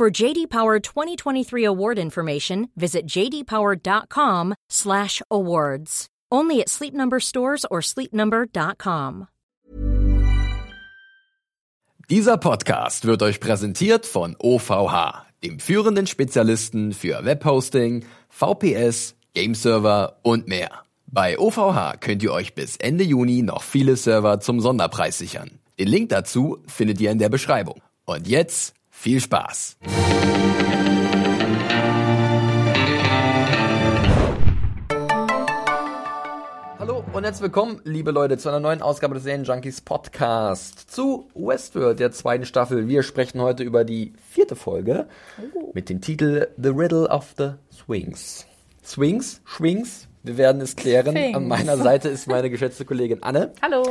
For JD Power 2023 award information, visit jdpower.com/awards. Only at Sleep Number stores or sleepnumber.com. Dieser Podcast wird euch präsentiert von OVH, dem führenden Spezialisten für Webhosting, VPS, Gameserver und mehr. Bei OVH könnt ihr euch bis Ende Juni noch viele Server zum Sonderpreis sichern. Den Link dazu findet ihr in der Beschreibung. Und jetzt viel Spaß! Hallo und herzlich willkommen, liebe Leute, zu einer neuen Ausgabe des Serien Junkies Podcast zu Westworld, der zweiten Staffel. Wir sprechen heute über die vierte Folge mit dem Titel The Riddle of the Swings. Swings, Schwings, wir werden es klären. Swings. An meiner Seite ist meine geschätzte Kollegin Anne. Hallo.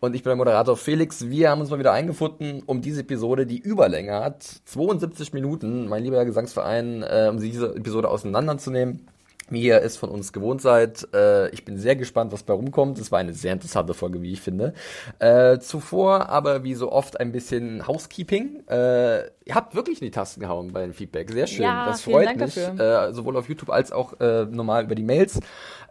Und ich bin der Moderator Felix. Wir haben uns mal wieder eingefunden, um diese Episode, die Überlänge hat, 72 Minuten, mein lieber Gesangsverein, äh, um diese Episode auseinanderzunehmen. Wie ihr es von uns gewohnt seid. Äh, ich bin sehr gespannt, was bei rumkommt. Es war eine sehr interessante Folge, wie ich finde. Äh, zuvor aber wie so oft ein bisschen Housekeeping. Äh, ihr habt wirklich in die Tasten gehauen bei dem Feedback. Sehr schön. Ja, das freut Dank mich. dafür. Äh, sowohl auf YouTube als auch äh, normal über die Mails.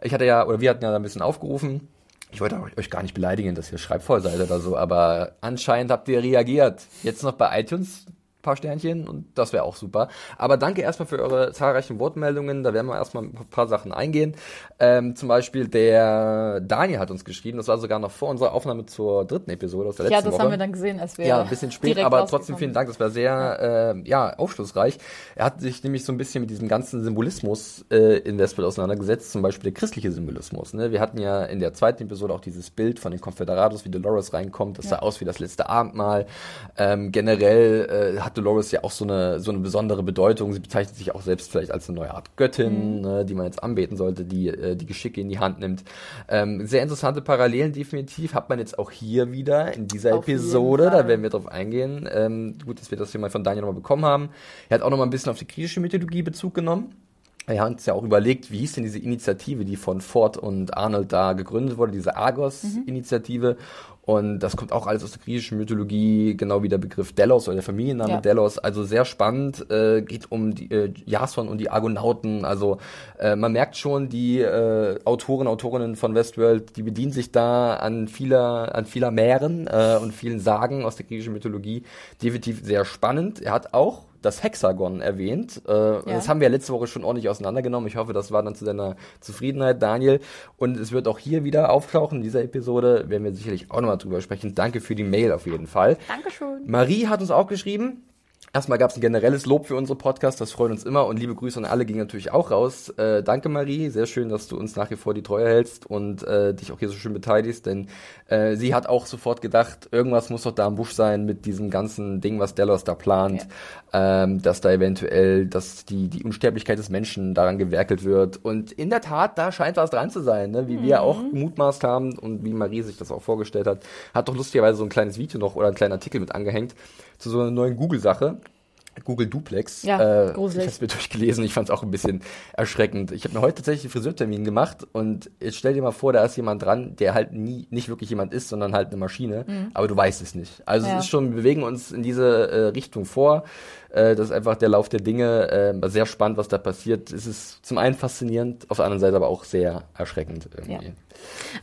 Ich hatte ja, oder wir hatten ja da ein bisschen aufgerufen. Ich wollte euch gar nicht beleidigen, dass ihr schreibvoll seid oder so, aber anscheinend habt ihr reagiert. Jetzt noch bei iTunes paar Sternchen und das wäre auch super. Aber danke erstmal für eure zahlreichen Wortmeldungen. Da werden wir erstmal ein paar Sachen eingehen. Ähm, zum Beispiel der Daniel hat uns geschrieben, das war sogar noch vor unserer Aufnahme zur dritten Episode aus der letzten Ja, das Woche. haben wir dann gesehen, als wir Ja, ein bisschen spät, aber trotzdem vielen Dank. Das war sehr äh, ja, aufschlussreich. Er hat sich nämlich so ein bisschen mit diesem ganzen Symbolismus äh, in Westworld auseinandergesetzt, zum Beispiel der christliche Symbolismus. Ne? Wir hatten ja in der zweiten Episode auch dieses Bild von den Confederados, wie Dolores reinkommt. Das sah aus wie das letzte Abendmahl. Ähm, generell äh, hat Dolores ja auch so eine, so eine besondere Bedeutung. Sie bezeichnet sich auch selbst vielleicht als eine neue Art Göttin, ne, die man jetzt anbeten sollte, die äh, die Geschicke in die Hand nimmt. Ähm, sehr interessante Parallelen definitiv hat man jetzt auch hier wieder in dieser Auf Episode. Da werden wir drauf eingehen. Ähm, gut, dass wir das hier mal von Daniel nochmal bekommen haben. Er hat auch nochmal ein bisschen auf die griechische Mythologie Bezug genommen. Wir haben uns ja auch überlegt, wie hieß denn diese Initiative, die von Ford und Arnold da gegründet wurde, diese Argos-Initiative. Und das kommt auch alles aus der griechischen Mythologie, genau wie der Begriff Delos oder der Familienname Ja. Delos. Also sehr spannend, äh, geht um die äh, Jason und die Argonauten. Also äh, man merkt schon, die äh, Autoren, Autorinnen von Westworld, die bedienen sich da an vieler, an vieler Meeren äh, und vielen Sagen aus der griechischen Mythologie. Definitiv sehr spannend. Er hat auch das Hexagon erwähnt. Äh, Das haben wir letzte Woche schon ordentlich auseinandergenommen. Ich hoffe, das war dann zu deiner Zufriedenheit, Daniel. Und es wird auch hier wieder auftauchen in dieser Episode. Werden wir sicherlich auch nochmal drüber sprechen. Danke für die Mail auf jeden Fall. Dankeschön. Marie hat uns auch geschrieben. Erstmal gab es ein generelles Lob für unsere Podcasts, das freut uns immer und liebe Grüße an alle gingen natürlich auch raus. Äh, danke Marie, sehr schön, dass du uns nach wie vor die Treue hältst und äh, dich auch hier so schön beteiligst, denn äh, sie hat auch sofort gedacht, irgendwas muss doch da am Busch sein mit diesem ganzen Ding, was Delos da plant, ähm, dass da eventuell, dass die, die Unsterblichkeit des Menschen daran gewerkelt wird und in der Tat, da scheint was dran zu sein, ne? wie wir auch gemutmaßt haben und wie Marie sich das auch vorgestellt hat, hat doch lustigerweise so ein kleines Video noch oder ein kleiner Artikel mit angehängt zu so einer neuen Google-Sache. Google Duplex. Ja, äh, gruselig. ich habe mir durchgelesen, ich fand es auch ein bisschen erschreckend. Ich habe mir heute tatsächlich einen Friseurtermin gemacht und jetzt stell dir mal vor, da ist jemand dran, der halt nie nicht wirklich jemand ist, sondern halt eine Maschine, aber du weißt es nicht. Also Ja. es ist schon, wir bewegen uns in diese äh, Richtung vor. Äh, das ist einfach der Lauf der Dinge. Äh, sehr spannend, was da passiert. Es ist zum einen faszinierend, auf der anderen Seite aber auch sehr erschreckend irgendwie. Ja.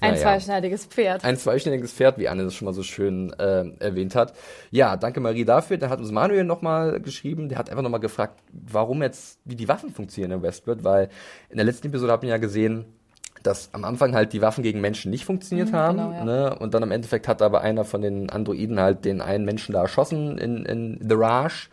Ein Naja. zweischneidiges Pferd. Ein zweischneidiges Pferd, wie Anne das schon mal so schön äh, erwähnt hat. Ja, danke Marie dafür. Dann hat uns Manuel nochmal geschrieben. Der hat einfach nochmal gefragt, warum jetzt, wie die Waffen funktionieren in Westworld, weil in der letzten Episode hat man ja gesehen, dass am Anfang halt die Waffen gegen Menschen nicht funktioniert haben. genau, ja. ne? Und dann im Endeffekt hat aber einer von den Androiden halt den einen Menschen da erschossen in, in The Rage,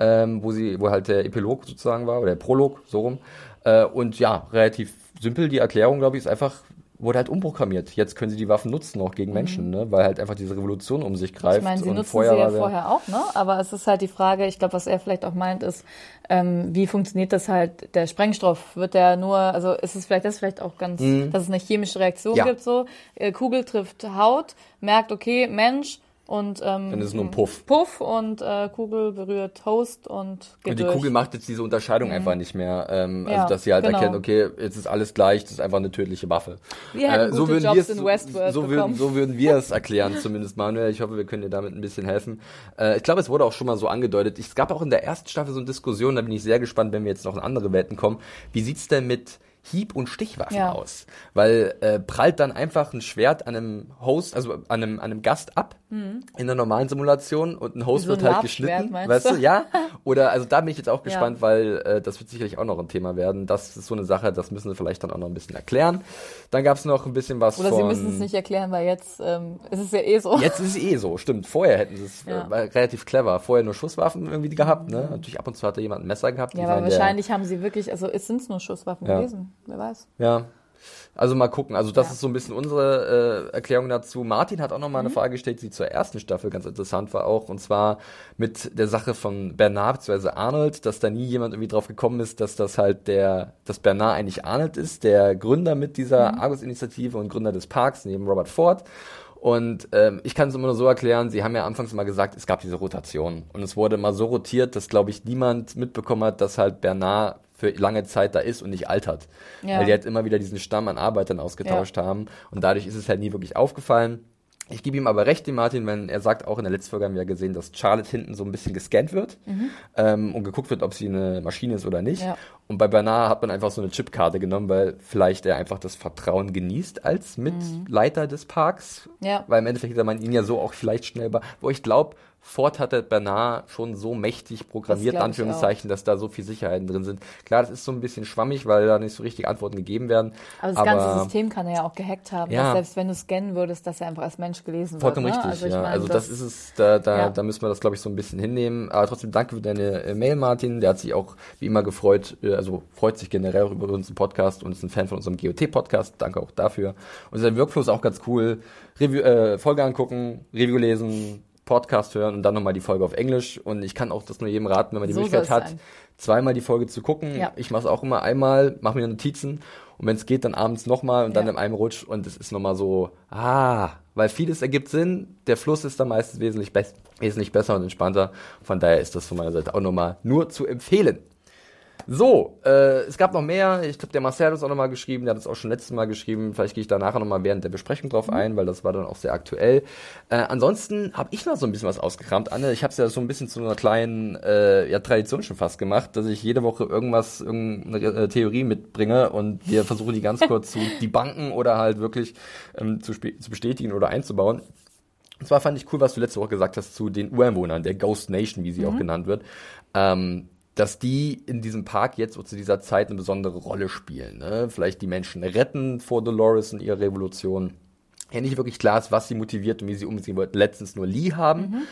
ähm, wo sie, wo halt der Epilog sozusagen war, oder der Prolog, so rum. Äh, und ja, relativ simpel die Erklärung, glaube ich, ist einfach, wurde halt umprogrammiert. Jetzt können sie die Waffen nutzen, auch gegen Menschen, ne? weil halt einfach diese Revolution um sich greift. Mhm. Ich meine, sie und nutzen vorher sie ja vorher auch, ne? Aber es ist halt die Frage, ich glaube, was er vielleicht auch meint, ist, ähm, wie funktioniert das halt, der Sprengstoff? Wird der nur, also ist es vielleicht, das ist vielleicht auch ganz, dass es eine chemische Reaktion Mhm. Ja. gibt, so, äh, Kugel trifft Haut, merkt, okay, Mensch, und ähm, Dann ist es nur ein Puff. Puff und äh, Kugel berührt Host und geht Und die durch. Kugel macht jetzt diese Unterscheidung einfach nicht mehr. Ähm, Ja, also, dass sie halt genau. erkennt, okay, jetzt ist alles gleich, das ist einfach eine tödliche Waffe. Äh, Wir hätten gute würden Jobs in Westworld so, würden, so würden wir es erklären, zumindest Manuel. Ich hoffe, wir können dir damit ein bisschen helfen. Äh, ich glaube, es wurde auch schon mal so angedeutet. Es gab auch in der ersten Staffel so eine Diskussion, da bin ich sehr gespannt, wenn wir jetzt noch in andere Welten kommen. Wie sieht's denn mit Hieb- und Stichwaffen Ja. aus? Weil äh, prallt dann einfach ein Schwert an einem Host, also an einem, an einem Gast ab in der normalen Simulation und ein Host Mhm. So ein wird halt geschnitten, weißt du? Ja. Oder also da bin ich jetzt auch Ja. gespannt, weil äh, das wird sicherlich auch noch ein Thema werden. Das ist so eine Sache, das müssen wir vielleicht dann auch noch ein bisschen erklären. Dann gab es noch ein bisschen was Oder von. sie müssen es nicht erklären, weil jetzt ähm, ist es ja eh so. Jetzt ist es eh so, stimmt. Vorher hätten sie es Ja. äh, relativ clever. Vorher nur Schusswaffen irgendwie gehabt, ne? Natürlich ab und zu hatte jemand ein Messer gehabt. Ja, aber waren der- wahrscheinlich haben sie wirklich, also es sind nur Schusswaffen Ja. gewesen, wer weiß. Ja. Also mal gucken. Also das Ja. ist so ein bisschen unsere äh, Erklärung dazu. Martin hat auch noch mal Mhm. eine Frage gestellt, die zur ersten Staffel ganz interessant war auch. Und zwar mit der Sache von Bernard bzw. Arnold, dass da nie jemand irgendwie drauf gekommen ist, dass das halt der, dass Bernard eigentlich Arnold ist, der Gründer mit dieser Mhm. Argus-Initiative und Gründer des Parks, neben Robert Ford. Und ähm, ich kann es immer nur so erklären, sie haben ja anfangs mal gesagt, es gab diese Rotation. Und es wurde mal so rotiert, dass, glaube ich, niemand mitbekommen hat, dass halt Bernard für lange Zeit da ist und nicht altert. Ja. Weil die halt immer wieder diesen Stamm an Arbeitern ausgetauscht haben. Und dadurch ist es halt nie wirklich aufgefallen. Ich gebe ihm aber recht, dem Martin, wenn er sagt, auch in der letzten Folge haben wir ja gesehen, dass Charlotte hinten so ein bisschen gescannt wird ähm, und geguckt wird, ob sie eine Maschine ist oder nicht. Ja. Und bei Bernard hat man einfach so eine Chipkarte genommen, weil vielleicht er einfach das Vertrauen genießt als Mitleiter des Parks. Ja. Weil im Endeffekt hätte man ihn ja so auch vielleicht schnell, wo ich glaube, Ford hatte Bernard schon so mächtig programmiert, Das ich Anführungszeichen, dass da so viel Sicherheiten drin sind. Klar, das ist so ein bisschen schwammig, weil da nicht so richtig Antworten gegeben werden. Aber das ganze System kann er ja auch gehackt haben, Ja. dass selbst wenn du scannen würdest, dass er einfach als Mensch gelesen Vollkommen wird. ne? richtig, Also ja. meine, also das, ist es, da, da, Ja. da müssen wir das, glaube ich, so ein bisschen hinnehmen. Aber trotzdem danke für deine äh, Mail, Martin. Der hat sich auch wie immer gefreut, äh, also freut sich generell auch über unseren Podcast und ist ein Fan von unserem GOT-Podcast. Danke auch dafür. Und sein Workflow ist auch ganz cool. Review, äh, Folge angucken, Review lesen, Podcast hören und dann nochmal die Folge auf Englisch. Und ich kann auch das nur jedem raten, wenn man die So Möglichkeit hat, sein. zweimal die Folge zu gucken. Ja. Ich mache es auch immer einmal, mache mir Notizen und wenn es geht, dann abends nochmal und dann Ja. in einem Rutsch und es ist nochmal so, ah, weil vieles ergibt Sinn, der Fluss ist dann meistens wesentlich, best wesentlich besser und entspannter. Von daher ist das von meiner Seite auch nochmal nur zu empfehlen. So, äh, es gab noch mehr. Ich glaube, der Marcel hat es auch nochmal geschrieben. Der hat es auch schon letztes Mal geschrieben. Vielleicht gehe ich da nachher nochmal während der Besprechung drauf ein, weil das war dann auch sehr aktuell. Äh, ansonsten habe ich noch so ein bisschen was ausgekramt. Anne, ich habe es ja so ein bisschen zu einer kleinen äh, ja, Tradition schon fast gemacht, dass ich jede Woche irgendwas, irgendeine äh, Theorie mitbringe und wir versuchen die ganz kurz zu debunken oder halt wirklich ähm, zu, zu bestätigen oder einzubauen. Und zwar fand ich cool, was du letzte Woche gesagt hast zu den Ureinwohnern, der Ghost Nation, wie sie auch genannt wird. Ähm, dass die in diesem Park jetzt zu dieser Zeit eine besondere Rolle spielen. Ne? Vielleicht die Menschen retten vor Dolores und ihrer Revolution. Ja, nicht wirklich klar ist, was sie motiviert und wie sie umgehen wird. Letztens nur Lee haben.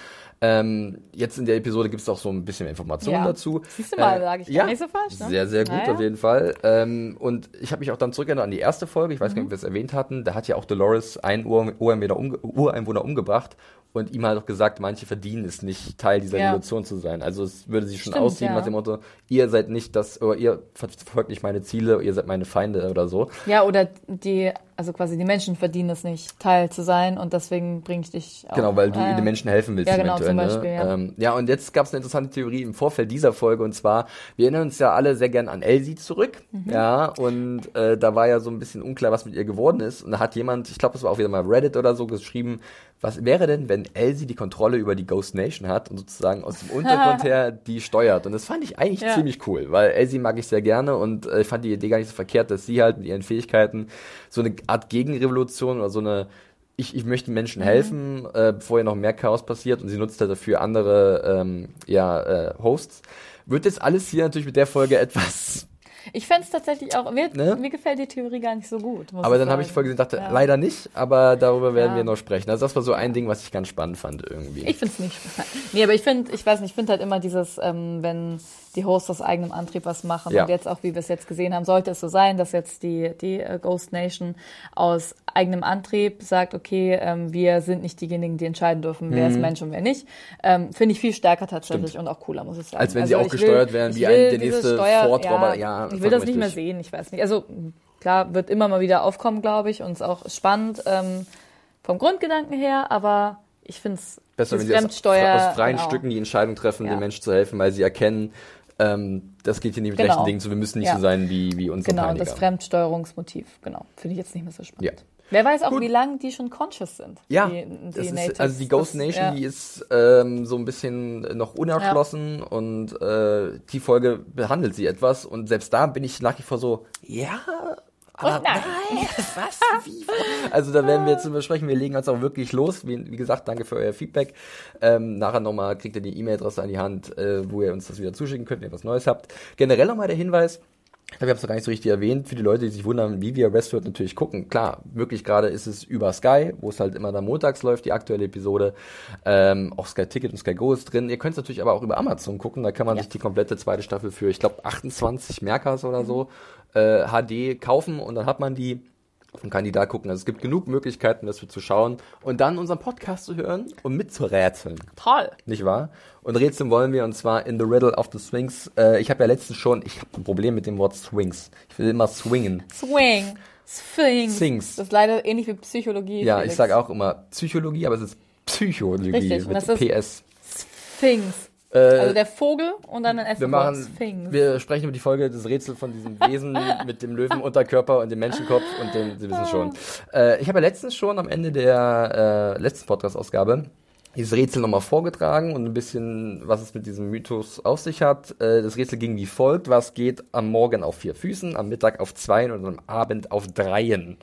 Ähm, jetzt in der Episode gibt es auch so ein bisschen mehr Informationen Ja. dazu. Siehst du mal, Äh, sag ich gar ja, nicht so falsch, ne? Sehr, sehr gut, Naja. auf jeden Fall. Ähm, und ich habe mich auch dann zurückerinnert an die erste Folge, ich weiß gar nicht, ob wir es erwähnt hatten, da hat ja auch Dolores einen Ur Ureinwohner, umge Ureinwohner umgebracht und ihm halt auch gesagt, manche verdienen es nicht, Teil dieser Ja. Revolution zu sein. Also es würde sie schon Stimmt, aussehen ja. nach dem Motto, ihr seid nicht das, oder ihr ver- verfolgt nicht meine Ziele, ihr seid meine Feinde oder so. Ja, oder die, also quasi die Menschen verdienen es nicht, Teil zu sein und deswegen bringe ich dich auch. Genau, weil du Ah, den Menschen helfen willst Ja, genau, eventuell. zum ne? Beispiel, ja. Ähm, ja, und jetzt gab es eine interessante Theorie im Vorfeld dieser Folge und zwar, wir erinnern uns ja alle sehr gern an Elsie zurück. Mhm. Ja, und äh, da war ja so ein bisschen unklar, was mit ihr geworden ist. Und da hat jemand, ich glaube, das war auch wieder mal Reddit oder so, geschrieben, was wäre denn, wenn Elsie die Kontrolle über die Ghost Nation hat und sozusagen aus dem Untergrund her die steuert? Und das fand ich eigentlich Ja. ziemlich cool, weil Elsie mag ich sehr gerne und äh, ich fand die Idee gar nicht so verkehrt, dass sie halt mit ihren Fähigkeiten so eine Art Gegenrevolution oder so eine ich, ich möchte Menschen helfen, äh, bevor hier noch mehr Chaos passiert und sie nutzt halt dafür andere ähm, ja, äh, Hosts. Wird jetzt alles hier natürlich mit der Folge etwas. Ich fände es tatsächlich auch, mir, Ne? mir gefällt die Theorie gar nicht so gut. Aber dann habe ich gesehen und dachte, Ja. leider nicht, aber darüber werden Ja. wir noch sprechen. Also das war so ein Ding, was ich ganz spannend fand irgendwie. Ich finde es nicht spannend. Nee, aber ich finde, ich weiß nicht, ich finde halt immer dieses, ähm, wenn die Hosts aus eigenem Antrieb was machen. Ja. Und jetzt auch, wie wir es jetzt gesehen haben, sollte es so sein, dass jetzt die, die äh, Ghost Nation aus eigenem Antrieb sagt, okay, ähm, wir sind nicht diejenigen, die entscheiden dürfen, wer ist Mensch und wer nicht. Ähm, Finde ich viel stärker tatsächlich Mhm. Stimmt. und auch cooler, muss ich sagen. Als wenn sie auch gesteuert werden ich wie ein- will der nächste Steuer, Ford-Roboter. Ja, Ja, ich will das nicht mehr sehen, ich weiß nicht. Also klar, wird immer mal wieder aufkommen, glaube ich, und ist auch spannend ähm, vom Grundgedanken her, aber ich finde es Besser, wenn sie aus, aus freien genau. Stücken die Entscheidung treffen, Ja. dem Menschen zu helfen, weil sie erkennen, ähm, das geht hier nicht mit Genau. rechten Dingen zu, wir müssen nicht Ja. so sein wie, wie unsere Genau, Peiniger. das Fremdsteuerungsmotiv, genau. Finde ich jetzt nicht mehr so spannend. Ja. Wer weiß auch, Gut. wie lange die schon conscious sind. Ja, die, die ist, also die Ghost Das- Nation, ja. die ist ähm, so ein bisschen noch unerschlossen und äh, die Folge behandelt sie etwas und selbst da bin ich nach wie vor so, ja, aber Und nein. was, wie? Also da werden wir jetzt besprechen, wir legen uns auch wirklich los. Wie, wie gesagt, danke für euer Feedback. Ähm, nachher nochmal kriegt ihr die E-Mail-Adresse an die Hand, äh, wo ihr uns das wieder zuschicken könnt, wenn ihr was Neues habt. Generell nochmal der Hinweis, ich glaube, ich habe es noch gar nicht so richtig erwähnt, für die Leute, die sich wundern, wie wir Westworld natürlich gucken. Klar, möglich gerade ist es über Sky, wo es halt immer dann montags läuft, die aktuelle Episode. Ähm, auch Sky Ticket und Sky Go ist drin. Ihr könnt es natürlich aber auch über Amazon gucken, da kann man Ja. sich die komplette zweite Staffel für, ich glaube, 28 Merkas oder so äh, HD kaufen und dann hat man die und kann die da gucken. Also es gibt genug Möglichkeiten, das zu schauen und dann unseren Podcast zu hören und mitzurätseln Toll. nicht wahr? Und rätseln wollen wir und zwar in The Riddle of the Swings. Äh, ich habe ja letztens schon, ich habe ein Problem mit dem Wort Swings. Ich will immer swingen. Swing. Sphinx. Sphinx. Das ist leider ähnlich wie Psychologie. Ja, Felix. ich sage auch immer Psychologie, aber es ist Psychologie Richtig, mit PS. Sphinx. Äh, Also der Vogel und dann ein S. wir machen, Sphinx. wir sprechen über die Folge des Rätsels von diesem Wesen mit dem Löwenunterkörper und dem Menschenkopf und dem, Sie wissen schon. Äh, ich habe ja letztens schon am Ende der äh, letzten Podcast-Ausgabe dieses Rätsel nochmal vorgetragen und ein bisschen, was es mit diesem Mythos auf sich hat. Äh, das Rätsel ging wie folgt. Was geht am Morgen auf vier Füßen, am Mittag auf zweien und am Abend auf dreien?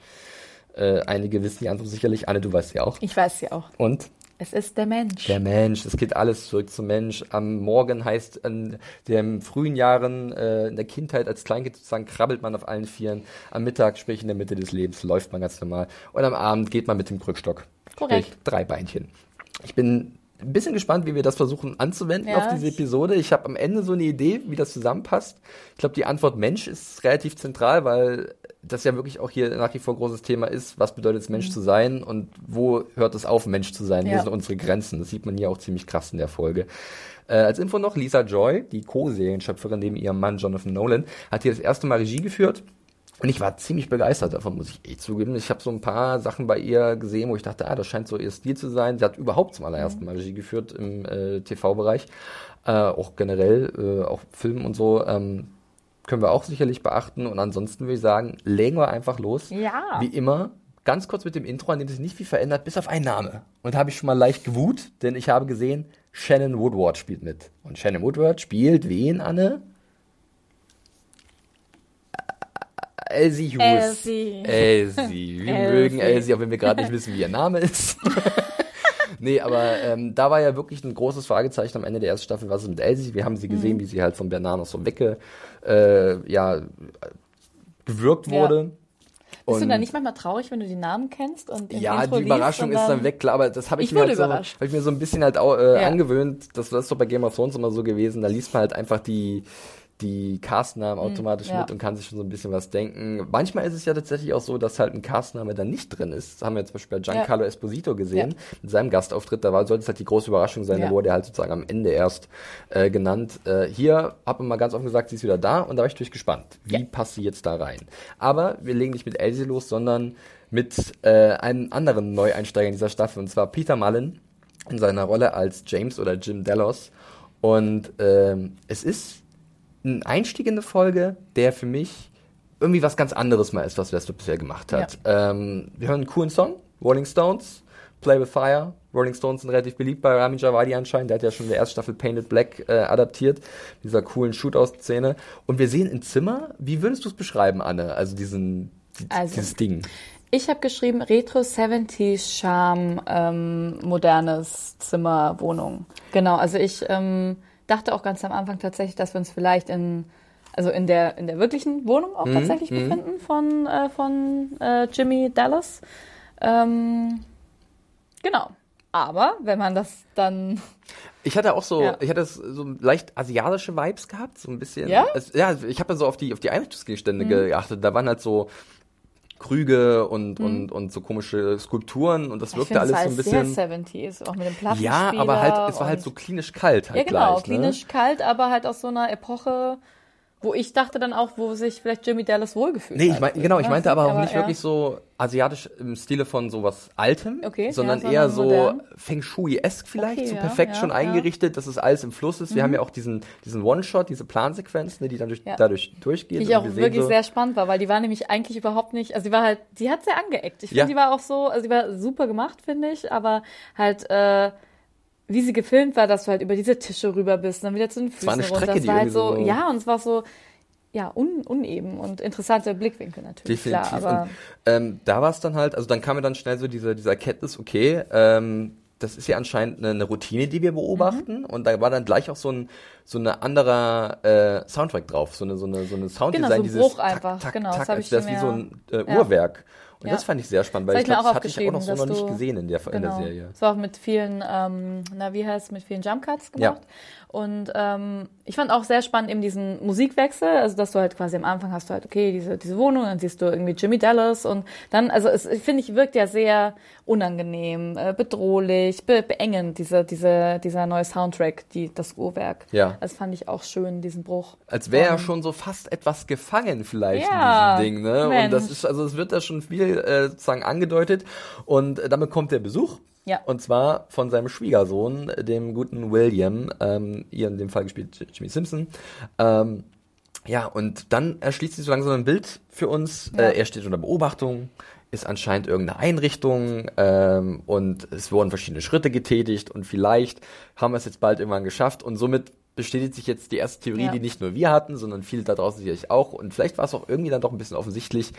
Äh, einige wissen die Antwort sicherlich. Anne, du weißt ja auch. ich weiß ja auch. Und? Es ist der Mensch. Der Mensch, es geht alles zurück zum Mensch. Am Morgen heißt in den frühen Jahren, äh, in der Kindheit als Kleinkind sozusagen, krabbelt man auf allen Vieren. Am Mittag, sprich in der Mitte des Lebens, läuft man ganz normal. Und am Abend geht man mit dem Krückstock. Korrekt. Sprich, drei Beinchen. Ich bin ein bisschen gespannt, wie wir das versuchen anzuwenden Ja, auf diese Episode. Ich habe am Ende so eine Idee, wie das zusammenpasst. Ich glaube, die Antwort Mensch ist relativ zentral, weil das ja wirklich auch hier nach wie vor ein großes Thema ist. Was bedeutet es, Mensch zu sein und wo hört es auf, Mensch zu sein? Wo Mhm. Ja. sind unsere Grenzen? Das sieht man hier auch ziemlich krass in der Folge. Äh, als Info noch, Lisa Joy, die Co-Serienschöpferin neben ihrem Mann Jonathan Nolan, hat hier das erste Mal Regie geführt. Und ich war ziemlich begeistert davon, muss ich eh zugeben. Ich habe so ein paar Sachen bei ihr gesehen, wo ich dachte, ah, das scheint so ihr Stil zu sein. Sie hat überhaupt zum allerersten Mal Regie geführt im äh, TV-Bereich. Äh, auch generell, äh, auch Film und so. Ähm, können wir auch sicherlich beachten. Und ansonsten würde ich sagen, legen wir einfach los. Ja. Wie immer, ganz kurz mit dem Intro, an dem sich nicht viel verändert, bis auf einen Name. Und da habe ich schon mal leicht gewut, denn ich habe gesehen, Shannon Woodward spielt mit. Und Shannon Woodward spielt wen, Anne? Elsie Hughes. Elsie. Elsie. Wir Elsie. mögen Elsie, auch wenn wir gerade nicht wissen, wie ihr Name ist. nee, aber ähm, da war ja wirklich ein großes Fragezeichen am Ende der ersten Staffel, was ist mit Elsie? Wir haben sie gesehen, Mhm. wie sie halt von Bernard noch so wegge, äh, ja, gewirkt Ja. wurde. Bist du Und- da nicht manchmal traurig, wenn du die Namen kennst? Und ja, Intro die Überraschung ist dann weg, klar, aber das habe ich, Ich mir halt so, hab ich mir so ein bisschen halt auch, äh, Ja. angewöhnt. Das, das ist doch bei Game of Thrones immer so gewesen. Da liest man halt einfach die, die Castnamen automatisch Hm, ja. mit und kann sich schon so ein bisschen was denken. Manchmal ist es ja tatsächlich auch so, dass halt ein Castname dann nicht drin ist. Das haben wir zum Beispiel bei Giancarlo Esposito gesehen, mit seinem Gastauftritt. Da war, sollte es halt die große Überraschung sein, Ja. da wurde er halt sozusagen am Ende erst äh, genannt. Äh, hier hat man mal ganz offen gesagt, sie ist wieder da und da war ich natürlich gespannt. Wie Ja. passt sie jetzt da rein? Aber wir legen nicht mit Elsie los, sondern mit äh, einem anderen Neueinsteiger in dieser Staffel, und zwar Peter Mullen in seiner Rolle als James oder Jim Delos. Und ähm, es ist ein Einstieg in eine Folge, der für mich irgendwie was ganz anderes mal ist, was Westwood bisher gemacht hat. Ähm, wir hören einen coolen Song, Rolling Stones, Play with Fire. Rolling Stones sind relativ beliebt bei Ramin Javadi anscheinend. Der hat ja schon in der ersten Staffel Painted Black äh, adaptiert, dieser coolen Shootout-Szene. Und wir sehen ein Zimmer. Wie würdest du es beschreiben, Anne? Also diesen, die, Also- dieses Ding. Ich habe geschrieben Retro 70s Charme, ähm, modernes Zimmer, Wohnung. Genau, also ich ähm, dachte auch ganz am Anfang tatsächlich, dass wir uns vielleicht in also in der in der wirklichen Wohnung auch tatsächlich befinden von äh, von äh, Jimmy Dallas. Ähm, genau. Aber wenn man das dann. Ich hatte auch so, Ja. ich hatte so leicht asiatische Vibes gehabt, so ein bisschen. Ja? Es, ja, ich habe ja so auf die, auf die Einrichtungsgegenstände Mhm. geachtet. Da waren halt so Krüge und, und, und so komische Skulpturen und das. Ich wirkte finde alles es so ein bisschen. sehr 70s, auch mit dem Plattenspieler. Ja, aber halt, es war halt so klinisch kalt halt Ja, genau, gleich. klinisch Ne? kalt, aber halt aus so einer Epoche, wo ich dachte dann auch, wo sich vielleicht Jimmy Dallas wohlgefühlt Nee, hat. ich mein, genau, ich meinte aber auch aber nicht ja. wirklich so asiatisch im Stile von sowas Altem, Okay, sondern ja, eher so modern. Feng Shui-esque vielleicht, Okay, so perfekt ja, schon. Mhm. eingerichtet, dass es alles im Fluss ist. Wir haben ja auch diesen, diesen One-Shot, diese Plansequenz, ne, die dann durch, dadurch durchgeht. Die ich auch wir wirklich so, sehr spannend war, weil die war nämlich eigentlich überhaupt nicht, also die war halt, die hat sehr angeeckt. Ich finde, die war auch so, also die war super gemacht, finde ich, aber halt, äh, wie sie gefilmt war, dass du halt über diese Tische rüber bist, dann wieder zu den Füßen war eine runter. Das die war halt so, so- ja, und es war so, ja, un, uneben und interessante Blickwinkel natürlich, Definitiv. klar, aber und, ähm, da war es dann halt, also dann kam mir dann schnell so diese, diese Erkenntnis, okay, ähm, das ist ja anscheinend eine, eine Routine, die wir beobachten. Mhm. Und da war dann gleich auch so ein so eine anderer äh, Soundtrack drauf, so eine so eine so eine Sounddesign, Genau, so ein dieses Bruch einfach. Tack, Genau, das Tack, hab ich das mir- wie so ein äh, Ja. Und Ja. das fand ich sehr spannend, Das weil hab ich glaube, das hatte ich auch noch so noch nicht gesehen in der, in der Genau. Serie. Es war auch mit vielen, ähm, na wie heißt mit vielen Jump Cuts Ja. Und ähm, ich fand auch sehr spannend eben diesen Musikwechsel, also dass du halt quasi am Anfang hast du halt, okay, diese, diese Wohnung, dann siehst du irgendwie Jimmy Dallas und dann, also es finde ich, wirkt ja sehr unangenehm, äh, bedrohlich, be beengend, diese, diese, dieser neue Soundtrack, die, das Uhrwerk. Ja. Das fand ich auch schön, diesen Bruch. Als wäre er Ähm, schon so fast etwas gefangen vielleicht Ja, in diesem Ding, ne? Und Mensch. das ist, also es wird da schon viel äh, sozusagen angedeutet. Und äh, damit kommt der Besuch. Ja. Und zwar von seinem Schwiegersohn, dem guten William, ähm, hier in dem Fall gespielt Jimmy Simpson. Ähm, ja, und dann erschließt sich so langsam ein Bild für uns. Ja. Äh, er steht unter Beobachtung, ist anscheinend irgendeine Einrichtung ähm, und es wurden verschiedene Schritte getätigt und vielleicht haben wir es jetzt bald irgendwann geschafft und somit bestätigt sich jetzt die erste Theorie, Ja. die nicht nur wir hatten, sondern viele da draußen sicherlich auch und vielleicht war es auch irgendwie dann doch ein bisschen offensichtlich.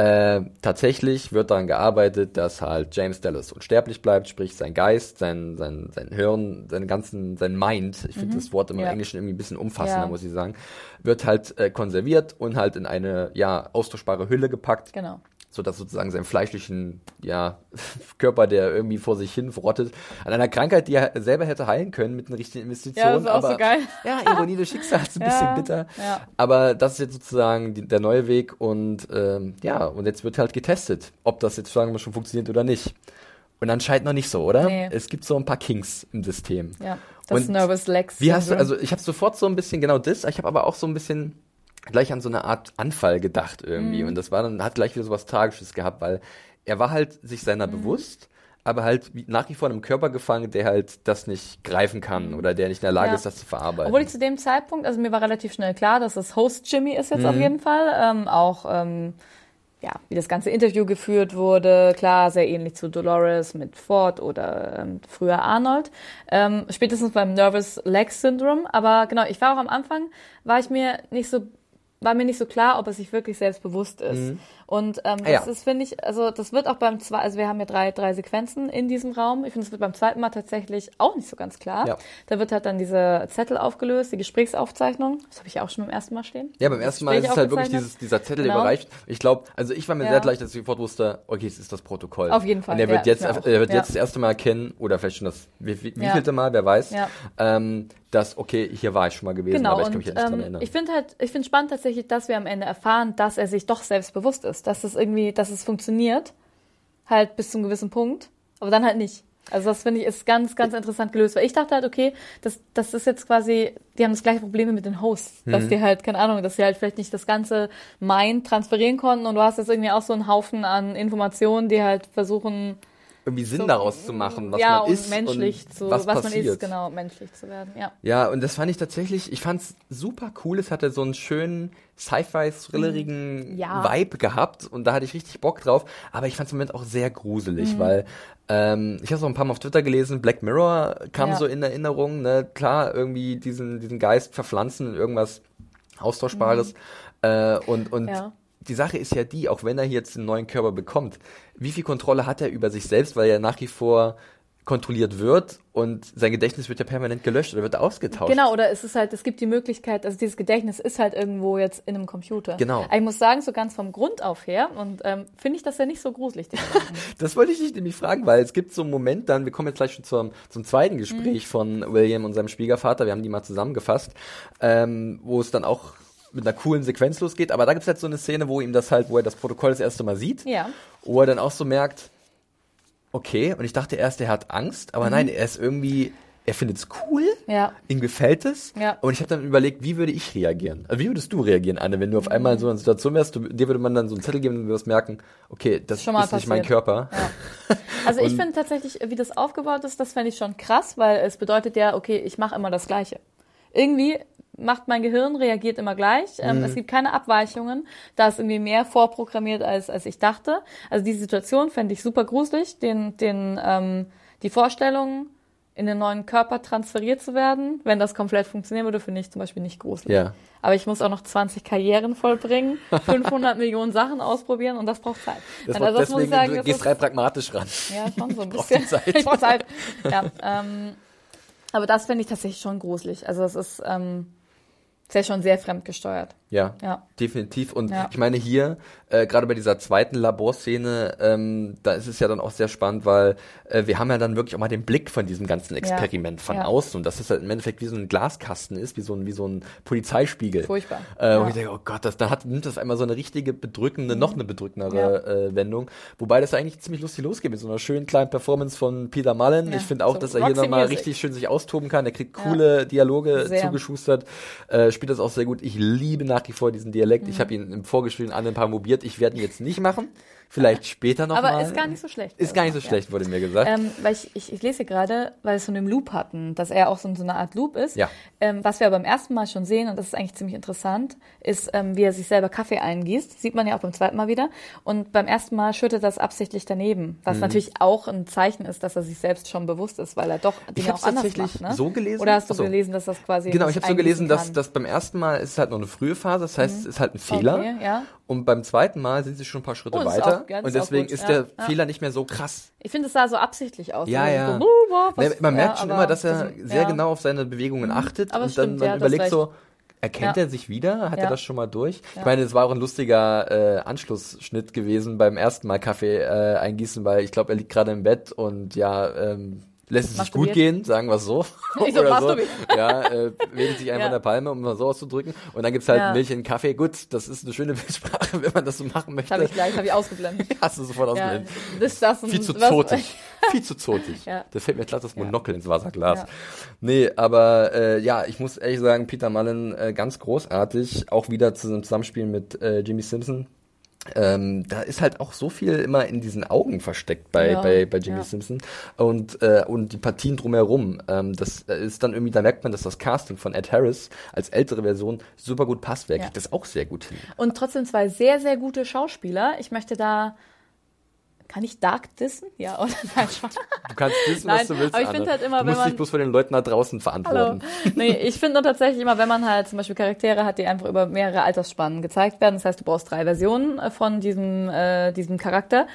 Äh, tatsächlich wird daran gearbeitet, dass halt James Dallas unsterblich bleibt, sprich sein Geist, sein, sein, sein Hirn, sein ganzen, sein Mind, ich finde das Wort im Mhm. Ja. Englischen irgendwie ein bisschen umfassender, Ja. muss ich sagen, wird halt äh, konserviert und halt in eine, ja, austauschbare Hülle gepackt, Genau. So dass sozusagen seinen fleischlichen, ja, Körper, der irgendwie vor sich hin verrottet, an einer Krankheit, die er selber hätte heilen können mit den richtigen Investitionen. Ja, das ist auch aber, so geil. Ja, Ironie des Schicksals, ein Ja, bisschen bitter. ja. Aber das ist jetzt sozusagen die, der neue Weg und ähm, ja, und jetzt wird halt getestet, ob das jetzt sagen wir schon funktioniert oder nicht. Und anscheinend noch nicht so, oder? Nee. Es gibt so ein paar Kinks im System. Ja. Das Und Nervous Lex. Wie hast du, also ich habe sofort so ein bisschen genau das, ich habe aber auch so ein bisschen gleich an so eine Art Anfall gedacht Mhm. irgendwie. Und das war dann, hat gleich wieder so was Tragisches gehabt, weil er war halt sich seiner Mhm. bewusst, aber halt nach wie vor in einem Körper gefangen, der halt das nicht greifen kann oder der nicht in der Lage Mhm. Ja. ist, das zu verarbeiten. Obwohl ich zu dem Zeitpunkt, also mir war relativ schnell klar, dass es Host Jimmy ist jetzt auf Mhm. jeden Fall. Ähm, auch, ähm, ja, wie das ganze Interview geführt wurde. Klar, sehr ähnlich zu Dolores mit Ford oder ähm, früher Arnold. Ähm, spätestens beim Nervous Leg Syndrome. Aber genau, ich war auch am Anfang, war ich mir nicht so war mir nicht so klar, ob er sich wirklich selbst bewusst ist. Und ähm, das Ah, ja. ist, finde ich, also das wird auch beim zweiten, also wir haben ja drei, drei Sequenzen in diesem Raum. Ich finde, es wird beim zweiten Mal tatsächlich auch nicht so ganz klar. Ja. Da wird halt dann diese Zettel aufgelöst, die Gesprächsaufzeichnung. Das habe ich ja auch schon beim ersten Mal stehen. Ja, beim Das ersten Mal ist es halt wirklich dieses, dieser Zettel Genau. überreicht. Ich glaube, also ich war mir Ja. sehr gleich, dass ich sofort wusste, okay, es ist das Protokoll. Auf jeden Fall, Und er wird jetzt, auch. er wird jetzt das erste Mal erkennen, oder vielleicht schon das, wie, wie, wievielte Mal, wer weiß, ähm, dass, okay, hier war ich schon mal gewesen, Genau, aber ich kann mich und ja nicht dran ähm, erinnern. ich finde halt, ich finde spannend tatsächlich, dass wir am Ende erfahren, dass er sich doch selbstbewusst ist, dass es irgendwie, dass es funktioniert, halt bis zum gewissen Punkt, aber dann halt nicht. Also das finde ich ist ganz, ganz interessant gelöst, weil ich dachte halt, okay, das, das ist jetzt quasi, die haben das gleiche Problem mit den Hosts, dass Mhm. die halt, keine Ahnung, dass sie halt vielleicht nicht das ganze Mind transferieren konnten und du hast jetzt irgendwie auch so einen Haufen an Informationen, die halt versuchen, irgendwie Sinn so- daraus zu machen, was ja, man und ist menschlich und zu, was, was, man passiert. ist, genau, menschlich zu werden, ja. Ja, und das fand ich tatsächlich, ich fand's super cool. Es hatte so einen schönen Sci-Fi-thrillerigen Ja. Vibe gehabt und da hatte ich richtig Bock drauf. Aber ich fand's im Moment auch sehr Mhm. gruselig, weil ähm, ich habe es auch ein paar Mal auf Twitter gelesen, Black Mirror kam Ja. so in Erinnerung, ne? Klar, irgendwie diesen, diesen Geist verpflanzen in irgendwas Austauschbares. Äh, und und Mhm. Ja. Die Sache ist ja die, auch wenn er jetzt einen neuen Körper bekommt, wie viel Kontrolle hat er über sich selbst, weil er nach wie vor kontrolliert wird und sein Gedächtnis wird ja permanent gelöscht oder wird ausgetauscht. Genau, oder es ist halt, es gibt die Möglichkeit, also dieses Gedächtnis ist halt irgendwo jetzt in einem Computer. Genau. Aber ich muss sagen, so ganz vom Grund auf her und ähm, finde ich das ja nicht so gruselig. Das wollte ich dich nämlich fragen, weil es gibt so einen Moment dann, wir kommen jetzt gleich schon zum, zum zweiten Gespräch von William und seinem Schwiegervater, wir haben die mal zusammengefasst, ähm, wo es dann auch mit einer coolen Sequenz losgeht, aber da gibt es halt so eine Szene, wo ihm das halt, wo er das Protokoll das erste Mal sieht, Ja. wo er dann auch so merkt, okay, und ich dachte erst, er hat Angst, aber nein, er ist irgendwie, er findet es cool, Ja. ihm gefällt es. Ja. Und ich habe dann überlegt, wie würde ich reagieren? Also wie würdest du reagieren, Anne, wenn du auf einmal in so einer Situation wärst, du, dir würde man dann so einen Zettel geben und du wirst merken, okay, das Schon mal ist nicht mein passiert. Körper. Ja. Also ich finde tatsächlich, wie das aufgebaut ist, das fände ich schon krass, weil es bedeutet ja, okay, ich mache immer das Gleiche. Irgendwie macht mein Gehirn, reagiert immer gleich. Ähm, Mhm. Es gibt keine Abweichungen. Da ist irgendwie mehr vorprogrammiert, als, als ich dachte. Also die Situation fände ich super gruselig. Den, den, ähm, die Vorstellung, in den neuen Körper transferiert zu werden, wenn das komplett funktionieren würde, finde ich zum Beispiel nicht gruselig. Ja. Aber ich muss auch noch 20 Karrieren vollbringen, 500 Millionen Sachen ausprobieren und das braucht Zeit. Das Also war, muss ich deswegen sagen, du das gehst rein pragmatisch ran. ja, schon so ein bisschen. Zeit. Ich brauche Zeit. Ja, ähm, aber das finde ich tatsächlich schon gruselig. Also es ist, ähm, ist ja schon sehr fremdgesteuert. Ja, Ja. definitiv. Und Ja. ich meine hier, äh, gerade bei dieser zweiten Laborszene, ähm, da ist es ja dann auch sehr spannend, weil äh, wir haben ja dann wirklich auch mal den Blick von diesem ganzen Experiment von Ja. außen und dass es halt im Endeffekt wie so ein Glaskasten ist, wie so ein, wie so ein Polizeispiegel. Furchtbar. Äh. Wo ich denke, oh Gott, das, dann hat, nimmt das einmal so eine richtige bedrückende, noch eine bedrückendere äh, Wendung. Wobei das eigentlich ziemlich lustig losgeht mit so einer schönen kleinen Performance von Peter Mullen. Ich finde auch, So dass er hier nochmal richtig schön sich austoben kann. Er kriegt coole Dialoge Sehr. zugeschustert, äh, spielt das auch sehr gut. Ich liebe nach wie vor diesen Dialekt. Ich habe ihn im Vorgespräch an ein paar mobiert. Ich werde ihn jetzt nicht machen. Vielleicht später noch Aber mal. ist gar nicht so schlecht. Ist gar nicht so Ja. schlecht, wurde mir gesagt. Ähm, weil ich, ich, ich lese gerade, weil es von dem Loop hatten, dass er auch so, so eine Art Loop ist. Ja. Ähm, was wir beim ersten Mal schon sehen, und das ist eigentlich ziemlich interessant, ist, ähm, wie er sich selber Kaffee eingießt. Sieht man ja auch beim zweiten Mal wieder. Und beim ersten Mal schüttet das absichtlich daneben. Was Mhm. natürlich auch ein Zeichen ist, dass er sich selbst schon bewusst ist, weil er doch Dinge hab's auch anders tatsächlich macht. Ne? so gelesen. Oder hast du Ach so. gelesen, dass das quasi Genau, ich habe so gelesen, dass kann? das beim ersten Mal ist es halt noch eine frühe Phase, das heißt, es ist halt ein Fehler. Okay, ja. Und beim zweiten Mal sind sie schon ein paar Schritte Oh, weiter. Ja, das und deswegen ist Ja, der ja. Fehler nicht mehr so krass. Ich finde, es sah so absichtlich aus. Ja, ja. So, was- Ne, Man merkt ja, schon immer, dass er das- sehr ja. genau auf seine Bewegungen achtet aber und dann stimmt, man ja, du hast überlegt so, erkennt Ja. er sich wieder? Hat er Ja. das schon mal durch? Ich meine, es war auch ein lustiger äh, Anschlussschnitt gewesen beim ersten Mal Kaffee äh, eingießen, weil ich glaube, er liegt gerade im Bett und ja, ähm, lässt es sich gut gehen, sagen wir es so. Ich so, Oder so. Ja, äh, wedelt sich einfach Ja. in der Palme, um mal so auszudrücken. Und dann gibt's halt Ja. Milch in Kaffee. Gut, das ist eine schöne Bildsprache, wenn man das so machen möchte. Habe ich gleich, habe ich ausgeblendet. Hast du sofort ja, ausgeblendet. das, das Viel zu zotig. Viel zu zotig. Ja. Da fällt mir gleich das Monokel ins Wasserglas. Ja. Nee, aber äh, ja, ich muss ehrlich sagen, Peter Mullen äh, ganz großartig. Auch wieder zu einem Zusammenspiel mit äh, Jimmy Simpson. Ähm, da ist halt auch so viel immer in diesen Augen versteckt bei, Ja, bei, bei Jimmy ja. Simpson und, äh, und die Partien drumherum. Ähm, das äh, ist dann irgendwie, da merkt man, dass das Casting von Ed Harris als ältere Version super gut passt. Wer Ja. kriegt das auch sehr gut hin. Und trotzdem zwei sehr, sehr gute Schauspieler. Ich möchte da. Kann ich Dark dissen? Ja, oder? Nein. Du kannst wissen, Nein, was du willst. aber ich finde halt immer, du wenn musst dich man- bloß vor den Leuten da draußen Hallo. verantworten. Nee, ich finde tatsächlich immer, wenn man halt zum Beispiel Charaktere hat, die einfach über mehrere Altersspannen gezeigt werden, das heißt, du brauchst drei Versionen äh, von diesem, äh, diesem Charakter,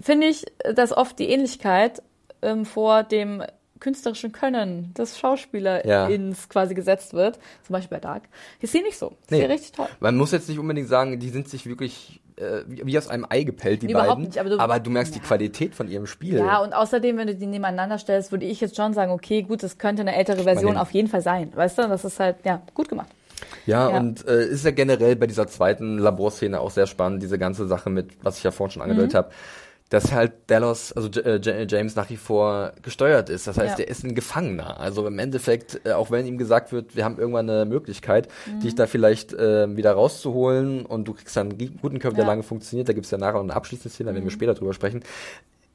finde ich, dass oft die Ähnlichkeit ähm, vor dem künstlerischen Können des Schauspielerins quasi gesetzt wird. Zum Beispiel bei Dark. Ist hier nicht so. Ist Nee. hier richtig toll. Man muss jetzt nicht unbedingt sagen, die sind sich wirklich äh, wie, aus einem Ei gepellt, die Nee, beiden. nicht, aber du- merkst die Qualität von ihrem Spiel. Ja, und außerdem, wenn du die nebeneinander stellst, würde ich jetzt schon sagen, okay, gut, das könnte eine ältere Version auf jeden Fall sein. Weißt du, das ist halt, ja, gut gemacht. Ja, Ja. und äh, ist ja generell bei dieser zweiten Laborszene auch sehr spannend, diese ganze Sache mit, was ich ja vorhin schon Mhm. angedeutet habe, dass halt Dallas, also äh, James nach wie vor gesteuert ist. Das heißt, Ja. er ist ein Gefangener. Also im Endeffekt, äh, auch wenn ihm gesagt wird, wir haben irgendwann eine Möglichkeit, Mhm. dich da vielleicht äh, wieder rauszuholen und du kriegst dann einen guten Körper, der Ja. Mhm. lange funktioniert, da gibt's ja nachher noch eine abschließende Szene, da werden wir später drüber sprechen,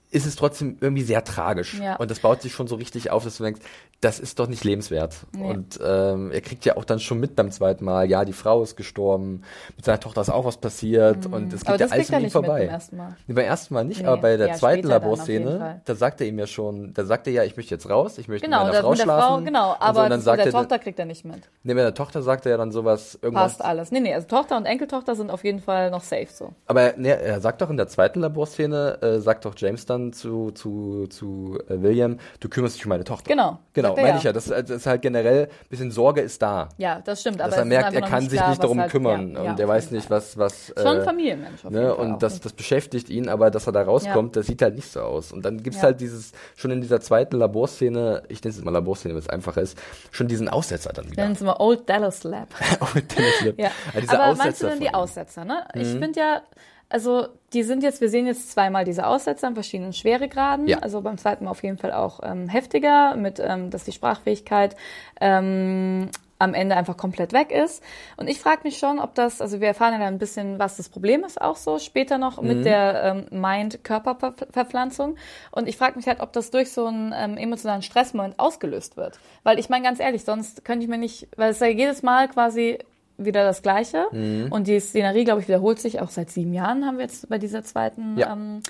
ist es trotzdem irgendwie sehr tragisch. Ja. Und das baut sich schon so richtig auf, dass du denkst, das ist doch nicht lebenswert. Nee. Und ähm, er kriegt ja auch dann schon mit beim zweiten Mal, ja, die Frau ist gestorben, mit seiner Tochter ist auch was passiert und es geht Mhm. Ja alles nicht mit vorbei. beim ersten Mal. Nee, beim ersten Mal nicht, Nee. aber bei der Ja, zweiten Laborszene, da sagt er ihm ja schon, da sagt er ja, ich möchte jetzt raus, ich möchte Genau, mit meiner Frau mit der schlafen. Frau, genau, und aber so, und dann mit sagt der er, Tochter kriegt er nicht mit. nee, mit der Tochter sagt er ja dann sowas, irgendwas. Passt alles. Nee, nee, also Tochter und Enkeltochter sind auf jeden Fall noch safe so. Aber nee, er sagt doch in der zweiten Laborszene, äh, sagt doch James dann, dann zu, zu, zu äh, William, du kümmerst dich um meine Tochter. Genau. Genau, meine ja. ich ja. Das, das ist halt generell, ein bisschen Sorge ist da. Ja, das stimmt. Dass aber er es merkt, er kann sich klar, nicht darum halt, kümmern ja, und er weiß nicht, was, was. Schon ein äh, Familienmensch Ne, und das, das beschäftigt ihn, aber dass er da rauskommt, das sieht halt nicht so aus. Und dann gibt's Ja. halt dieses, schon in dieser zweiten Laborszene, ich nenne es mal Laborszene, weil es einfacher ist, schon diesen Aussetzer dann wieder. Nennen es mal Old Dallas Lab. Oh, Dennis Lip. Ja. Dieser Aber Aussetzer meinst du denn die. Aussetzer, ne? Ich finde ja, also die sind jetzt, wir sehen jetzt zweimal diese Aussetzer in verschiedenen Schweregraden. Ja. Also beim zweiten Mal auf jeden Fall auch ähm, heftiger, mit ähm, dass die Sprachfähigkeit ähm, am Ende einfach komplett weg ist. Und ich frage mich schon, ob das, also wir erfahren ja dann ein bisschen, was das Problem ist, auch so später noch Mhm. mit der ähm, Mind-Körper-Verpflanzung. Und ich frage mich halt, ob das durch so einen ähm, emotionalen Stressmoment ausgelöst wird. Weil ich meine ganz ehrlich, sonst könnte ich mir nicht, weil es ja jedes Mal quasi wieder das Gleiche. Mhm. Und die Szenerie, glaube ich, wiederholt sich auch seit sieben Jahren, haben wir jetzt bei dieser zweiten Ja. ähm,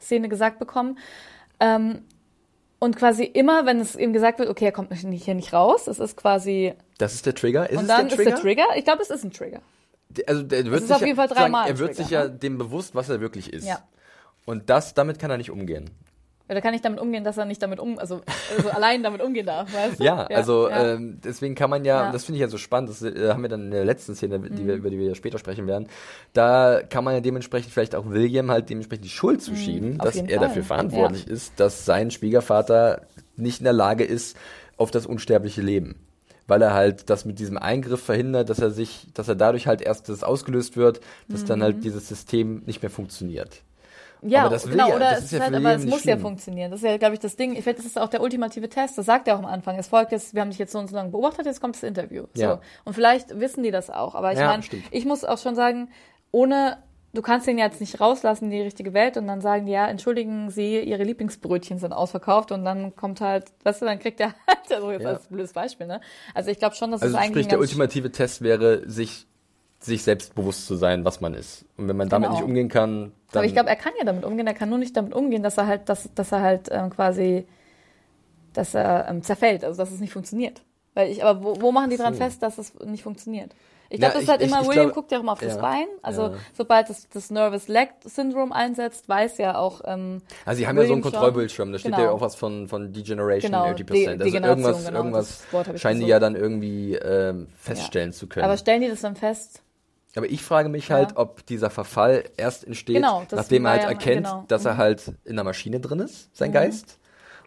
Szene gesagt bekommen. Ähm, und quasi immer, wenn es ihm gesagt wird, okay, er kommt nicht, hier nicht raus, es ist quasi, Das ist der Trigger. Ist und dann der ist der Trigger. Ich glaube, es ist ein Trigger. Also der wird ist sich auf jeden ja, Fall dreimal sagen, Er wird Trigger, sich ja ne? dem bewusst, was er wirklich ist. Ja. Und das, damit kann er nicht umgehen. Oder kann ich damit umgehen, dass er nicht damit um, also, also allein damit umgehen darf, weißt du? Ja, also ja. Ähm, deswegen kann man ja, Ja. und das finde ich ja so spannend, das äh, haben wir dann in der letzten Szene, die Mhm. wir, über die wir ja später sprechen werden, da kann man ja dementsprechend vielleicht auch William halt dementsprechend die Schuld zuschieben, Mhm, dass er Fall. dafür verantwortlich ist, dass sein Schwiegervater nicht in der Lage ist auf das unsterbliche Leben. Weil er halt das mit diesem Eingriff verhindert, dass er sich, dass er dadurch halt erst das ausgelöst wird, dass dann Mhm. halt dieses System nicht mehr funktioniert. Ja, genau, ja- oder es ist ja halt, aber es muss ja schlimm. funktionieren. Das ist ja, glaube ich, das Ding. Ich finde, das ist auch der ultimative Test. Das sagt er auch am Anfang. Es folgt jetzt, wir haben dich jetzt so und so lange beobachtet, jetzt kommt das Interview. So. Ja. Und vielleicht wissen die das auch. Aber ich Ja, meine, ich muss auch schon sagen, ohne, du kannst den jetzt nicht rauslassen in die richtige Welt und dann sagen ja, entschuldigen Sie, Ihre Lieblingsbrötchen sind ausverkauft und dann kommt halt, weißt du, dann kriegt der halt, also jetzt Ja. als blödes Beispiel, ne? Also ich glaube schon, dass Also es eigentlich sprich, der ultimative Test wäre, sich, sich selbst bewusst zu sein, was man ist. Und wenn man damit Genau. nicht umgehen kann, dann... Aber ich glaube, er kann ja damit umgehen. Er kann nur nicht damit umgehen, dass er halt, dass, dass er halt ähm, quasi, dass er ähm, zerfällt, also dass es nicht funktioniert. Weil ich, aber wo, wo machen die dran So. fest, dass es nicht funktioniert? Ich Ja, glaube, das ist halt ich- immer, ich William glaub- guckt ja auch immer auf das ja, Bein. Also ja. sobald das, das Nervous Leg Syndrome einsetzt, weiß ja auch, ähm, Also sie haben ja so William einen. Kontrollbildschirm, da steht Genau. ja auch was von, von Degeneration Genau, 80%. De- also Degeneration, irgendwas, genau, irgendwas das scheinen die ja dann irgendwie ähm, feststellen zu können. aber stellen die das dann fest? Aber ich frage mich Ja. halt, ob dieser Verfall erst entsteht, Genau, nachdem er halt ja- erkennt, genau. dass er halt in der Maschine drin ist, sein Geist.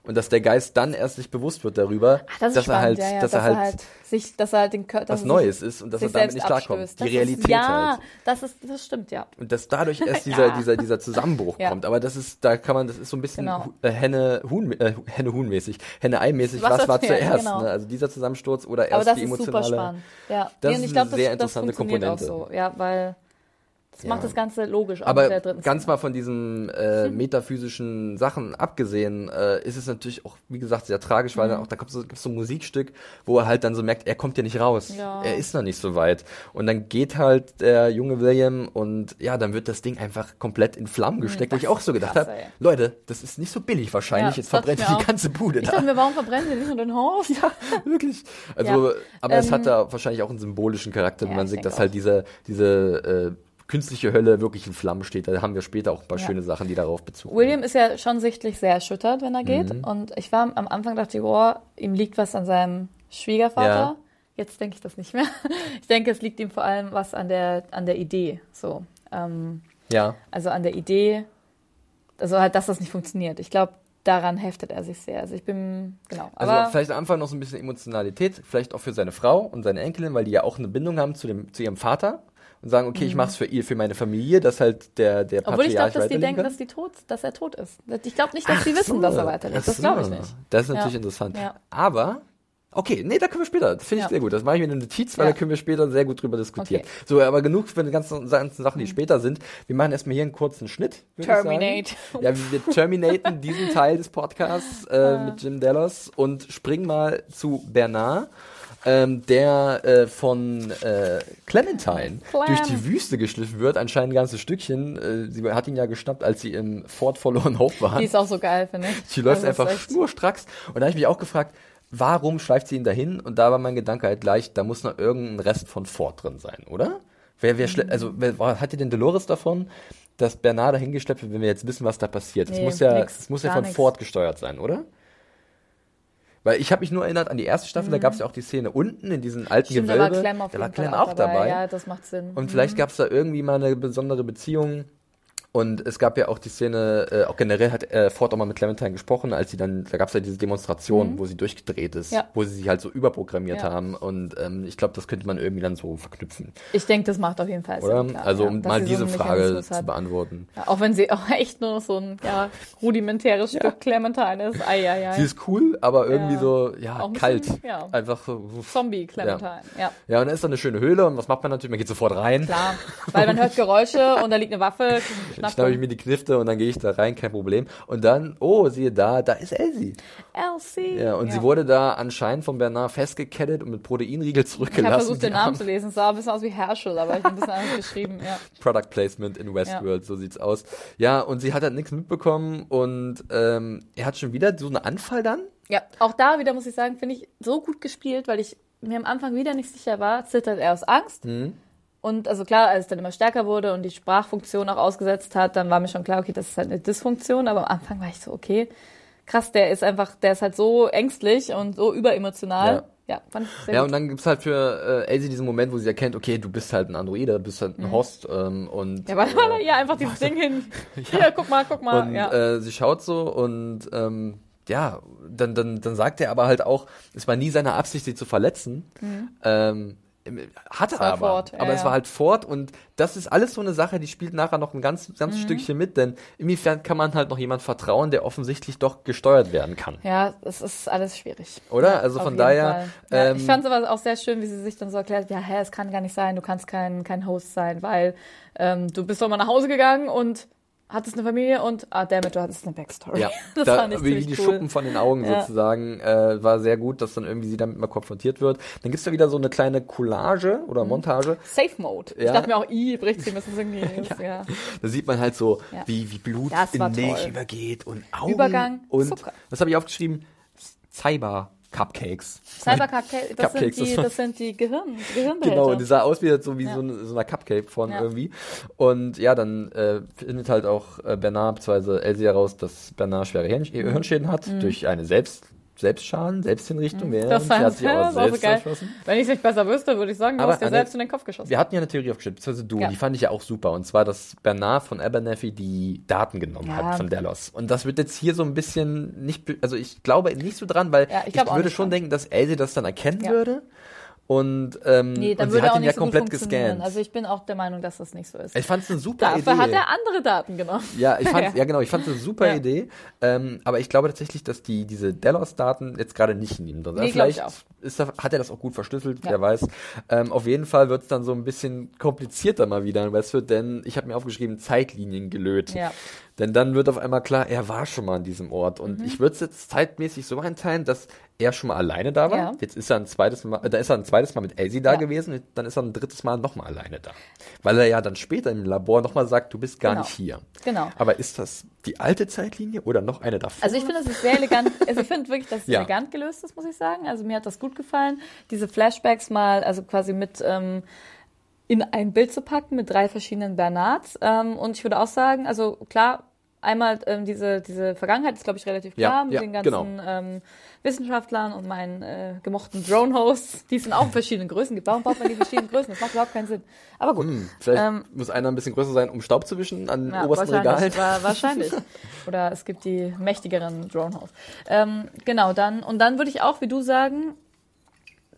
Und dass der Geist dann erst sich bewusst wird darüber, Ach, das ist dass er halt, ja, ja, dass er halt, sich, dass er halt den Körper, was Neues ist und dass er damit nicht klarkommt. abstößt. Die Das Realität ist, ja, halt. das ist, das stimmt, ja. Und dass dadurch erst dieser, dieser, dieser Zusammenbruch kommt. Aber das ist, da kann man, das ist so ein bisschen Genau. Äh, Henne, Huhn, äh, Henne, Huhn mäßig, Henne, Ei mäßig. Was Was, das war zuerst? genau. Ne? Also dieser Zusammensturz oder Aber erst das die ist emotionale. super spannend. Ja, Das ist eine sehr das, das interessante funktioniert auch Komponente. so. Ja, weil das Ja. macht das Ganze logisch. auch Aber ganz Szene. mal von diesen äh, metaphysischen Sachen abgesehen, äh, ist es natürlich auch, wie gesagt, sehr tragisch, weil Mhm. dann auch da kommt so, gibt's so ein Musikstück, wo er halt dann so merkt, er kommt ja nicht raus. Ja. Er ist noch nicht so weit. Und dann geht halt der junge William und ja, dann wird das Ding einfach komplett in Flammen gesteckt, wo das ich auch so gedacht habe. Leute, das ist nicht so billig wahrscheinlich, Ja, jetzt verbrennt ich die auch. ganze Bude Ich da. dachte mir, warum verbrennen wir nicht nur den Haus? Ja, wirklich. Also, aber es Ähm, hat da wahrscheinlich auch einen symbolischen Charakter, wenn man ich sieht, dass halt diese, diese äh, künstliche Hölle wirklich in Flammen steht. Da haben wir später auch ein paar Ja. schöne Sachen, die darauf Bezug William ist ja schon sichtlich sehr erschüttert, wenn er geht. Mhm. Und ich war am Anfang dachte ich, oh, ihm liegt was an seinem Schwiegervater. Ja. Jetzt denke ich das nicht mehr. Ich denke, es liegt ihm vor allem was an der, an der Idee. So. Ähm, Ja. also an der Idee, also halt, dass das nicht funktioniert. Ich glaube, daran heftet er sich sehr. Also ich bin, genau. Also vielleicht am Anfang noch so ein bisschen Emotionalität, vielleicht auch für seine Frau und seine Enkelin, weil die ja auch eine Bindung haben zu, dem, zu ihrem Vater und sagen, okay, ich mache es für ihr, für meine Familie, dass halt der, der Mhm. obwohl ich glaube, Patriarch dass die denken, dass, die tot, dass er tot ist. Ich glaube nicht, dass Ach die wissen, so. dass er weiterlebt. Das so. glaube ich nicht. Das ist natürlich Ja. interessant. Ja. Aber, okay, nee, da können wir später. Das finde ich Ja. sehr gut. Das mache ich mir eine Notiz, weil Ja. da können wir später sehr gut drüber diskutieren. Okay. So, aber genug für die ganzen, ganzen Sachen, die später sind. Wir machen erstmal hier einen kurzen Schnitt. Terminate. Ja, wir terminaten diesen Teil des Podcasts äh, mit Jim Delos und springen mal zu Bernard. Ähm, der äh, von äh, Clementine Clem. durch die Wüste geschliffen wird, anscheinend ein ganzes Stückchen. Äh, sie hat ihn ja geschnappt, als sie im Fort Verloren Hope waren. Die ist auch so geil, finde ich. Sie läuft Also, das einfach echt- schnurstracks. Und da habe ich mich auch gefragt, warum schleift sie ihn dahin? Und da war mein Gedanke halt gleich, da muss noch irgendein Rest von Ford drin sein, oder? Wer, wer schle- also, wer, war- hat ihr denn Dolores davon? dass Bernard dahingeschleppt wird, wenn wir jetzt wissen, was da passiert? Es Nee, muss ja, nix, es muss ja von nix. Ford gesteuert sein, oder? Weil ich habe mich nur erinnert an die erste Staffel, da gab es ja auch die Szene unten in diesen alten Mhm. Stimmt, da war Gewölbe. Clem auf da war Clem auch dabei. Ja, das macht Sinn. Und vielleicht gab es da irgendwie mal eine besondere Beziehung. Und es gab ja auch die Szene, äh, auch generell hat äh, Ford auch mal mit Clementine gesprochen, als sie dann, da gab es ja diese Demonstration, wo sie durchgedreht ist, Mhm. Ja. wo sie sich halt so überprogrammiert Ja. haben. Und ähm, ich glaube, das könnte man irgendwie dann so verknüpfen, ich denke, das macht auf jeden Fall oder? Sinn. klar, also ja, um dass mal so diese einen Frage zu beantworten. Ja, auch wenn sie auch echt nur noch so ein ja, rudimentäres Stück Clementine ist. Ei, ei, ei. Sie ist cool, aber irgendwie Ja. so, ja, Auch ein kalt. bisschen, ja. Einfach so. Zombie Clementine. Ja. Ja, und dann ist da eine schöne Höhle und was macht man natürlich? Man geht sofort rein. klar. Weil man hört Geräusche und da liegt eine Waffe. Dann schnappe ich mir die Knifte und dann gehe ich da rein, kein Problem. Und dann, oh, siehe da, da ist Elsie. Elsie. Ja, und sie wurde da anscheinend von Bernard festgekettet und mit Proteinriegel Ich zurückgelassen. habe versucht, den Namen zu lesen. Es sah ein bisschen aus wie Herschel, aber ich habe ein bisschen anders geschrieben. Ja. Product Placement in Westworld, so sieht's aus. Ja, und sie hat halt nichts mitbekommen und ähm, er hat schon wieder so einen Anfall dann. ja, auch da wieder muss ich sagen, finde ich so gut gespielt, weil ich mir am Anfang wieder nicht sicher war, zittert er aus Angst. Mhm. Und also klar, als es dann immer stärker wurde und die Sprachfunktion auch ausgesetzt hat, dann war mir schon klar, okay, das ist halt eine Dysfunktion. Aber am Anfang war ich so, okay, krass, der ist einfach, der ist halt so ängstlich und so überemotional. Ja. Ja, fand ich sehr Ja, gut. und dann gibt's halt für äh, Elsie diesen Moment, wo sie erkennt, okay, du bist halt ein Androide, du bist halt ein Host ähm, und Mhm. ja, weil, er ja einfach dieses Ding hin. Hier, guck mal, guck mal. Und ja. äh, sie schaut so und ähm, ja, dann, dann, dann sagt er aber halt auch, es war nie seine Absicht, sie zu verletzen. Ähm, hat er aber. Ford, ja, aber es ja. war halt Ford und das ist alles so eine Sache, die spielt nachher noch ein ganz, ganz Mhm. Stückchen mit, denn inwiefern kann man halt noch jemand vertrauen, der offensichtlich doch gesteuert werden kann. Ja, es ist alles schwierig. Oder? Ja, Also von daher. Ja, ähm, ich fand es aber auch sehr schön, wie sie sich dann so erklärt, ja, hä, es kann gar nicht sein, du kannst kein, kein Host sein, weil ähm, du bist doch mal nach Hause gegangen und hattest eine Familie und, ah, damit, du hattest eine Backstory. Ja, das da, fand ich wie die cool. Schuppen von den Augen Ja. sozusagen, äh, war sehr gut, dass dann irgendwie sie damit mal konfrontiert wird. Dann gibt's da wieder so eine kleine Collage oder Mhm. Montage. Safe Mode. Ich Ja. dachte mir auch, i, bricht sie, das ist irgendwie, ja. ja. Da sieht man halt so, wie, wie Blut Das in Milch toll. übergeht und Augen Übergang, und Zucker. was habe ich aufgeschrieben? Cyber Cupcakes. Cyber Cupcakes, das, Cupcakes, sind die, das sind die Gehirn, Gehirnbehälter. Genau, die sah aus wie so, wie Ja. so, eine, so eine Cupcake-Form Ja. irgendwie. Und ja, dann äh, findet halt auch äh, Bernard bzw. Elsie heraus, dass Bernard schwere Hirn Mhm. Hirnschäden hat durch eine Selbst Selbstschaden, Selbsthinrichtung. Mhm. das sie hat sich auch so selbst geil. erschossen. Wenn ich es nicht besser wüsste, würde ich sagen, du Aber hast dir selbst in den Kopf geschossen. Wir hatten ja eine Theorie aufgestellt, beziehungsweise du, Ja. die fand ich ja auch super. Und zwar, dass Bernard von Abernathy die Daten genommen Ja. hat von Delos. Und das wird jetzt hier so ein bisschen nicht, also ich glaube nicht so dran, weil Ja, ich ich, würde schon denken, dass Elsie das dann erkennen würde. Und, ähm, Nee, dann und sie würde hat auch ihn ja so komplett gescannt. Also ich bin auch der Meinung, dass das nicht so ist. ich fand es eine super Dafür Idee. hat er andere Daten genommen. Ja, ich fand, Ja. ja. genau, ich fand es eine super Ja. Idee. Ähm, aber ich glaube tatsächlich, dass die, diese Delos-Daten jetzt gerade nicht in ihm drin sind. Nee, Vielleicht ist hat er das auch gut verschlüsselt, Ja. wer weiß. Ähm, auf jeden Fall wird es dann so ein bisschen komplizierter mal wieder in Westworld, denn ich habe mir aufgeschrieben, Zeitlinien gelöt. Ja. Denn dann wird auf einmal klar, er war schon mal an diesem Ort. Mhm. Und ich würde es jetzt zeitmäßig so einteilen, dass er schon mal alleine da war. Ja. Jetzt ist er ein zweites Mal, äh, da ist er ein zweites Mal mit Elsie da Ja. gewesen, dann ist er ein drittes Mal nochmal alleine da. Weil er ja dann später im Labor nochmal sagt, du bist gar Genau. nicht hier. Genau. Aber ist das die alte Zeitlinie oder noch eine davor? Also ich finde, es ist sehr elegant. Also ich finde wirklich, dass es Ja. elegant gelöst ist, muss ich sagen. Also mir hat das gut gefallen, diese Flashbacks mal, also quasi mit ähm, in ein Bild zu packen mit drei verschiedenen Bernards. Ähm, und ich würde auch sagen, also klar, einmal ähm, diese, diese Vergangenheit ist, glaube ich, relativ klar Ja, mit ja, den ganzen genau. ähm, Wissenschaftlern und meinen äh, gemochten Drone-Hosts. Die sind auch in verschiedenen Größen. gibt. Warum baut man die verschiedenen Größen? Das macht überhaupt keinen Sinn. Aber gut. Hm, vielleicht Ähm, muss einer ein bisschen größer sein, um Staub zu wischen an Ja, obersten wahrscheinlich, Regal. War, wahrscheinlich. Oder es gibt die mächtigeren Dronehouse. Ähm, genau, dann, und dann würde ich auch, wie du sagen,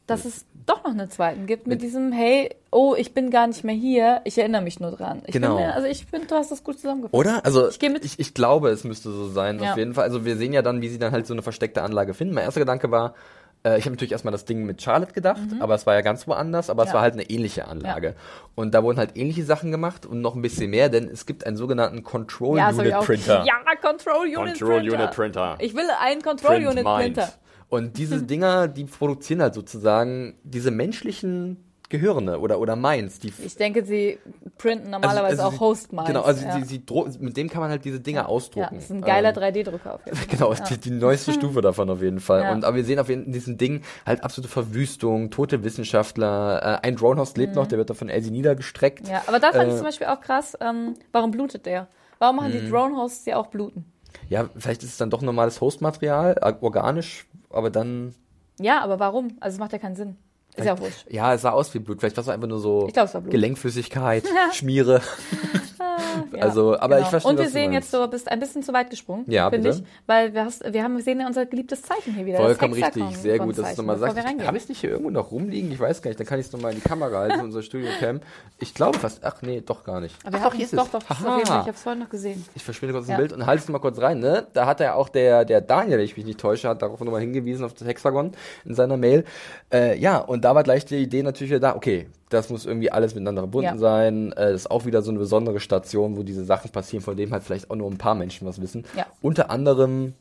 dass es doch noch einen zweiten gibt mit, diesem, hey, oh, ich bin gar nicht mehr hier, ich erinnere mich nur dran. Ich Genau. Finde, also ich finde, du hast das gut zusammengefasst. Oder? Also Ich mit. Ich, ich glaube, es müsste so sein, Ja. auf jeden Fall. Also wir sehen ja dann, wie sie dann halt so eine versteckte Anlage finden. Mein erster Gedanke war, äh, ich habe natürlich erstmal das Ding mit Charlotte gedacht, aber es war ja ganz woanders, aber es Mhm. Ja. war halt eine ähnliche Anlage. Und da wurden halt ähnliche Sachen gemacht und noch ein bisschen mehr, denn es gibt einen sogenannten Control ja, Unit. Printer. Ja, Control Unit Control Printer. Unit Printer. Ich will einen Control Unit Printer. Und diese Dinger, die produzieren halt sozusagen diese menschlichen Gehirne oder, oder Minds. Die Ich denke, sie printen normalerweise also auch Host Minds. Genau, also ja. sie, sie mit dem kann man halt diese Dinge ja, ausdrucken. das ist ein geiler Ähm, 3D-Drucker auf jeden Fall. Genau, die, die neueste Stufe davon auf jeden Fall. Ja. Und aber wir sehen auf jeden, in diesem Ding halt absolute Verwüstung, tote Wissenschaftler. Äh, ein Dronehost lebt noch, der wird da von Elsie niedergestreckt. Mhm. Ja, aber da fand ich Äh, zum Beispiel auch krass, ähm, warum blutet der? Warum machen Mhm. die Drone-Hosts ja auch bluten? Ja, vielleicht ist es dann doch normales Hostmaterial, organisch, aber dann. Ja, aber warum? Also es macht ja keinen Sinn. Ist ja auch wurscht. Ja, es sah aus wie Blut. Vielleicht war es einfach nur so Ich glaub, es war Blut. Gelenkflüssigkeit, Schmiere. Ja, Also, aber ich verstehe, Und wir sehen jetzt, du bist ein bisschen zu weit gesprungen, Ja, finde ich. Weil wir, hast, wir, haben, wir sehen ja unser geliebtes Zeichen hier wieder. Vollkommen richtig, sehr gut, dass du es nochmal sagst. Habe ich es nicht hier irgendwo noch rumliegen? Ich weiß gar nicht. Dann kann ich es nochmal in die Kamera halten, unser Studio-Cam. Ich glaube fast. Ach nee, doch gar nicht. Aber Ach, hatten hier ist doch, es. doch, das ist Haha. auf jeden Fall. Ich habe es vorhin noch gesehen. Ich verschwinde kurz Ja. ein Bild und halte es mal kurz rein, ne? Da hat er auch der, der Daniel, wenn ich mich nicht täusche, hat darauf nochmal hingewiesen auf das Hexagon in seiner Mail. Äh, ja, und da war gleich die Idee natürlich wieder da, okay, das muss irgendwie alles miteinander verbunden Ja. sein. Äh, das ist auch wieder so eine besondere Station, wo diese Sachen passieren, von denen halt vielleicht auch nur ein paar Menschen was wissen. Ja. Unter anderem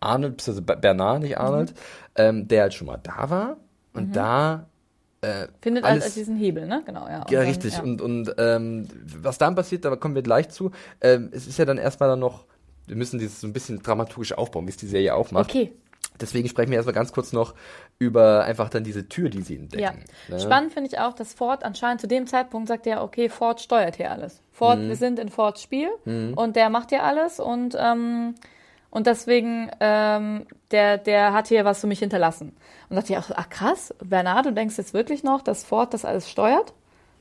Arnold, beziehungsweise Bernard, nicht Arnold, Mhm. ähm, der halt schon mal da war und da äh, Findet alles, halt diesen Hebel, ne? Genau, ja. Und ja, dann- richtig. ja. Und, und ähm, was dann passiert, da kommen wir gleich zu. Ähm, es ist ja dann erstmal dann noch, wir müssen dieses so ein bisschen dramaturgisch aufbauen, wie es die Serie auch macht. Okay, Deswegen sprechen wir erstmal ganz kurz noch über einfach dann diese Tür, die sie entdecken. ja. ne? Spannend finde ich auch, dass Ford anscheinend zu dem Zeitpunkt sagt er, okay, Ford steuert hier alles. Ford, Mhm. wir sind in Fords Spiel und der macht hier alles und, ähm, und deswegen, ähm, der, der hat hier was für mich hinterlassen. Und dachte ich auch, ach krass, Bernard, du denkst jetzt wirklich noch, dass Ford das alles steuert?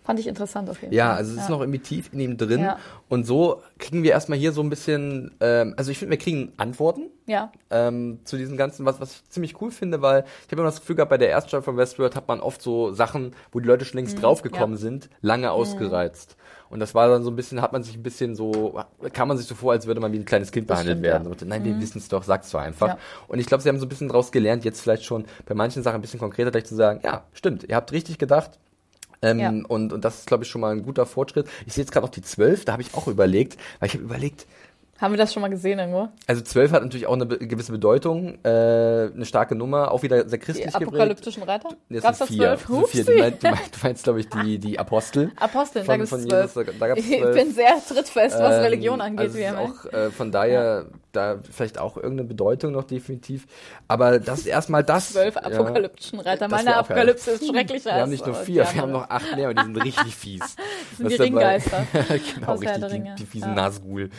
Fand ich interessant auf jeden Ja, Fall. also es ist noch irgendwie tief in ihm drin. Ja. Und so kriegen wir erstmal hier so ein bisschen, ähm, also ich finde, wir kriegen Antworten Ja, ähm, zu diesem Ganzen, was, was ich ziemlich cool finde, weil ich habe immer das Gefühl gehabt, bei der Erststaffel von Westworld hat man oft so Sachen, wo die Leute schon längst draufgekommen Mhm, ja. sind, lange ausgereizt. Und das war dann so ein bisschen, hat man sich ein bisschen so, kam man sich so vor, als würde man wie ein kleines Kind behandelt stimmt, werden. ja. Und, nein, wir wissen es doch, sag's doch einfach. Ja. Und ich glaube, sie haben so ein bisschen daraus gelernt, jetzt vielleicht schon bei manchen Sachen ein bisschen konkreter gleich zu sagen, ja, stimmt, ihr habt richtig gedacht. Ähm, Ja. und, und das ist, glaube ich, schon mal ein guter Fortschritt. Ich sehe jetzt gerade noch die 12, da habe ich auch überlegt, weil ich habe überlegt, haben wir das schon mal gesehen irgendwo? also 12 hat natürlich auch eine gewisse Bedeutung, äh, eine starke Nummer, auch wieder sehr Die christlich geprägt. apokalyptischen Reiter? Nee, Gab's das da sind vier. zwölf? Das sind vier. Du meinst, du meinst, meinst glaube ich, die, die Apostel. Aposteln, Von- da gibt von Jesus, zwölf. da- da gab's Ich zwölf. bin sehr trittfest, was Ähm, Religion angeht. Also ist auch äh, von daher da vielleicht auch irgendeine Bedeutung noch definitiv. Aber das ist erstmal das. Zwölf ja. apokalyptischen Reiter. Das Meine. Apokalypse ist schrecklicher Wir haben nicht nur vier, die wir haben noch acht mehr und die sind richtig fies. sind Was die Ringgeister genau, richtig, die, die fiesen Ja. Nazgul.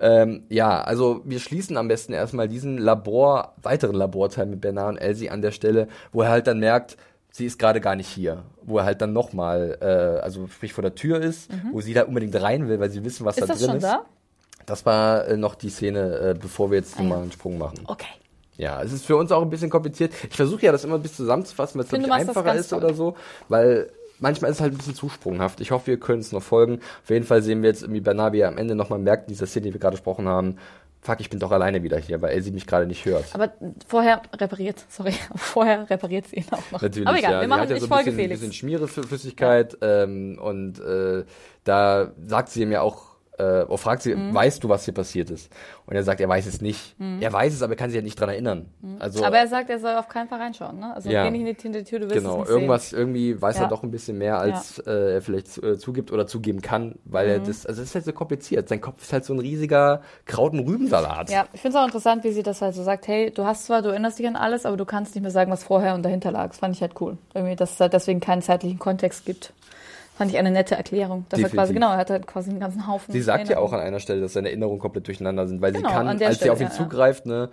Ähm, ja, also wir schließen am besten erstmal diesen Labor, weiteren Laborteil mit Bernard und Elsie an der Stelle, wo er halt dann merkt, sie ist gerade gar nicht hier. Wo er halt dann nochmal, äh, also sprich vor der Tür ist, wo sie da unbedingt rein will, weil sie wissen, was Mhm. Ist da das drin schon ist. da? Das war äh, noch die Szene, äh, bevor wir jetzt Ah, nochmal einen Sprung machen. Okay. Ja, es ist für uns auch ein bisschen kompliziert. Ich versuche ja das immer ein bisschen zusammenzufassen, weil es das einfacher ist toll. oder so, weil manchmal ist es halt ein bisschen zu sprunghaft. Ich hoffe, wir können es noch folgen. Auf jeden Fall sehen wir jetzt irgendwie Bernard, wie er am Ende nochmal merkt, in dieser Szene, die wir gerade gesprochen haben, fuck, ich bin doch alleine wieder hier, weil Elsie mich gerade nicht hört. Aber vorher repariert, sorry, vorher repariert sie ihn auch noch. Natürlich, Aber egal, ja. wir Sie machen hat ja so ein folge bisschen, Felix. bisschen Schmiereflüssigkeit ähm, und äh, da sagt sie ihm ja auch, äh, oder fragt sie, Mhm. weißt du, was hier passiert ist? Und er sagt, er weiß es nicht. Er weiß es, aber er kann sich ja nicht dran erinnern. Also, Mhm. Aber er sagt, er soll auf keinen Fall reinschauen, ne? Also Ja. geh nicht hinter die Tür, du wirst es Genau, nicht irgendwas, irgendwie weiß Ja. er doch ein bisschen mehr, als äh, er vielleicht äh, zugibt oder zugeben kann, weil Mhm. er das, also es ist halt so kompliziert. Sein Kopf ist halt so ein riesiger Kraut- und Rübensalat. sehen. Ja, ich finde es auch interessant, wie sie das halt so sagt, hey, du hast zwar, du erinnerst dich an alles, aber du kannst nicht mehr sagen, was vorher und dahinter lag. Das fand ich halt cool. Irgendwie, dass es halt deswegen keinen zeitlichen Kontext gibt. Fand ich eine nette Erklärung. Dass er Definitiv. quasi, genau, er hat halt quasi einen ganzen Haufen. Sie sagt ja auch an einer Stelle, dass seine Erinnerungen komplett durcheinander sind, weil Genau, sie kann, als Stelle, sie auf ihn ja, zugreift, ne,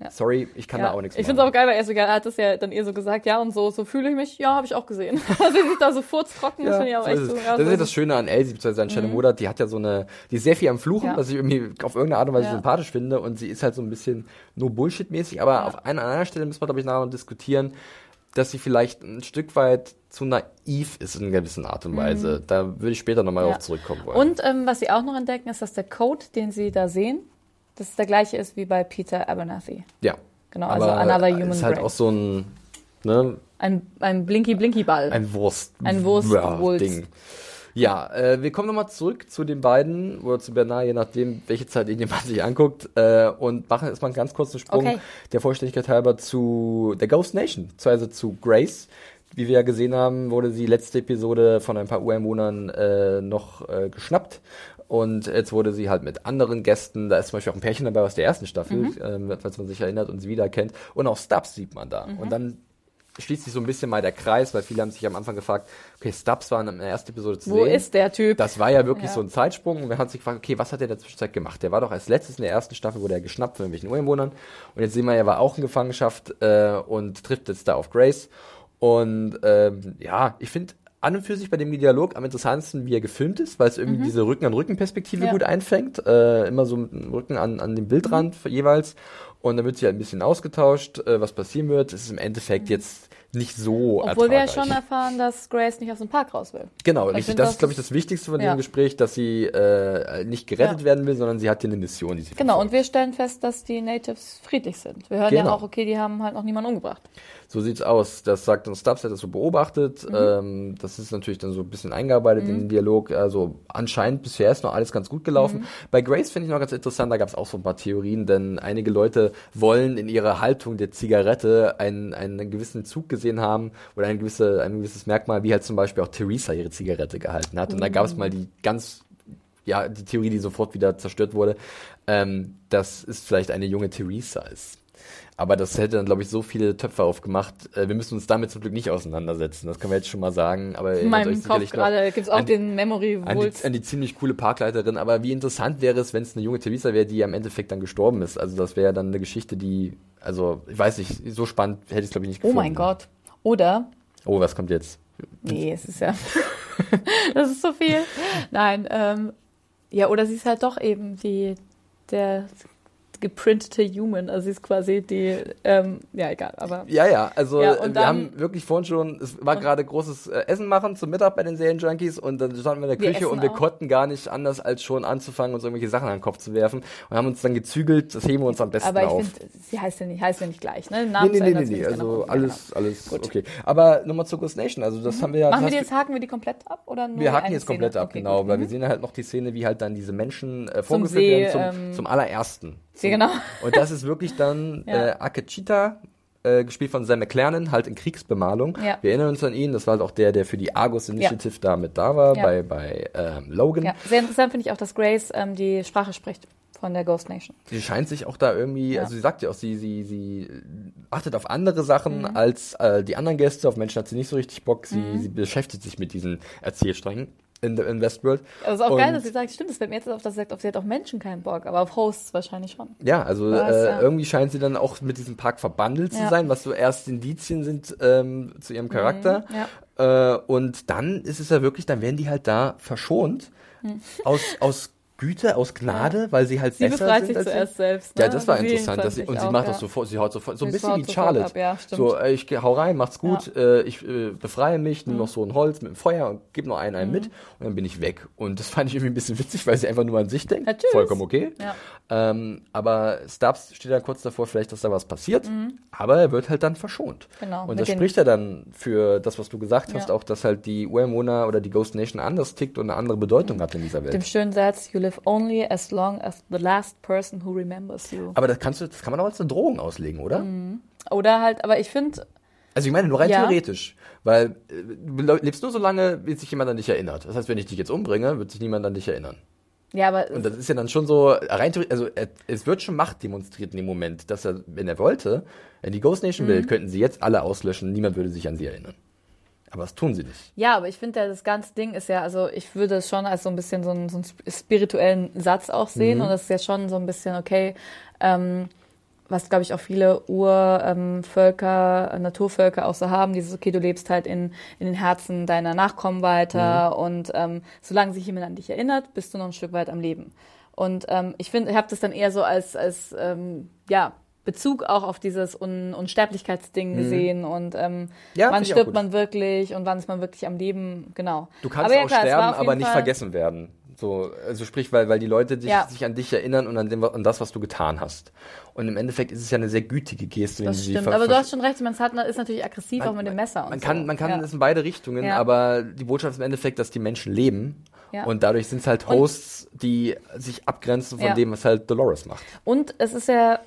Ja. sorry, ich kann Ja. da auch nichts Ich finde es machen. auch geil, weil er sogar, er hat das ja dann ihr so gesagt, ja, und so, so fühle ich mich, ja, habe ich auch gesehen. sie sieht da so furztrocken, das Ja, finde ich auch so echt ist so. Ja, das ist ja das. Schöne an Elsie, beziehungsweise an Shannon Modat, die hat ja so eine, die ist sehr viel am Fluchen, was ich irgendwie auf irgendeine Art und Weise sympathisch finde und sie ist halt so ein bisschen nur Bullshit-mäßig, aber auf einer anderen Stelle müssen wir, glaube ich, nachher diskutieren, dass sie vielleicht ein Stück weit zu naiv ist in einer gewissen Art und Weise. Da würde ich später nochmal Mhm. Ja. drauf zurückkommen wollen. Und ähm, was sie auch noch entdecken, ist, dass der Code, den sie da sehen, dass es der gleiche ist wie bei Peter Abernathy. ja. Genau, also aber another human ist halt brain. auch so ein, ne, Ein, ein Blinky-Blinky-Ball. ein Wurst. Ein Wurst- ja, äh, wir kommen nochmal zurück zu den beiden oder zu Bernard, je nachdem, welche Zeit irgendjemand sich anguckt, äh, und machen erstmal einen ganz kurzen Sprung Okay. der Vollständigkeit halber zu der Ghost Nation, also zu Grace, wie wir ja gesehen haben, wurde die letzte Episode von ein paar Ureinwohnern äh, noch äh, geschnappt. Und jetzt wurde sie halt mit anderen Gästen, da ist zum Beispiel auch ein Pärchen dabei aus der ersten Staffel, Mhm. ähm, falls man sich erinnert und sie wiedererkennt. Und auch Stubbs sieht man da. Mhm. Und dann schließt sich so ein bisschen mal der Kreis, weil viele haben sich am Anfang gefragt, okay, Stubbs war in der ersten Episode zu Wo sehen. ist der Typ? Das war ja wirklich Ja. so ein Zeitsprung und wir haben sich gefragt, okay, was hat er in der Zwischenzeit gemacht? Der war doch als letztes in der ersten Staffel, wurde er geschnappt von irgendwelchen Ureinwohnern und jetzt sehen wir, er war auch in Gefangenschaft äh, und trifft jetzt da auf Grace und ähm, ja, ich finde an und für sich bei dem Dialog am interessantesten, wie er gefilmt ist, weil es irgendwie diese Rücken-an-Rücken-Perspektive Mhm. Ja. gut einfängt, äh, immer so mit dem Rücken an, an dem Bildrand jeweils und dann wird sich halt ein bisschen ausgetauscht, äh, was passieren wird. Es ist im Endeffekt jetzt nicht so Mhm. Obwohl wir ja schon erfahren, dass Grace nicht aus dem Park raus will. Genau, Ich richtig. Das das ist, glaube ich, das Wichtigste von ja. diesem Gespräch, dass sie äh, nicht gerettet Ja. werden will, sondern sie hat hier eine Mission, die sie Genau, verfolgt. und wir stellen fest, dass die Natives friedlich sind. Wir hören ja Genau. auch, okay, die haben halt noch niemanden umgebracht. So sieht's aus. Das sagt uns Stubbs, hat das so beobachtet. Mhm. Ähm, das ist natürlich dann so ein bisschen eingearbeitet in den Dialog. Also anscheinend bisher ist noch alles ganz gut gelaufen. Mhm. Bei Grace finde ich noch ganz interessant, da gab es auch so ein paar Theorien, denn einige Leute wollen in ihrer Haltung der Zigarette einen, einen gewissen Zug gesehen haben oder ein, gewisse, ein gewisses Merkmal, wie halt zum Beispiel auch Theresa ihre Zigarette gehalten hat. Und da gab es mal die ganz ja, die Theorie, die sofort wieder zerstört wurde, ähm, dass es vielleicht eine junge Theresa ist. Aber das hätte dann, glaube ich, so viele Töpfe aufgemacht. Äh, wir müssen uns damit zum Glück nicht auseinandersetzen. Das können wir jetzt schon mal sagen. Aber In meinem Kopf gerade gibt es auch die- den Memory an die, an die ziemlich coole Parkleiterin. Aber wie interessant wäre es, wenn es eine junge Theresa wäre, die am Endeffekt dann gestorben ist. Also das wäre dann eine Geschichte, die, also ich weiß nicht, so spannend hätte ich es, glaube ich, nicht Oh gefunden. mein Gott. Oder Oh, was kommt jetzt? Nee, es ist ja. das ist so viel. Nein, ähm, ja, oder sie ist halt doch eben die, der geprintete Human. Also sie ist quasi die, ähm, ja, egal, aber. Ja, ja, also Ja, äh, wir dann- haben wirklich vorhin schon, es war gerade großes äh, Essen machen zum Mittag bei den Serienjunkies und dann standen wir in der Küche und wir auch. konnten gar nicht anders als schon anzufangen, uns irgendwelche Sachen an den Kopf zu werfen und haben uns dann gezügelt, das heben wir uns am besten Aber ich auf. finde, sie heißt ja nicht, heißt ja nicht gleich, ne? Nee, nee, nee, nee, nee, nicht, also genau. Alles, alles Gut. okay. Aber nochmal zur Ghost Nation, also das haben wir ja... Machen wir die jetzt, haken wir die komplett ab? Oder nur wir haken jetzt komplett Szene? ab, Okay, genau, gut. weil Mhm. wir sehen halt noch die Szene, wie halt dann diese Menschen äh, vorgeführt werden zum, ähm, zum allerersten. Sie, genau. Und das ist wirklich dann Ja. äh, Akechita, äh, gespielt von Sam McLernan, halt in Kriegsbemalung. Ja. Wir erinnern uns an ihn, das war halt auch der, der für die Argus Initiative da mit da war, Ja. bei, bei ähm, Logan. Ja, sehr interessant finde ich auch, dass Grace ähm, die Sprache spricht von der Ghost Nation. Sie scheint sich auch da irgendwie, Ja. also sie sagt ja auch, sie, sie, sie achtet auf andere Sachen Mhm. als äh, die anderen Gäste, auf Menschen hat sie nicht so richtig Bock, sie, sie beschäftigt sich mit diesen Erzählsträngen in, in Westworld. Aber es ist auch Und- geil, dass sie sagt, stimmt, es fällt mir jetzt auf, dass sie sagt, auf sie hat auch Menschen keinen Bock, aber auf Hosts wahrscheinlich schon. Ja, also Was, äh, ja. irgendwie scheint sie dann auch mit diesem Park verbandelt zu Ja. sein, was so erst Indizien sind ähm, zu ihrem Charakter. Mhm, ja. Äh, und dann ist es ja wirklich, dann werden die halt da verschont aus, aus Güte, aus Gnade, weil sie halt Mhm. Sie besser befreit sind sich als sie. zuerst selbst. Ne? Ja, das war Sie interessant. Dass sie, und sie auch, macht ja. das sofort, sie haut sofort, so ein bisschen wie Charlotte. ab, ja, so, äh, ich hau rein, macht's gut, äh, ich äh, befreie mich, Mhm. nimm noch so ein Holz mit dem Feuer und gib noch einen, einen mit und dann bin ich weg. Und das fand ich irgendwie ein bisschen witzig, weil sie einfach nur an sich denkt. Ja, tschüss. Vollkommen okay. Ja. Ähm, aber Stubbs steht dann kurz davor, vielleicht, dass da was passiert, aber er wird halt dann verschont. Mhm. Genau, Und das spricht ja dann für das, was du gesagt hast, Ja. auch, dass halt die Ureinwohner oder die Ghost Nation anders tickt und eine andere Bedeutung hat in dieser Welt. Dem schönen Satz, you live only as long as the last person who remembers you. aber das kannst du, das kann man auch als eine Drohung auslegen, oder? Oder halt, aber ich finde, Also ich meine nur rein Ja. theoretisch, weil äh, du lebst nur so lange, bis sich jemand an dich erinnert. Das heißt, wenn ich dich jetzt umbringe, wird sich niemand an dich erinnern. ja, aber Und das ist ja dann schon so rein theoretisch, also er, es wird schon Macht demonstriert in dem Moment, dass er, wenn er wollte, wenn die Ghost Nation Mhm. will, könnten sie jetzt alle auslöschen, niemand würde sich an sie erinnern. Aber das tun sie nicht. Ja, aber ich finde, ja, das ganze Ding ist ja, also ich würde es schon als so ein bisschen so einen, so einen sp- spirituellen Satz auch sehen Mhm. und das ist ja schon so ein bisschen, okay, ähm, was glaube ich auch viele Urvölker, ähm, äh, Naturvölker auch so haben, dieses, okay, du lebst halt in, in den Herzen deiner Nachkommen weiter Mhm. und ähm, solange sich jemand an dich erinnert, bist du noch ein Stück weit am Leben. Und ähm, ich finde, ich habe das dann eher so als, als ähm, ja, Bezug auch auf dieses Un Unsterblichkeitsding gesehen und ähm, Mhm. Ja, wann stirbt man wirklich und wann ist man wirklich am Leben, genau. Du kannst aber ja, auch klar, sterben, aber nicht Fall- vergessen werden. So, also sprich, weil, weil die Leute dich, Ja. sich an dich erinnern und an, dem, an das, was du getan hast. Und im Endeffekt ist es ja eine sehr gütige Geste, Das stimmt, aber du hast schon recht, man ist natürlich aggressiv auch mit dem Messer und Man so. kann, man kann ja. es in beide Richtungen, Ja. aber die Botschaft ist im Endeffekt, dass die Menschen leben. Ja. Und dadurch sind es halt Und- Hosts, die sich abgrenzen von dem, was halt Dolores macht. Und es ist ja,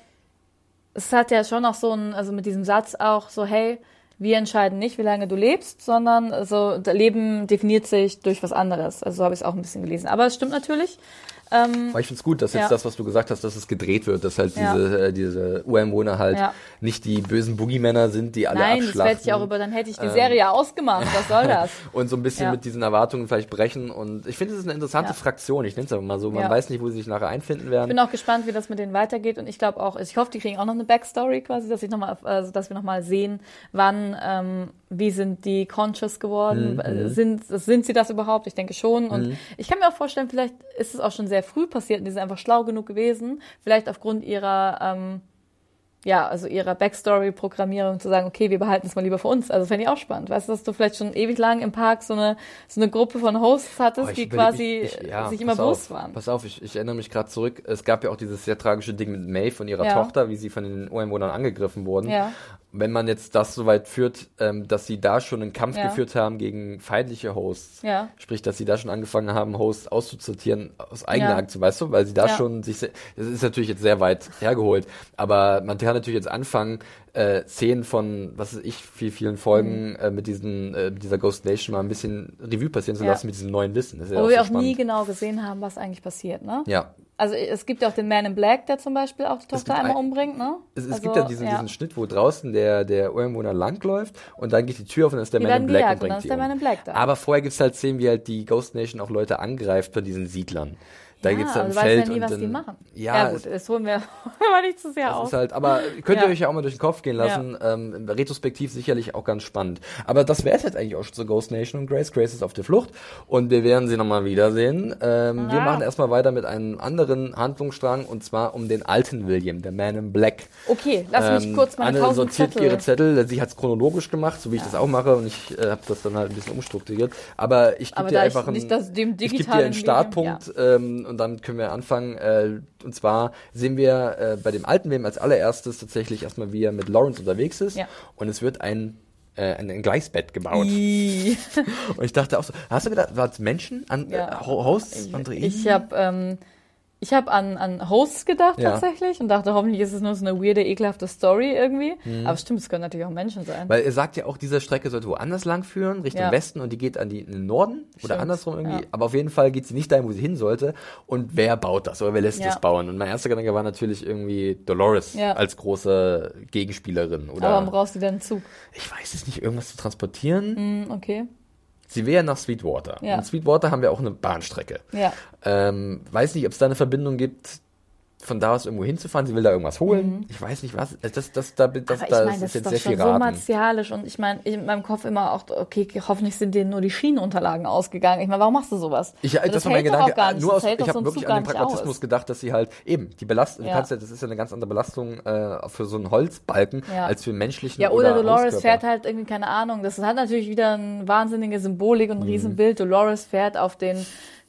es hat ja schon auch so ein, also mit diesem Satz auch so, hey, wir entscheiden nicht, wie lange du lebst, sondern so, das Leben definiert sich durch was anderes. Also so habe ich es auch ein bisschen gelesen. Aber es stimmt natürlich. Ähm, Aber ich finde es gut, dass jetzt Ja. das, was du gesagt hast, dass es gedreht wird, dass halt Ja. diese, äh, diese Ureinwohner halt Ja. nicht die bösen Boogie-Männer sind, die alle nein, das abschlachten. werde ich auch über, dann hätte ich die Serie ja ausgemacht. Was soll das? und so ein bisschen mit diesen Erwartungen vielleicht brechen. Und ich finde, es ist eine interessante. Fraktion. Ich nenne es einfach mal so. Man weiß nicht, wo sie sich nachher einfinden Ich werden. bin auch gespannt, wie das mit denen weitergeht und ich glaube auch, ich hoffe, die kriegen auch noch eine Backstory quasi, dass ich noch mal, also dass wir noch mal sehen, wann, ähm, wie sind die conscious geworden, Mhm. Äh, sind, sind sie das überhaupt? Ich denke schon und ich kann mir auch vorstellen, vielleicht ist es auch schon sehr früh passiert und die sind einfach schlau genug gewesen, vielleicht aufgrund ihrer, ähm, ja, also ihrer Backstory-Programmierung zu sagen, okay, wir behalten es mal lieber für uns. Also fände ich auch spannend. Weißt du, dass du vielleicht schon ewig lang im Park so eine, so eine Gruppe von Hosts hattest, Oh, die quasi ich- ich- ja, sich immer bewusst waren. Pass auf, ich, ich erinnere mich gerade zurück. Es gab ja auch dieses sehr tragische Ding mit Maeve und ihrer Ja. Tochter, wie sie von den Ureinwohnern angegriffen wurden. Ja. Wenn man jetzt das so weit führt, ähm, dass sie da schon einen Kampf Ja. geführt haben gegen feindliche Hosts, Ja. sprich, dass sie da schon angefangen haben, Hosts auszusortieren aus eigener Ja. Aktion, weißt du, weil sie da schon sich, das ist natürlich jetzt sehr weit hergeholt, aber man kann natürlich jetzt anfangen, äh, Szenen von, was weiß ich, viel, vielen Folgen Mhm. äh, mit diesen, äh, dieser Ghost Nation mal ein bisschen Revue passieren zu lassen mit diesem neuen Wissen. Das ist ja Wo wir so auch nie spannend. genau gesehen haben, was eigentlich passiert, ne? Ja, Also es gibt ja auch den Man in Black, der zum Beispiel auch die Tochter gibt einmal ein- umbringt, ne? Es, es also, gibt ja diesen, diesen Schnitt, wo draußen der, der Ureinwohner langläuft und dann geht die Tür auf und dann ist der Die Man in Black und bringt ist die der um. Man in Black da. Aber vorher gibt's halt Szenen, wie halt die Ghost Nation auch Leute angreift von diesen Siedlern. Da ja, geht's dann aber im du weißt Feld ja nie, und was dann, die machen. Ja, Ja, gut, das holen wir aber nicht zu sehr auf. halt, aber könnt ihr euch ja auch mal durch den Kopf gehen lassen. Ähm, retrospektiv sicherlich auch ganz spannend. Aber das wäre es jetzt eigentlich auch schon zu Ghost Nation und Grace. Grace ist auf der Flucht und wir werden sie nochmal wiedersehen. Ähm, Wir machen erstmal weiter mit einem anderen Handlungsstrang und zwar um den alten William, der Man in Black. okay, lass mich Ähm, kurz meine Anne sortiert Zettel. ihre Zettel. Sie hat es chronologisch gemacht, so wie ich das auch mache. Und ich äh, habe das dann halt ein bisschen umstrukturiert. Aber ich gebe dir einfach einen, nicht ich geb dir einen Startpunkt ähm, und dann können wir anfangen. Äh, und zwar sehen wir äh, bei dem alten William als allererstes tatsächlich erstmal, wie er mit Lawrence unterwegs ist. Ja. Und es wird ein äh, ein, ein Gleisbett gebaut. Und ich dachte auch so, hast du gedacht, war es Menschen? An, Ja. äh, Ho- Hosts? Andreinen? Ich habe ähm, ich habe an, an Hosts gedacht Ja. tatsächlich und dachte, hoffentlich ist es nur so eine weirde, ekelhafte Story irgendwie. Aber stimmt, es können natürlich auch Menschen sein. Mhm. Weil er sagt ja auch, diese Strecke sollte woanders lang führen, Richtung Ja. Westen und die geht an die, in den Norden oder Stimmt, andersrum irgendwie. ja. Aber auf jeden Fall geht sie nicht dahin, wo sie hin sollte. Und wer baut das oder wer lässt das bauen? Und mein erster Gedanke war natürlich irgendwie Dolores als große Gegenspielerin. Oder Aber warum brauchst du denn einen Zug? ich weiß es nicht, irgendwas zu transportieren. Hm, okay. Sie wäre nach Sweetwater. Ja. Und Sweetwater haben wir auch eine Bahnstrecke. Ja. Ähm, weiß nicht, ob es da eine Verbindung gibt, von da aus irgendwo hinzufahren. Sie will da irgendwas holen. Ich weiß nicht was. Das, das, da, das, Mhm. Aber ich da meine, ist das ist jetzt sehr viel so raten. martialisch und ich meine, in meinem Kopf immer auch, okay, hoffentlich sind denen nur die Schienenunterlagen ausgegangen. Ich meine, warum machst du sowas? Ich, Also das, war mein Gedanke. Nur das aus, ich so habe wirklich an den Pragmatismus gedacht, dass sie halt eben die Belastung, Ja. das ist ja eine ganz andere Belastung äh, für so einen Holzbalken Ja. als für einen menschlichen Ja, oder, Dolores Hauskörper. fährt halt irgendwie, keine Ahnung, das hat natürlich wieder eine wahnsinnige Symbolik Mhm. und ein Riesenbild. Dolores fährt auf den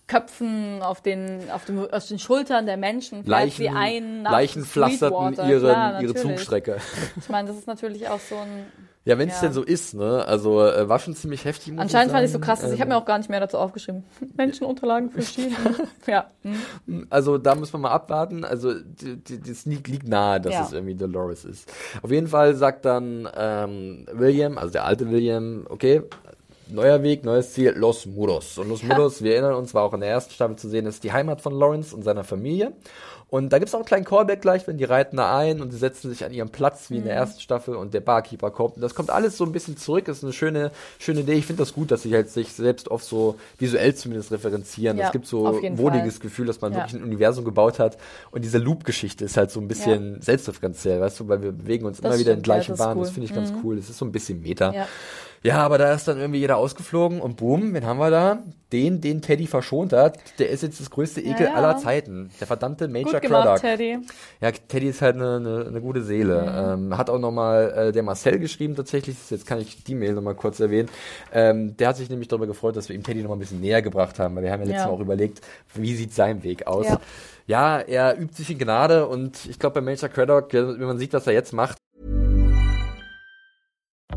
Köpfen, auf den, auf, dem, auf den Schultern der Menschen, Leichen, sie ein Leichen pflasterten ihren, Klar, ihre. Zugstrecke. Ich meine, das ist natürlich auch so ein... Ja, wenn es Ja. denn so ist, ne? Also äh, war schon ziemlich heftig. Muss Anscheinend fand ich so krass, dass ich habe Ähm, mir auch gar nicht mehr dazu aufgeschrieben. Menschenunterlagen für Schienen. ja. hm. Also da müssen wir mal abwarten. Also das liegt, liegt nahe, dass Ja. es irgendwie Dolores ist. Auf jeden Fall sagt dann ähm, William, also der alte William, okay, neuer Weg, neues Ziel, Los Muros. Und Los Muros, wir erinnern uns, war auch in der ersten Staffel zu sehen, ist die Heimat von Lawrence und seiner Familie. Und da gibt's auch einen kleinen Callback gleich, wenn die reiten da ein und sie setzen sich an ihren Platz wie in der Mhm. ersten Staffel und der Barkeeper kommt. Und das kommt alles so ein bisschen zurück. Das ist eine schöne, schöne Idee. Ich finde das gut, dass sie halt sich selbst oft so visuell zumindest referenzieren. Ja, es gibt so jeden wohliges Fall. Gefühl, dass man Ja. wirklich ein Universum gebaut hat. Und diese Loop-Geschichte ist halt so ein bisschen selbstreferenziell, weißt du, weil wir bewegen uns Das immer wieder in ja, gleichen das ist Bahnen. Das cool. Mhm. finde ich ganz cool. Das ist so ein bisschen Meta. Ja. Ja, aber da ist dann irgendwie jeder ausgeflogen und boom, wen haben wir da? Den, den Teddy verschont hat. Der ist jetzt das größte Ekel ja. aller Zeiten. Der verdammte Major Gut gemacht, Craddock. Teddy. Ja, Teddy ist halt eine, eine, eine gute Seele. Ähm, hat auch nochmal äh, der Marcel geschrieben tatsächlich. Jetzt kann ich die Mail nochmal kurz erwähnen. Ähm, der hat sich nämlich darüber gefreut, dass wir ihm Teddy nochmal ein bisschen näher gebracht haben. Weil wir haben ja letztes Ja. Mal auch überlegt, wie sieht sein Weg aus. Ja. Ja, er übt sich in Gnade und ich glaube bei Major Craddock, ja, wenn man sieht, was er jetzt macht,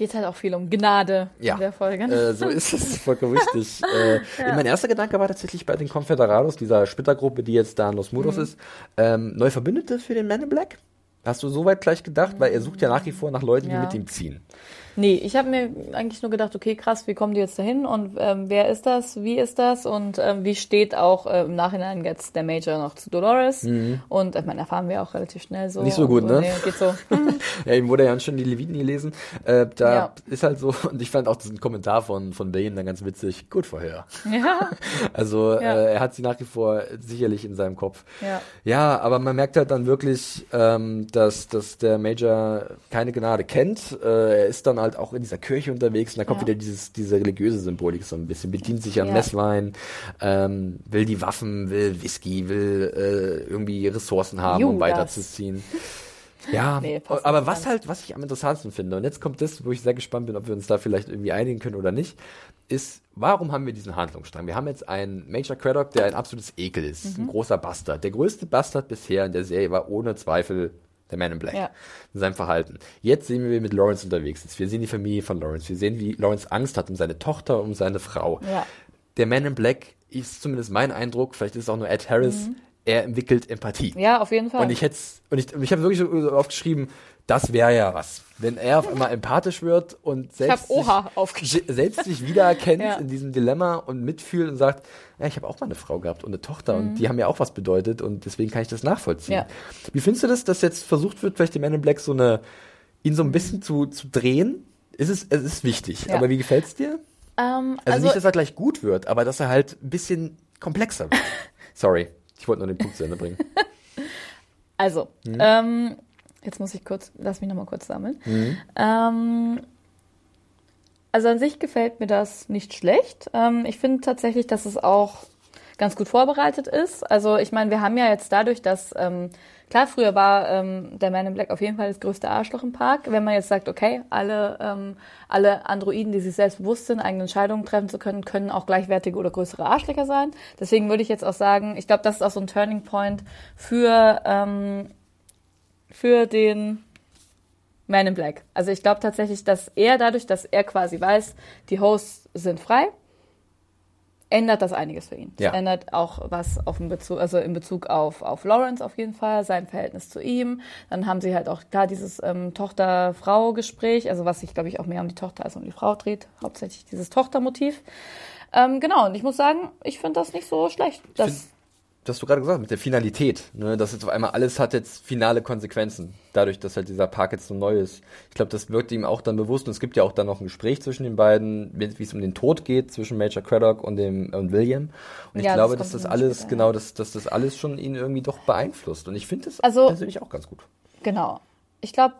Geht halt auch viel um Gnade Ja, in der Folge. äh, so ist es vollkommen richtig. Äh, Mein erster Gedanke war tatsächlich bei den Confederados, dieser Splittergruppe, die jetzt da in Los Muros Mhm. ist, ähm, neue Verbündete für den Man in Black? Hast du soweit gleich gedacht? Weil er sucht ja nach wie vor nach Leuten, die Ja. mit ihm ziehen. Nee, ich habe mir eigentlich nur gedacht, okay, krass, wie kommen die jetzt dahin und ähm, wer ist das, wie ist das und ähm, wie steht auch äh, im Nachhinein jetzt der Major noch zu Dolores und ich meine, erfahren wir auch relativ schnell so. Mhm. Nicht so gut, und ne? Nee, geht so. Ja, ihm wurde ja schon die Leviten gelesen. Äh, da Ja. ist halt so, und ich fand auch diesen Kommentar von, von Bane dann ganz witzig. Gut vorher. ja, Also Ja. äh, er hat sie nach wie vor sicherlich in seinem Kopf. ja. Ja, aber man merkt halt dann wirklich, ähm, dass, dass der Major keine Gnade kennt. Äh, er ist dann halt auch in dieser Kirche unterwegs und da kommt Ja. wieder dieses, diese religiöse Symbolik so ein bisschen. Bedient sich an Ja. Messwein, ähm, will die Waffen, will Whisky, will äh, irgendwie Ressourcen haben, um Judas. weiterzuziehen. Ja, Nee, aber was halt, was ich am interessantesten finde, und jetzt kommt das, wo ich sehr gespannt bin, ob wir uns da vielleicht irgendwie einigen können oder nicht, ist, warum haben wir diesen Handlungsstrang? Wir haben jetzt einen Major Craddock, der ein absolutes Ekel ist, Mhm. ein großer Bastard. Der größte Bastard bisher in der Serie war ohne Zweifel der Man in Black. Ja. In seinem Verhalten. Jetzt sehen wir, wie er mit Lawrence unterwegs ist. Wir sehen die Familie von Lawrence. Wir sehen, wie Lawrence Angst hat um seine Tochter, um seine Frau. Ja. Der Man in Black ist zumindest mein Eindruck, vielleicht ist es auch nur Ed Harris, er entwickelt Empathie. Mhm. Ja, auf jeden Fall. Und ich hätte und ich, ich habe wirklich so aufgeschrieben, das wäre ja was. Wenn er auf einmal empathisch wird und selbst, sich, selbst sich wiedererkennt Ja. in diesem Dilemma und mitfühlt und sagt, ja, ich habe auch mal eine Frau gehabt und eine Tochter Mhm. und die haben mir auch was bedeutet und deswegen kann ich das nachvollziehen. Ja. Wie findest du das, dass jetzt versucht wird, vielleicht dem Man in Black so eine, ihn so ein bisschen zu, zu drehen? Ist es, es ist wichtig, Ja. aber wie gefällt's dir? ähm, Also, also, nicht, dass er gleich gut wird, aber dass er halt ein bisschen komplexer wird. Sorry, ich wollte nur den Punkt zu Ende bringen. also Mhm. ähm, jetzt muss ich kurz, lass mich nochmal kurz sammeln. Mhm. Ähm, also an sich gefällt mir das nicht schlecht. Ähm, ich finde tatsächlich, dass es auch ganz gut vorbereitet ist. Also ich meine, wir haben ja jetzt dadurch, dass ähm, klar früher war ähm, der Man in Black auf jeden Fall das größte Arschloch im Park. Wenn man jetzt sagt, okay, alle ähm, alle Androiden, die sich selbst bewusst sind, eigene Entscheidungen treffen zu können, können auch gleichwertige oder größere Arschlöcher sein. Deswegen würde ich jetzt auch sagen, ich glaube, das ist auch so ein Turning Point für ähm, für den Man in Black. Also ich glaube tatsächlich, dass er dadurch, dass er quasi weiß, die Hosts sind frei, ändert das einiges für ihn. Das Ja. ändert auch was auf den Bezug, also in Bezug auf, auf Lawrence auf jeden Fall, sein Verhältnis zu ihm. Dann haben sie halt auch klar dieses ähm, Tochter-Frau-Gespräch, also was sich, glaube ich, auch mehr um die Tochter als um die Frau dreht, hauptsächlich dieses Tochtermotiv. Ähm, genau, und ich muss sagen, ich finde das nicht so schlecht. Das, find- das hast du gerade gesagt, mit der Finalität, ne, dass jetzt auf einmal alles hat jetzt finale Konsequenzen, dadurch, dass halt dieser Park jetzt so neu ist. Ich glaube, das wirkt ihm auch dann bewusst und es gibt ja auch dann noch ein Gespräch zwischen den beiden, wie es um den Tod geht zwischen Major Craddock und dem und William. Und ich Ja, das glaube, kommt dass das alles, später, genau, dass, dass das alles schon ihn irgendwie doch beeinflusst. Und ich finde das Also- persönlich auch ganz gut. Genau. Ich glaube,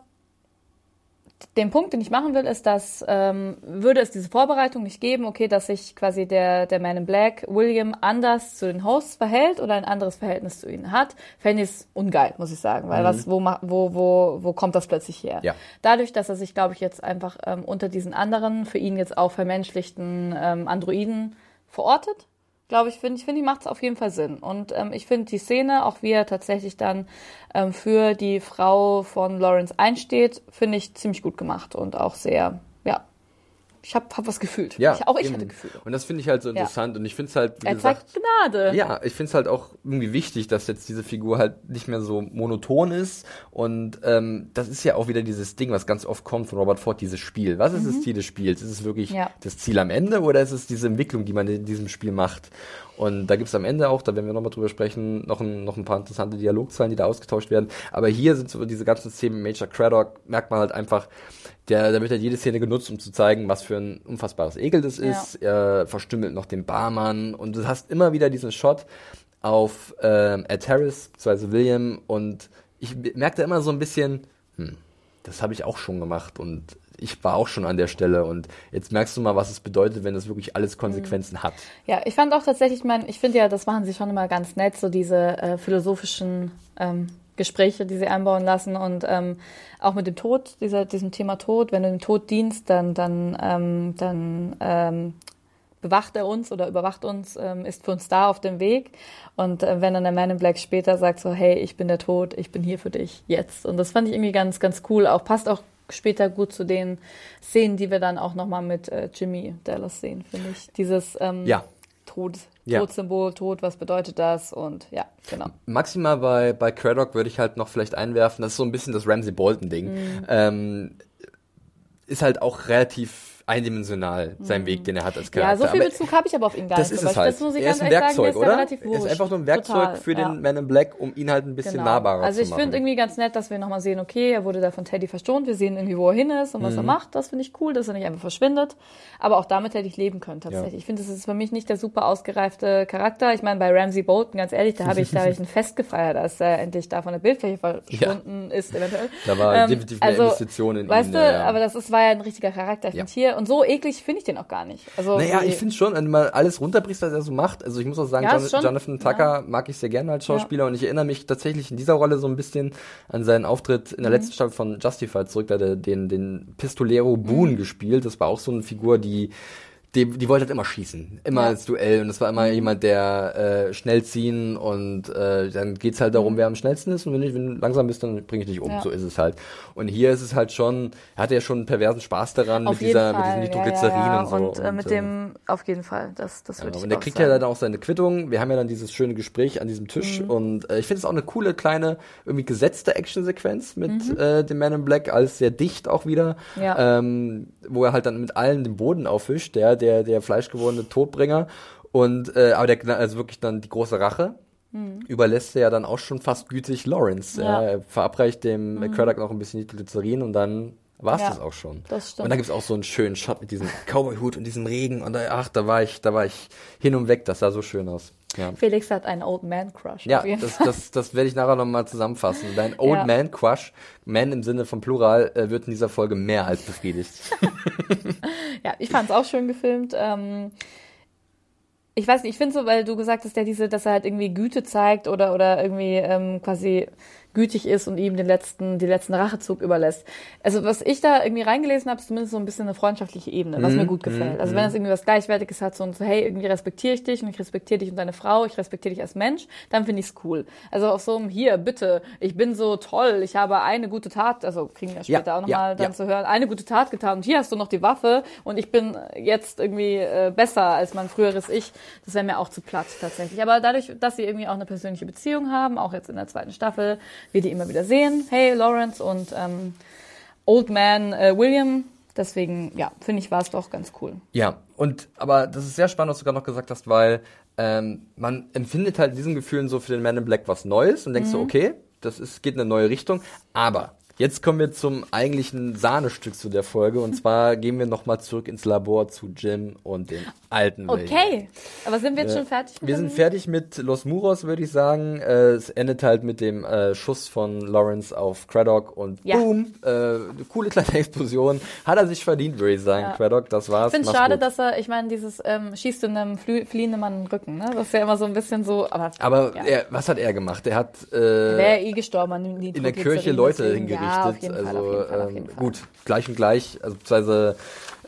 den Punkt, den ich machen will, ist, dass ähm, würde es diese Vorbereitung nicht geben, okay, dass sich quasi der, der Man in Black, William, anders zu den Hosts verhält oder ein anderes Verhältnis zu ihnen hat, fände ich es ungeil, muss ich sagen. Weil was, wo, wo, wo, wo kommt das plötzlich her? Ja. Dadurch, dass er sich, glaube ich, jetzt einfach ähm, unter diesen anderen, für ihn jetzt auch vermenschlichten ähm, Androiden verortet, glaube ich, finde ich, finde ich, macht es auf jeden Fall Sinn. Und ähm, ich finde die Szene, auch wie er tatsächlich dann ähm, für die Frau von Lawrence einsteht, finde ich ziemlich gut gemacht und auch sehr, ich habe hab was gefühlt. Ja, ich, auch ich eben. hatte Gefühle. Und das finde ich halt so Ja. interessant und ich finde es halt, wie Er gesagt, zeigt Gnade. Ja, ich finde es halt auch irgendwie wichtig, dass jetzt diese Figur halt nicht mehr so monoton ist. Und ähm, das ist ja auch wieder dieses Ding, was ganz oft kommt von Robert Ford, dieses Spiel. Was ist das Ziel des Spiels? Ist es wirklich Mhm. Ja. das Ziel am Ende oder ist es diese Entwicklung, die man in diesem Spiel macht? Und da gibt es am Ende auch, da werden wir nochmal drüber sprechen, noch ein, noch ein paar interessante Dialogzeilen, die da ausgetauscht werden. Aber hier sind so diese ganzen Szenen mit Major Craddock, merkt man halt einfach, der, da wird halt jede Szene genutzt, um zu zeigen, was für ein unfassbares Ekel das Ja. ist. Er verstümmelt noch den Barmann und du hast immer wieder diesen Shot auf ähm, Ed Harris, beziehungsweise William und ich merkte immer so ein bisschen, hm, das habe ich auch schon gemacht und ich war auch schon an der Stelle und jetzt merkst du mal, was es bedeutet, wenn das wirklich alles Konsequenzen mhm. hat. Ja, ich fand auch tatsächlich, ich meine, ich finde ja, das machen sie schon immer ganz nett, so diese äh, philosophischen ähm, Gespräche, die sie einbauen lassen und ähm, auch mit dem Tod, dieser, diesem Thema Tod, wenn du dem Tod dienst, dann, dann, ähm, dann ähm, bewacht er uns oder überwacht uns, ähm, ist für uns da auf dem Weg. Und äh, wenn dann der Man in Black später sagt so, hey, ich bin der Tod, ich bin hier für dich jetzt. Und das fand ich irgendwie ganz, ganz cool. Auch passt auch später gut zu den Szenen, die wir dann auch nochmal mit äh, Jimmy Dallas sehen, finde ich. Dieses ähm, ja. Tod, ja. Todsymbol, Tod, was bedeutet das? Und ja, genau. Maximal bei, bei Craddock würde ich halt noch vielleicht einwerfen, das ist so ein bisschen das Ramsey Bolton-Ding. Mhm. Ähm, ist halt auch relativ eindimensional, sein Weg, den er hat als Charakter. Ja, so viel Bezug habe ich aber auf ihn gar das nicht. Das ist es halt. Das muss ich er ist ein Werkzeug, sagen, oder? Ist er ist einfach nur ein Werkzeug Total, für den ja. Man in Black, um ihn halt ein bisschen genau. nahbarer also zu machen. Also ich finde irgendwie ganz nett, dass wir nochmal sehen, okay, er wurde da von Teddy verstohnt, wir sehen irgendwie, wo er hin ist und was mhm. er macht. Das finde ich cool, dass er nicht einfach verschwindet. Aber auch damit hätte ich leben können, tatsächlich. Ja. Ich finde, das ist für mich nicht der super ausgereifte Charakter. Ich meine, bei Ramsey Bolton, ganz ehrlich, da habe ich, da hab ich ein Fest gefeiert, als er endlich da von der Bildfläche verschwunden ja. ist, eventuell. Da war ähm, definitiv eine also, Investition in weißt ihn. Weißt du, aber das ist, war ja ein richtiger Charakter. Ich finde hier, und so eklig finde ich den auch gar nicht. Also naja, ich finde schon, wenn du mal alles runterbrichst, was er so macht. Also ich muss auch sagen, ja, John, Jonathan Tucker ja. mag ich sehr gerne als Schauspieler ja. und ich erinnere mich tatsächlich in dieser Rolle so ein bisschen an seinen Auftritt in der mhm. letzten Staffel von Justified zurück, da der den, den Pistolero Boone mhm. gespielt. Das war auch so eine Figur, die die, die wollte halt immer schießen, immer ja. als Duell und es war immer mhm. jemand, der äh, schnell ziehen und äh, dann geht's halt darum, wer am schnellsten ist und wenn, ich, wenn du langsam bist, dann bringe ich dich um, ja. so ist es halt. Und hier ist es halt schon, er hatte ja schon einen perversen Spaß daran auf mit dieser, Fall. mit diesem Nitroglycerin ja, und so. Und, äh, mit dem, auf jeden Fall, das, das würde ich Und der kriegt sagen. ja dann auch seine Quittung, wir haben ja dann dieses schöne Gespräch an diesem Tisch mhm. und äh, ich finde es auch eine coole, kleine, irgendwie gesetzte Actionsequenz mit mhm. äh, dem Man in Black, alles sehr dicht auch wieder, ähm, wo er halt dann mit allen den Boden aufwischt, der, der, der Fleisch gewordene Todbringer. Und äh, aber der also wirklich dann die große Rache mhm. überlässt er ja dann auch schon fast gütig Lawrence. Ja. Er verabreicht dem mhm. Craddock noch ein bisschen Nitroglycerin und dann war es ja, das auch schon. Das stimmt. Und da gibt es auch so einen schönen Shot mit diesem Cowboy-Hut und diesem Regen und da, ach, da war ich, da war ich hin und weg, das sah so schön aus. Ja. Felix hat einen Old Man Crush. Ja, das, das, das werde ich nachher nochmal zusammenfassen. Dein Old ja. Man Crush, Man im Sinne von Plural, äh, wird in dieser Folge mehr als befriedigt. ja, ich fand es auch schön gefilmt. Ähm, ich weiß nicht, ich finde so, weil du gesagt hast, der diese, dass er halt irgendwie Güte zeigt oder oder irgendwie ähm, quasi gütig ist und ihm den letzten, die letzten Rachezug überlässt. Also was ich da irgendwie reingelesen habe, ist zumindest so ein bisschen eine freundschaftliche Ebene, was mhm. mir gut gefällt. Also wenn es irgendwie was Gleichwertiges hat, so, und so hey, irgendwie respektiere ich dich und ich respektiere dich und deine Frau, ich respektiere dich als Mensch, dann finde ich es cool. Also auf so einem, hier, bitte, ich bin so toll, ich habe eine gute Tat, also kriegen wir später ja, auch nochmal ja, dann ja. zu hören, eine gute Tat getan und hier hast du noch die Waffe und ich bin jetzt irgendwie äh, besser als mein früheres Ich. Das wäre mir auch zu platt tatsächlich. Aber dadurch, dass sie irgendwie auch eine persönliche Beziehung haben, auch jetzt in der zweiten Staffel, wir die immer wieder sehen. Hey, Lawrence und ähm, Old Man äh, William. Deswegen, ja, finde ich, war es doch ganz cool. Ja, und aber das ist sehr spannend, was du gerade noch gesagt hast, weil ähm, man empfindet halt in diesen Gefühlen so für den Man in Black was Neues und denkst mhm. so, okay, das ist, geht in eine neue Richtung. Aber Jetzt kommen wir zum eigentlichen Sahnestück zu der Folge und zwar gehen wir nochmal zurück ins Labor zu Jim und den alten Okay, William. aber sind wir jetzt äh, schon fertig? wir sind fertig mit Los Muros, würde ich sagen. Äh, es endet halt mit dem äh, Schuss von Lawrence auf Craddock und ja. boom, äh, coole kleine Explosion. Hat er sich verdient, würde ich sagen, ja. Craddock, das war's. Ich finde es schade, gut. dass er, ich meine, dieses ähm, schießt in einem fliehenden Mann in den Rücken, ne? Das ist ja immer so ein bisschen so, aber... Aber ja. er, was hat er gemacht? Er hat... Äh, Wäre eh gestorben In der Kirche Leute hingerichtet gerichtet. Ja, also Fall, ähm, gut, gleich und gleich, also beziehungsweise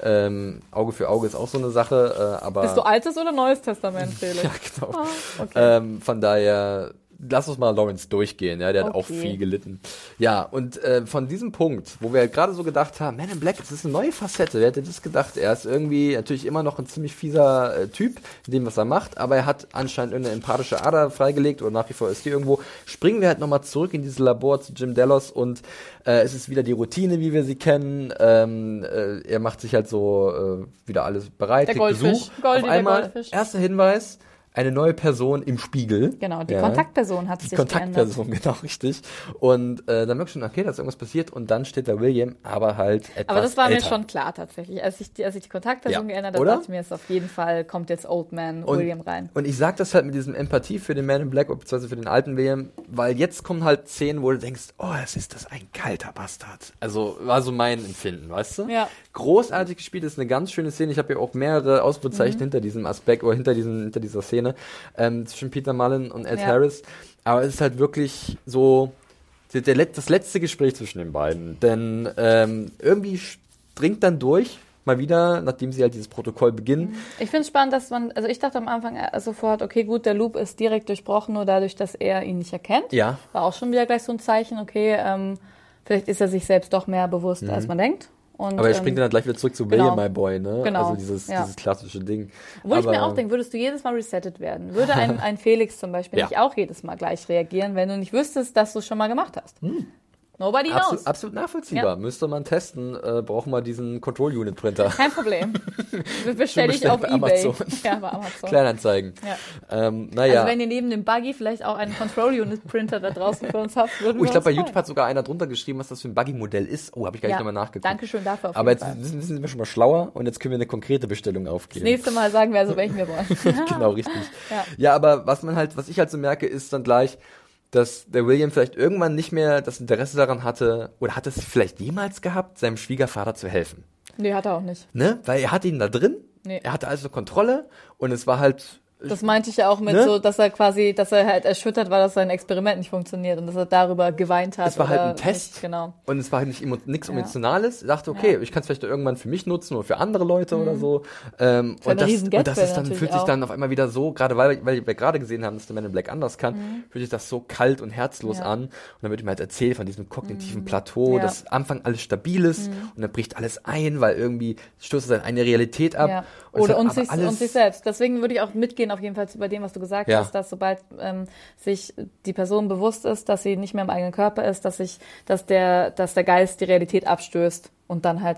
ähm, Auge für Auge ist auch so eine Sache, äh, aber. Bist du Altes oder Neues Testament, Felix? ja, genau. Ah, okay. ähm, von daher lass uns mal Lawrence durchgehen, ja, der okay. hat auch viel gelitten. Ja, und äh, von diesem Punkt, wo wir halt gerade so gedacht haben, Man in Black, das ist eine neue Facette, wer hätte das gedacht? Er ist irgendwie natürlich immer noch ein ziemlich fieser äh, Typ in dem, was er macht, aber er hat anscheinend eine empathische Ader freigelegt oder nach wie vor ist die irgendwo. Springen wir halt nochmal zurück in dieses Labor zu Jim Delos und äh, es ist wieder die Routine, wie wir sie kennen. Ähm, äh, er macht sich halt so äh, wieder alles bereit, der Goldfisch. Besuch. Goldi, Auf einmal, erster Hinweis, eine neue Person im Spiegel. Genau, die Ja. Kontaktperson hat Die sich Kontaktperson, genau, richtig. Und äh, dann merkst du schon, okay, da ist irgendwas passiert und dann steht da William, aber halt etwas Aber das war älter. mir schon klar tatsächlich. Als ich die, als ich die Kontaktperson Ja, geändert habe, dachte ich mir, ist auf jeden Fall, kommt jetzt Old Man Und, William rein. Und ich sag das halt mit diesem Empathie für den Man in Black, beziehungsweise für den alten William, weil jetzt kommen halt Szenen, wo du denkst, oh, es ist das ein kalter Bastard. Also war so mein Empfinden, weißt du? Ja. Großartig gespielt, ist eine ganz schöne Szene. Ich habe ja auch mehrere Ausrufezeichen Mhm. hinter diesem Aspekt oder hinter, diesen, hinter dieser Szene ähm, zwischen Peter Mullen und Ed Ja. Harris. Aber es ist halt wirklich so der, der, das letzte Gespräch zwischen den beiden. Denn ähm, irgendwie dringt dann durch, mal wieder, nachdem sie halt dieses Protokoll beginnen. Ich finde es spannend, dass man, also ich dachte am Anfang äh, sofort, okay, gut, der Loop ist direkt durchbrochen, nur dadurch, dass er ihn nicht erkennt. Ja. War auch schon wieder gleich so ein Zeichen, okay, ähm, vielleicht ist er sich selbst doch mehr bewusst, als man denkt. Und. Aber er ähm, springt dann halt gleich wieder zurück zu genau. William, my boy, ne? Genau, Also dieses, ja. dieses klassische Ding. Wo ich mir auch denke, würdest du jedes Mal resettet werden? Würde ein, ein Felix zum Beispiel Ja. nicht auch jedes Mal gleich reagieren, wenn du nicht wüsstest, dass du es schon mal gemacht hast? Nobody knows. Absolut, absolut nachvollziehbar. Ja. Müsste man testen. Äh, brauchen wir diesen Control Unit Printer. Kein Problem. Bestelle ich auf bei Ebay. Amazon. Ja, bei Amazon. Kleinanzeigen. Ja. Ähm, naja. Also wenn ihr neben dem Buggy vielleicht auch einen Control Unit Printer da draußen für uns habt, würden oh, ich glaube, bei YouTube hat sogar einer drunter geschrieben, was das für ein Buggy-Modell ist. Oh, habe ich gar nicht Ja, nochmal nachgeguckt. Dankeschön dafür Aber jetzt Fall. wissen wir schon mal schlauer und jetzt können wir eine konkrete Bestellung Das aufgeben. nächste Mal sagen wir also, welchen wir wollen. genau, richtig. Ja. Ja. aber was man halt, was ich halt so merke, ist dann gleich, dass der William vielleicht irgendwann nicht mehr das Interesse daran hatte, oder hat es vielleicht jemals gehabt, seinem Schwiegervater zu helfen. nee, hat er auch nicht. Ne? Weil er hatte ihn da drin, Nee. er hatte also Kontrolle und es war halt Das meinte ich ja auch mit Ne? so, dass er quasi, dass er halt erschüttert war, dass sein Experiment nicht funktioniert und dass er darüber geweint hat. Es war halt ein Test. Nicht, genau. Und es war halt nicht nichts Ja. Emotionales. Ich dachte, okay, Ja. ich kann es vielleicht irgendwann für mich nutzen oder für andere Leute oder so. Ähm, und, das, und das ist dann, fühlt sich auch. dann auf einmal wieder so, gerade weil, weil wir gerade gesehen haben, dass der Man in Black anders kann, fühlt sich das so kalt und herzlos Mhm. Ja. an. Und dann wird ihm halt erzählt von diesem kognitiven Plateau, Ja. dass am Anfang alles stabil ist und dann bricht alles ein, weil irgendwie stößt er seine eine Realität ab. Oder und sich, und sich selbst. Deswegen würde ich auch mitgehen, auf jeden Fall bei dem, was du gesagt Ja. hast, dass sobald ähm, sich die Person bewusst ist, dass sie nicht mehr im eigenen Körper ist, dass sich, dass der, dass der Geist die Realität abstößt und dann halt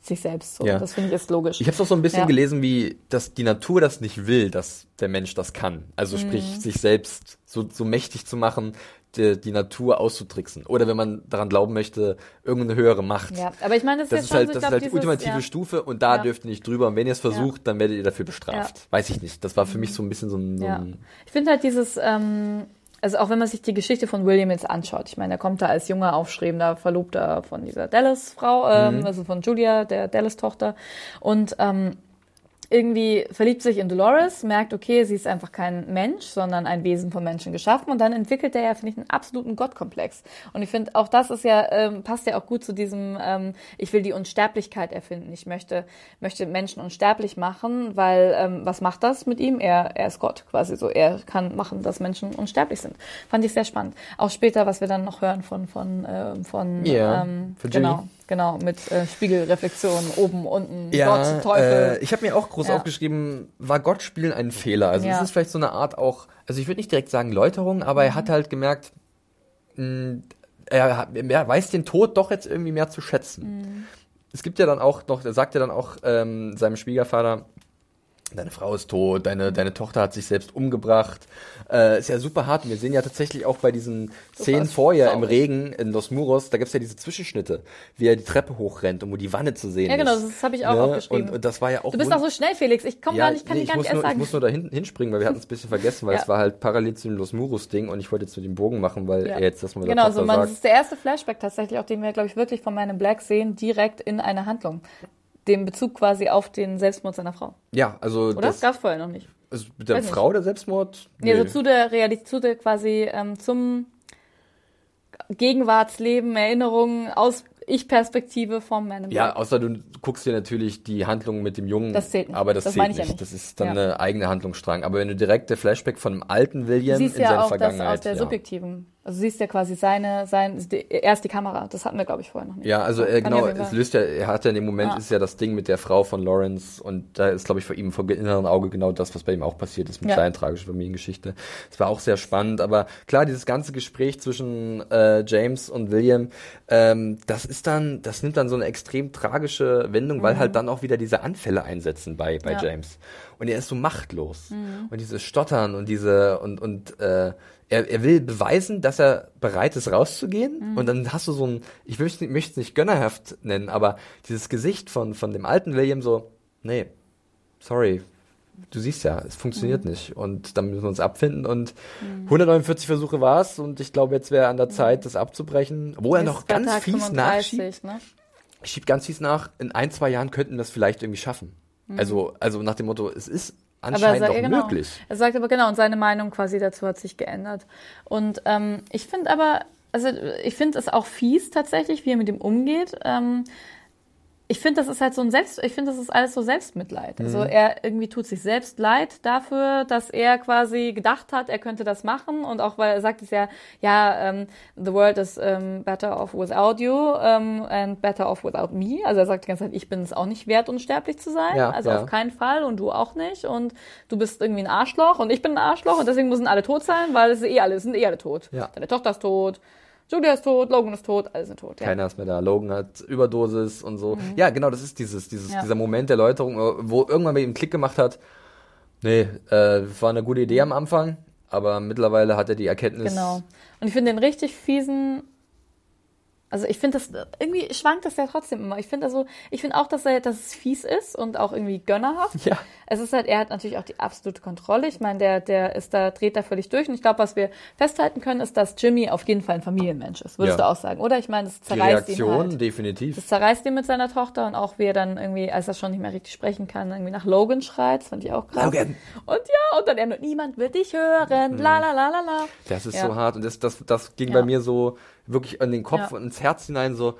sich selbst. So. Ja. Das finde ich ist logisch. Ich habe es auch so ein bisschen Ja. gelesen, wie dass die Natur das nicht will, dass der Mensch das kann. Also sprich, Mhm. sich selbst so, so mächtig zu machen, die, die Natur auszutricksen. Oder wenn man daran glauben möchte, irgendeine höhere Macht. ja, aber ich meine, das, Das ist ist schon halt, so, das ich ist glaub, halt die ultimative ja. Stufe und da Ja. dürft ihr nicht drüber. Und wenn ihr es versucht, dann werdet ihr dafür bestraft. Ja. Weiß ich nicht. Das war für mich so ein bisschen so ein, so Ja. ein Ich finde halt dieses, ähm, also auch wenn man sich die Geschichte von William jetzt anschaut, ich meine, er kommt da als junger, aufstrebender Verlobter von dieser Dallas-Frau, ähm, Mhm. also von Julia, der Dallas-Tochter. Und ähm, irgendwie verliebt sich in Dolores, merkt, okay, sie ist einfach kein Mensch, sondern ein Wesen von Menschen geschaffen. Und dann entwickelt er ja, finde ich, einen absoluten Gottkomplex. Und ich finde, auch das ist ja, ähm, passt ja auch gut zu diesem, ähm, ich will die Unsterblichkeit erfinden. Ich möchte, möchte Menschen unsterblich machen, weil ähm, was macht das mit ihm? Er, er ist Gott quasi so. Er kann machen, dass Menschen unsterblich sind. Fand ich sehr spannend. Auch später, was wir dann noch hören von, von, ähm, von, Ja, ähm, genau, genau, mit äh, Spiegelreflexion, oben, unten, Ja, Gott, Teufel. Äh, ich habe mir auch groß Ja. aufgeschrieben, war Gott spielen ein Fehler? Also Ja. es ist vielleicht so eine Art auch, also ich würde nicht direkt sagen Läuterung, aber Mhm. er hat halt gemerkt, mh, er, hat- er weiß den Tod doch jetzt irgendwie mehr zu schätzen. Mhm. Es gibt ja dann auch noch, er sagt ja dann auch ähm, seinem Schwiegervater, deine Frau ist tot, deine, deine Tochter hat sich selbst umgebracht. Äh, ist ja super hart. Und wir sehen ja tatsächlich auch bei diesen Szenen vorher im. Regen in Los Muros, da gibt's ja diese Zwischenschnitte, wie er die Treppe hochrennt und wo die Wanne zu sehen Ja, genau, ist. das habe ich auch Ne? aufgeschrieben. Und, und das war ja auch Du bist auch so schnell, Felix. Ich komme gar nicht, kann nee, ich gar nicht erst nur, ich sagen. muss nur da hinten hinspringen, weil wir hatten es ein bisschen vergessen, weil Ja. es war halt parallel zu dem Los Muros Ding und ich wollte jetzt mit dem Bogen machen, weil Ja. er jetzt das mal Genau, so man, das sagt. ist der erste Flashback tatsächlich, auch den wir, glaube ich, wirklich von meinem Black sehen, direkt in eine Handlung. Den Bezug quasi auf den Selbstmord seiner Frau. Ja, also Oder? das Das gab es vorher noch nicht. also mit der Weiß nicht. Frau der Selbstmord. Nee, also zu der Realität, zu der quasi ähm, zum Gegenwartsleben, Erinnerungen aus Ich-Perspektive vom Man Ja, außer du guckst dir natürlich die Handlung mit dem Jungen. Das zählt nicht. Aber das, Das zählt ich ja nicht. nicht. Das ist dann Ja. eine eigene Handlungsstrang. Aber wenn du direkt der Flashback von dem alten William siehst in ja seiner auch das Vergangenheit. aus der ja. subjektiven Also siehst ja quasi seine, sein, er ist die Kamera. Das hatten wir, glaube ich, vorher noch nicht. Ja, also äh, genau, es löst ja, er hat ja in dem Moment ja. ist ja das Ding mit der Frau von Lawrence und da ist, glaube ich, vor ihm vom inneren Auge genau das, was bei ihm auch passiert ist mit ja. kleinen tragischen Familiengeschichte. Es war auch sehr spannend, aber klar, dieses ganze Gespräch zwischen äh, James und William, ähm, das ist dann, das nimmt dann so eine extrem tragische Wendung, mhm. weil halt dann auch wieder diese Anfälle einsetzen bei, bei ja. James. Und er ist so machtlos. Mhm. Und dieses Stottern und diese und und äh, er, er will beweisen, dass er bereit ist, rauszugehen. Mhm. Und dann hast du so ein, ich möchte es nicht gönnerhaft nennen, aber dieses Gesicht von, von dem alten William so, nee, sorry, du siehst ja, es funktioniert mhm. nicht. Und dann müssen wir uns abfinden. Und mhm. 149 Versuche war es. Und ich glaube, jetzt wäre an der Zeit, das abzubrechen. Wo er noch ganz Tag fies 35, nachschiebt. Ne? Schiebt ganz fies nach. In ein, zwei Jahren könnten wir das vielleicht irgendwie schaffen. Mhm. Also, also nach dem Motto, es ist anscheinend aber er, genau, möglich. Er sagt aber genau, und seine Meinung quasi dazu hat sich geändert. Und ähm, ich finde aber, also ich finde es auch fies tatsächlich, wie er mit ihm umgeht. Ähm, ich finde, das ist halt so ein Selbst, ich finde, das ist alles so Selbstmitleid. Also mhm. Also er irgendwie tut sich selbst leid dafür, dass er quasi gedacht hat, er könnte das machen und auch weil er sagt es ja, ja, um, ähm, the world is um, better off without you um, and better off without me. Also er sagt die ganze Zeit, ich bin es auch nicht wert, unsterblich zu sein. Ja, also ja. auf keinen Fall und du auch nicht und du bist irgendwie ein Arschloch und ich bin ein Arschloch und deswegen müssen alle tot sein, weil es eh alle, sind eh alle tot. Ja. Deine Tochter ist tot, Julia ist tot, Logan ist tot, alle sind tot. Ja. Keiner ist mehr da. Logan hat Überdosis und so. Mhm. Ja, genau, das ist dieses, dieses, ja. dieser Moment der Läuterung, wo irgendwann bei ihm Klick gemacht hat. Nee, äh, war eine gute Idee am Anfang, aber mittlerweile hat er die Erkenntnis. Genau. Und ich finde den richtig fiesen also ich finde das, irgendwie schwankt das ja trotzdem immer. Ich finde also, ich finde auch, dass er, dass es fies ist und auch irgendwie gönnerhaft. Ja. Es ist halt, er hat natürlich auch die absolute Kontrolle. Ich meine, der, der ist da, dreht da völlig durch. Und ich glaube, was wir festhalten können, ist, dass Jimmy auf jeden Fall ein Familienmensch ist. Würdest ja. du auch sagen, oder? Ich meine, das zerreißt die Reaktion, ihn halt. definitiv. Das zerreißt ihn mit seiner Tochter und auch wie er dann irgendwie, als er schon nicht mehr richtig sprechen kann, irgendwie nach Logan schreit. Das fand ich auch krass. Logan. Und ja, und dann er nur, niemand wird dich hören, mhm. la la la la la. Das ist ja. so hart. Und das, das, das ging bei mir so, wirklich in den Kopf ja. und ins Herz hinein so,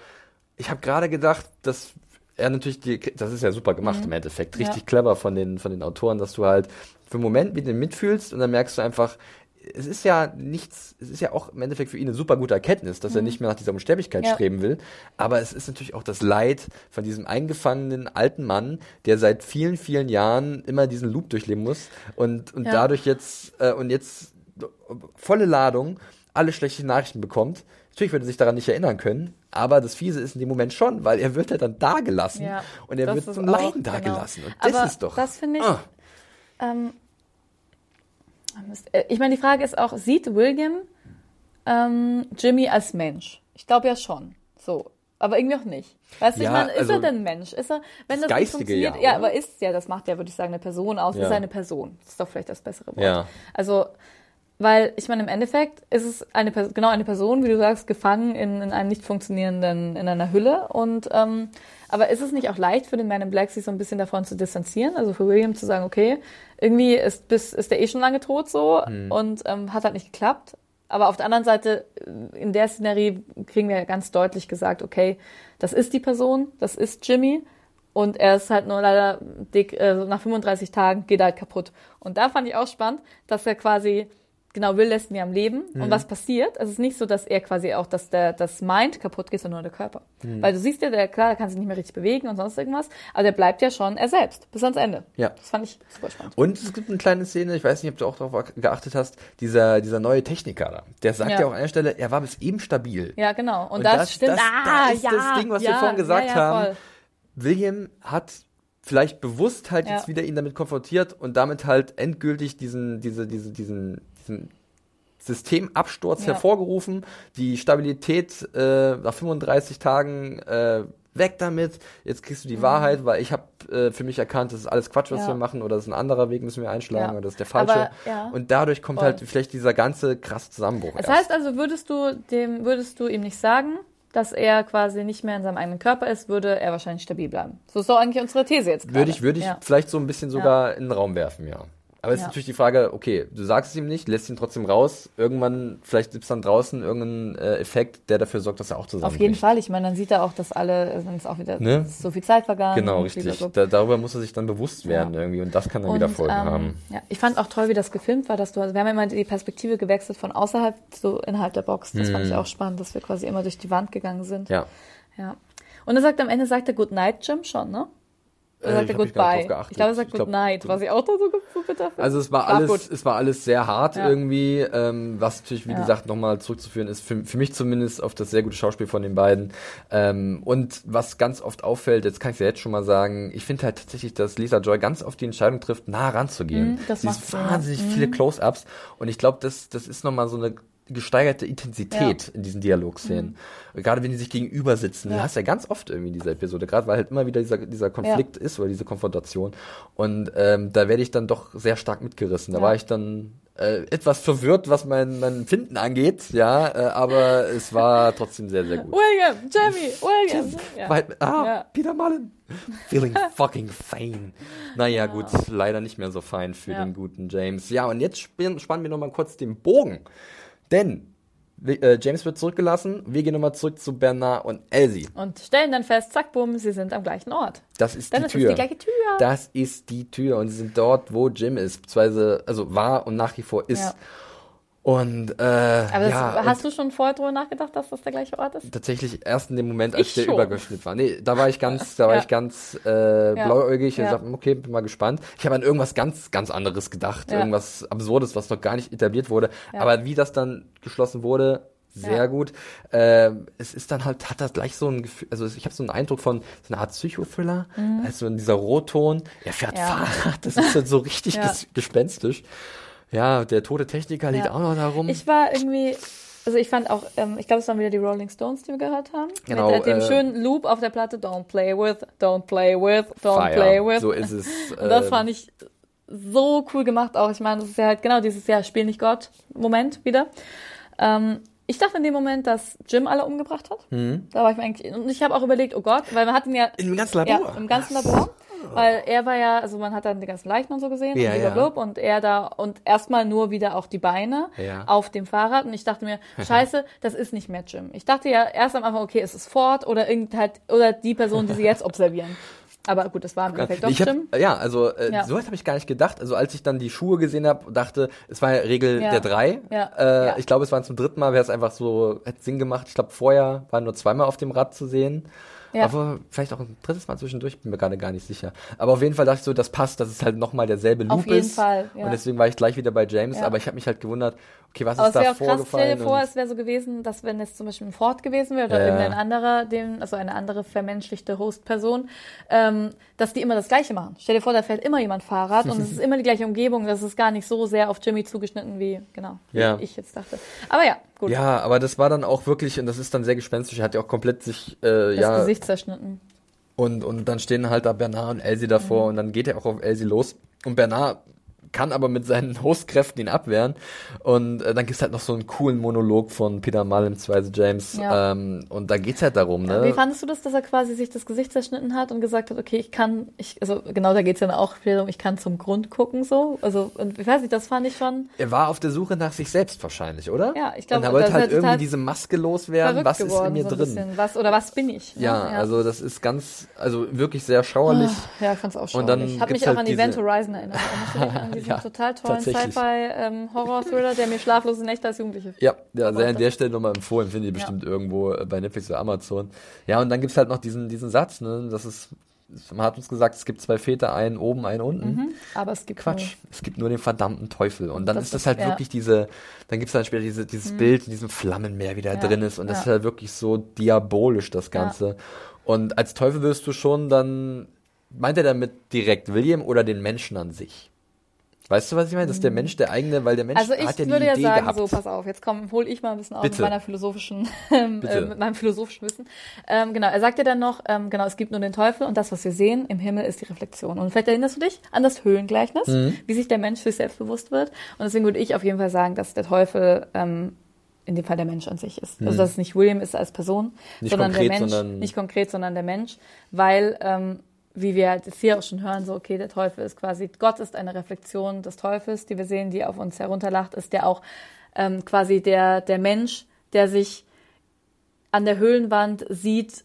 ich habe gerade gedacht, dass er natürlich die, das ist ja super gemacht mhm. im Endeffekt, richtig ja. clever von den, von den Autoren, dass du halt für einen Moment mit ihm mitfühlst und dann merkst du einfach, es ist ja nichts, es ist ja auch im Endeffekt für ihn eine super gute Erkenntnis, dass mhm. er nicht mehr nach dieser Unsterblichkeit ja. streben will. Aber es ist natürlich auch das Leid von diesem eingefangenen alten Mann, der seit vielen, vielen Jahren immer diesen Loop durchleben muss und, und ja. dadurch jetzt, äh, und jetzt volle Ladung alle schlechte Nachrichten bekommt Natürlich wird er sich daran nicht erinnern können, aber das Fiese ist in dem Moment schon, weil er wird ja dann da gelassen ja, und er wird zum Leiden da genau. gelassen. Und das aber ist doch. Das finde ich. Ah. Ähm, äh, ich meine, die Frage ist auch, sieht William ähm, Jimmy als Mensch? Ich glaube ja schon. So. Aber irgendwie auch nicht. Weißt du, ja, ich meine, ist also, er denn Mensch? Ist er, wenn das, das Geistige, funktioniert, ja, ja, aber ist ja, das macht ja, würde ich sagen, eine Person aus. Ja. Ist eine Person? Das ist doch vielleicht das bessere Wort. Ja. Also, weil ich meine, im Endeffekt ist es eine genau eine Person, wie du sagst, gefangen in, in einem nicht funktionierenden, in einer Hülle. Und ähm, aber ist es nicht auch leicht für den Man in Black, sich so ein bisschen davon zu distanzieren? Also für William zu sagen, okay, irgendwie ist bis ist der eh schon lange tot so hm. und ähm, hat halt nicht geklappt. Aber auf der anderen Seite, in der Szenerie kriegen wir ganz deutlich gesagt, okay, das ist die Person, das ist Jimmy. Und er ist halt nur leider dick, äh, nach 35 Tagen geht er halt kaputt. Und da fand ich auch spannend, dass er quasi genau, Will lässt ihn am Leben. Mhm. Und was passiert? Es ist nicht so, dass er quasi auch, dass der, das Mind kaputt geht, sondern nur der Körper. Mhm. Weil du siehst ja, der, klar, der kann sich nicht mehr richtig bewegen und sonst irgendwas, aber der bleibt ja schon er selbst, bis ans Ende. Ja. Das fand ich super spannend. Und es gibt eine kleine Szene, ich weiß nicht, ob du auch darauf geachtet hast, dieser, dieser neue Techniker da, der sagt ja. ja auch an einer Stelle, er war bis eben stabil. Ja, genau. Und, und das, das, stimmt. Das, ah, das ist ja, das Ding, was ja, wir vorhin gesagt ja, haben. William hat vielleicht bewusst halt jetzt wieder ihn damit konfrontiert und damit halt endgültig diesen, diese, diese, diesen, diesen Systemabsturz ja. hervorgerufen. Die Stabilität äh, nach 35 Tagen äh, weg damit. Jetzt kriegst du die mhm. Wahrheit, weil ich habe äh, für mich erkannt, das ist alles Quatsch, was ja. wir machen, oder das ist ein anderer Weg, müssen wir einschlagen, ja. oder das ist der falsche. Aber, ja. Und dadurch kommt Voll. halt vielleicht dieser ganze krasse Zusammenbruch. Das erst. heißt also, würdest du dem, würdest du ihm nicht sagen, dass er quasi nicht mehr in seinem eigenen Körper ist, würde er wahrscheinlich stabil bleiben. So ist doch eigentlich unsere These jetzt. Gerade. Würde ich, würde ich vielleicht so ein bisschen sogar in den Raum werfen, ja. Aber es ist Ja. natürlich die Frage, okay, du sagst es ihm nicht, lässt ihn trotzdem raus. Irgendwann, vielleicht gibt es dann draußen irgendeinen äh, Effekt, der dafür sorgt, dass er auch zusammenbricht. Auf jeden Fall. Ich meine, dann sieht er auch, dass alle, also dann ist auch wieder Ne? so viel Zeit vergangen. Genau, richtig. Da, darüber muss er sich dann bewusst werden Ja. irgendwie und das kann dann Und, wieder Folgen ähm, haben. Ja, ich fand auch toll, wie das gefilmt war, dass du, also wir haben immer die Perspektive gewechselt von außerhalb zu innerhalb der Box. Das fand ich auch spannend, dass wir quasi immer durch die Wand gegangen sind. Hm. Ja. Ja. Und er sagt am Ende, sagt er Good Night, Jim schon, ne? Oder Äh, sagt ich er Goodbye? geachtet. Ich glaube, er sagt Ich glaub, Good Night, was ich auch da so so bitter finde. Also es war alles, gut. es war alles sehr hart Ja. irgendwie, ähm, was natürlich, wie Ja. gesagt, nochmal zurückzuführen ist, für, für mich zumindest auf das sehr gute Schauspiel von den beiden. Ähm, und was ganz oft auffällt, jetzt kann ich ja jetzt schon mal sagen, ich finde halt tatsächlich, dass Lisa Joy ganz oft die Entscheidung trifft, nah ranzugehen. Mhm, das Sie macht ist wahnsinnig viele Close-Ups und ich glaube, das, das ist nochmal so eine gesteigerte Intensität in diesen Dialogszenen. Gerade wenn die sich gegenüber sitzen, Mhm. Ja. du hast ja ganz oft irgendwie diese Episode, gerade weil halt immer wieder dieser, dieser Konflikt ist oder diese Konfrontation. Und ähm, da werde ich dann doch sehr stark mitgerissen. Da Ja. war ich dann äh, etwas verwirrt, was mein, mein Empfinden angeht, ja, äh, aber es war trotzdem sehr, sehr gut. William, Jamie, William. Ja. Weil, ah, Ja. Peter Mullen. Feeling fucking fine. Naja, gut, leider nicht mehr so fein für Ja. den guten James. Ja, und jetzt spannen wir nochmal kurz den Bogen. Denn äh, James wird zurückgelassen. Wir gehen nochmal zurück zu Bernard und Elsie. Und stellen dann fest, zack, bumm, sie sind am gleichen Ort. Das ist Dann die ist Tür. die gleiche Tür. Das ist die Tür. Und sie sind dort, wo Jim ist. Beziehungsweise, also war und nach wie vor ist. Ja. Und, äh, Aber ja. hast du schon vorher drüber nachgedacht, dass das der gleiche Ort ist? tatsächlich erst in dem Moment, als Ich der schon. Übergeschnitt war. Nee, da war ich ganz, da war Ja. ich ganz äh, blauäugig und Ja. sagte, okay, bin mal gespannt. Ich habe an irgendwas ganz, ganz anderes gedacht, Ja. irgendwas Absurdes, was noch gar nicht etabliert wurde. Ja. Aber wie das dann geschlossen wurde, sehr Ja. gut. Ähm, es ist dann halt, hat das gleich so ein Gefühl, also ich habe so einen Eindruck von so einer Art Psychothriller, also in dieser Rotton, er fährt Mhm. Ja. Fahrrad, das ist halt so richtig Ja. ges gespenstisch. Ja, der tote Techniker liegt Ja. auch noch da rum. Ich war irgendwie, also ich fand auch, ähm, ich glaube, es waren wieder die Rolling Stones, die wir gehört haben. Genau, Mit äh, dem äh, schönen Loop auf der Platte, don't play with, don't play with, don't Fire. play with. So ist es. Und das fand ich so cool gemacht auch. Ich meine, das ist ja halt genau dieses Jahr Spiel nicht Gott Moment wieder. Ähm, ich dachte in dem Moment, dass Jim alle umgebracht hat. Mhm. Da war ich mir eigentlich, und ich habe auch überlegt, oh Gott, weil man hat ihn ja Im ganzen Labor. ja, im ganzen Labor. Weil er war ja, also man hat dann die ganzen Leichen und so gesehen Ja, und ja. blablabla, und er da und erstmal nur wieder auch die Beine Ja. auf dem Fahrrad und ich dachte mir, scheiße, das ist nicht mehr Jim. Ich dachte ja erst am Anfang, okay, es ist Ford oder irgend halt, oder die Person, die sie jetzt observieren. Aber gut, das war im Endeffekt doch Jim. ja, also äh, Ja. so weit habe ich gar nicht gedacht. Also als ich dann die Schuhe gesehen habe, dachte, es war ja Regel Ja. der drei. Ja. Äh, Ja. Ich glaube, es waren zum dritten Mal, wäre es einfach so, hätte Sinn gemacht. Ich glaube, vorher waren nur zweimal auf dem Rad zu sehen. Ja. Aber vielleicht auch ein drittes Mal zwischendurch, bin mir gerade gar nicht sicher. Aber auf jeden Fall dachte ich so, das passt, dass es halt nochmal derselbe Loop Auf jeden ist. Fall, ja. Und deswegen war ich gleich wieder bei James, Ja. aber ich habe mich halt gewundert, okay, was Aber ist es da wäre auch krass, stell vorgefallen? dir vor, es wäre so gewesen, dass wenn es zum Beispiel ein Ford gewesen wäre oder Ja. irgendein anderer, den, also eine andere vermenschlichte Host-Person, ähm, dass die immer das Gleiche machen. Stell dir vor, da fährt immer jemand Fahrrad und es ist immer die gleiche Umgebung. Das ist gar nicht so sehr auf Jimmy zugeschnitten, wie, genau, wie Ja. ich jetzt dachte. Aber ja, gut. ja, aber das war dann auch wirklich, und das ist dann sehr gespenstisch, er hat ja auch komplett sich, äh, das ja, Gesicht zerschnitten. Und, und dann stehen halt da Bernard und Elsie davor Mhm. und dann geht er auch auf Elsie los. Und Bernard kann aber mit seinen Hostkräften ihn abwehren. Und äh, dann gibt's halt noch so einen coolen Monolog von Peter Mullin bzw. James. Ja. Ähm, und da geht's halt darum, ne? Wie fandest du das, dass er quasi sich das Gesicht zerschnitten hat und gesagt hat, okay, ich kann, ich, also genau, da geht's ja dann auch wieder um, ich kann zum Grund gucken, so. Also, und ich weiß nicht, das fand ich schon er war auf der Suche nach sich selbst wahrscheinlich, oder? Ja, ich glaube, Und er wollte halt irgendwie diese Maske loswerden. Was ist in mir so drin? Was, oder was bin ich? ne? Ja, also das ist ganz, also wirklich sehr schauerlich. Ja, ich fand's auch schauerlich. Und dann Ich habe mich auch halt an diese- Event Horizon erinnert. Ja, total tollen. Sci-Fi-Horror-Thriller, der mir schlaflose Nächte als Jugendliche Ja, ja, sehr an der Stelle nochmal empfohlen, finde ich bestimmt irgendwo äh, bei Netflix oder Amazon. Ja, und dann gibt's halt noch diesen, diesen Satz, ne, das ist, man hat uns gesagt, es gibt zwei Väter, einen oben, einen unten. Aber es gibt Quatsch, es gibt nur den verdammten Teufel. Und dann Das ist das halt ja. wirklich diese, dann gibt's dann später diese, dieses Bild in diesem Flammenmeer wieder Ja, drin ist. Und das ja. ist halt wirklich so diabolisch, das Ganze. Und als Teufel wirst du schon dann, meint er damit direkt William oder den Menschen an sich? Weißt du, was ich meine? Das ist der Mensch der eigene, weil der Mensch Also ich hat ja die würde ja Idee sagen, gehabt. so, pass auf, jetzt komm, hol ich mal ein bisschen auf Bitte. mit meiner philosophischen, ähm, äh, mit meinem philosophischen Wissen. Ähm, genau, er sagt ja dann noch, ähm, genau, es gibt nur den Teufel und das, was wir sehen im Himmel, ist die Reflexion. Und vielleicht erinnerst du dich an das Höhlengleichnis, Mhm. wie sich der Mensch sich selbst bewusst wird. Und deswegen würde ich auf jeden Fall sagen, dass der Teufel ähm, in dem Fall der Mensch an sich ist. Also dass es nicht William ist als Person, Nicht sondern der konkret, Mensch, sondern- nicht konkret, sondern der Mensch, weil ähm, wie wir halt hier auch schon hören, so, okay, der Teufel ist quasi, Gott ist eine Reflexion des Teufels, die wir sehen, die auf uns herunterlacht, ist der auch ähm, quasi der, der Mensch, der sich an der Höhlenwand sieht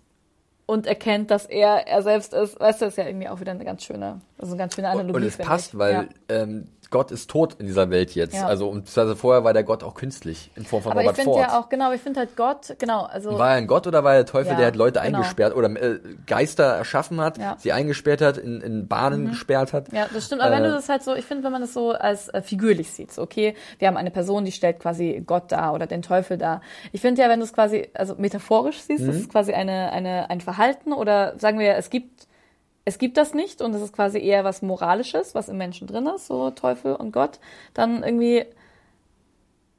und erkennt, dass er er selbst ist. Weißt du, das ist ja irgendwie auch wieder eine ganz schöne, also eine ganz schöne Analogie. Und es finde passt, ich. weil ja. ähm, Gott ist tot in dieser Welt jetzt. Ja. Also und also vorher war der Gott auch künstlich in Form von Aber ich Robert finde Ford. ja auch, genau, ich finde halt Gott, genau, also. War er ein Gott oder war er der Teufel, Ja, der halt Leute genau. eingesperrt oder äh, Geister erschaffen hat, Ja. Mhm. sie eingesperrt hat, in, in Bahnen gesperrt hat? Ja, das stimmt. Aber wenn Äh, du das halt so, ich finde, wenn man das so als äh, figürlich sieht, so, okay, wir haben eine Person, die stellt quasi Gott dar oder den Teufel dar. Ich finde ja, wenn du es quasi, also metaphorisch siehst, Mhm. das ist quasi eine, eine, ein Verhalten oder sagen wir, es gibt, es gibt das nicht und es ist quasi eher was Moralisches, was im Menschen drin ist, so Teufel und Gott, dann irgendwie,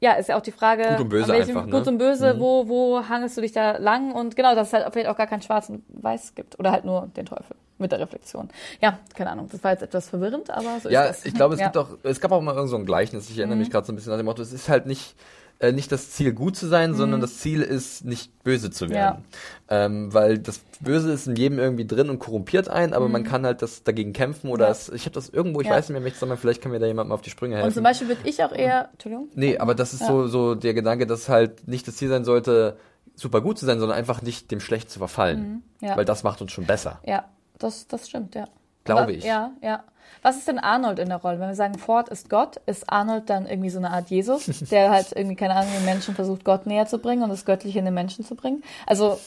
ja, ist ja auch die Frage, Gut und böse an welchem, einfach, ne? Gut und böse, wo, wo hangelst du dich da lang und genau, dass es halt vielleicht auch gar kein Schwarz und Weiß gibt oder halt nur den Teufel mit der Reflexion. Ja, keine Ahnung, das war jetzt etwas verwirrend, aber so Ja, ist das. ich glaube, es ja. Mhm. gibt auch, es gab auch mal irgend so ein Gleichnis. Ich erinnere mich gerade so ein bisschen nach dem Motto, es ist halt nicht, äh, nicht das Ziel, gut zu sein, sondern das Ziel ist, nicht böse zu werden. Ähm, weil das Böse ist in jedem irgendwie drin und korrumpiert einen, aber man kann halt das dagegen kämpfen oder Mhm. Ja. es, ich habe das irgendwo, ich Ja. weiß nicht mehr, welches, vielleicht kann mir da jemand mal auf die Sprünge helfen. Und zum Beispiel würde ich auch eher, Entschuldigung, Nee, aber das ist Ja. so, so der Gedanke, dass halt nicht das Ziel sein sollte, super gut zu sein, sondern einfach nicht dem Schlecht zu verfallen. Mhm. ja. Weil das macht uns schon besser. ja, das, das stimmt, ja. Glaube ich. Ja, ja. Was ist denn Arnold in der Rolle? Wenn wir sagen, Ford ist Gott, ist Arnold dann irgendwie so eine Art Jesus, der halt irgendwie, keine Ahnung, den Menschen versucht, Gott näher zu bringen und das Göttliche in den Menschen zu bringen? Also,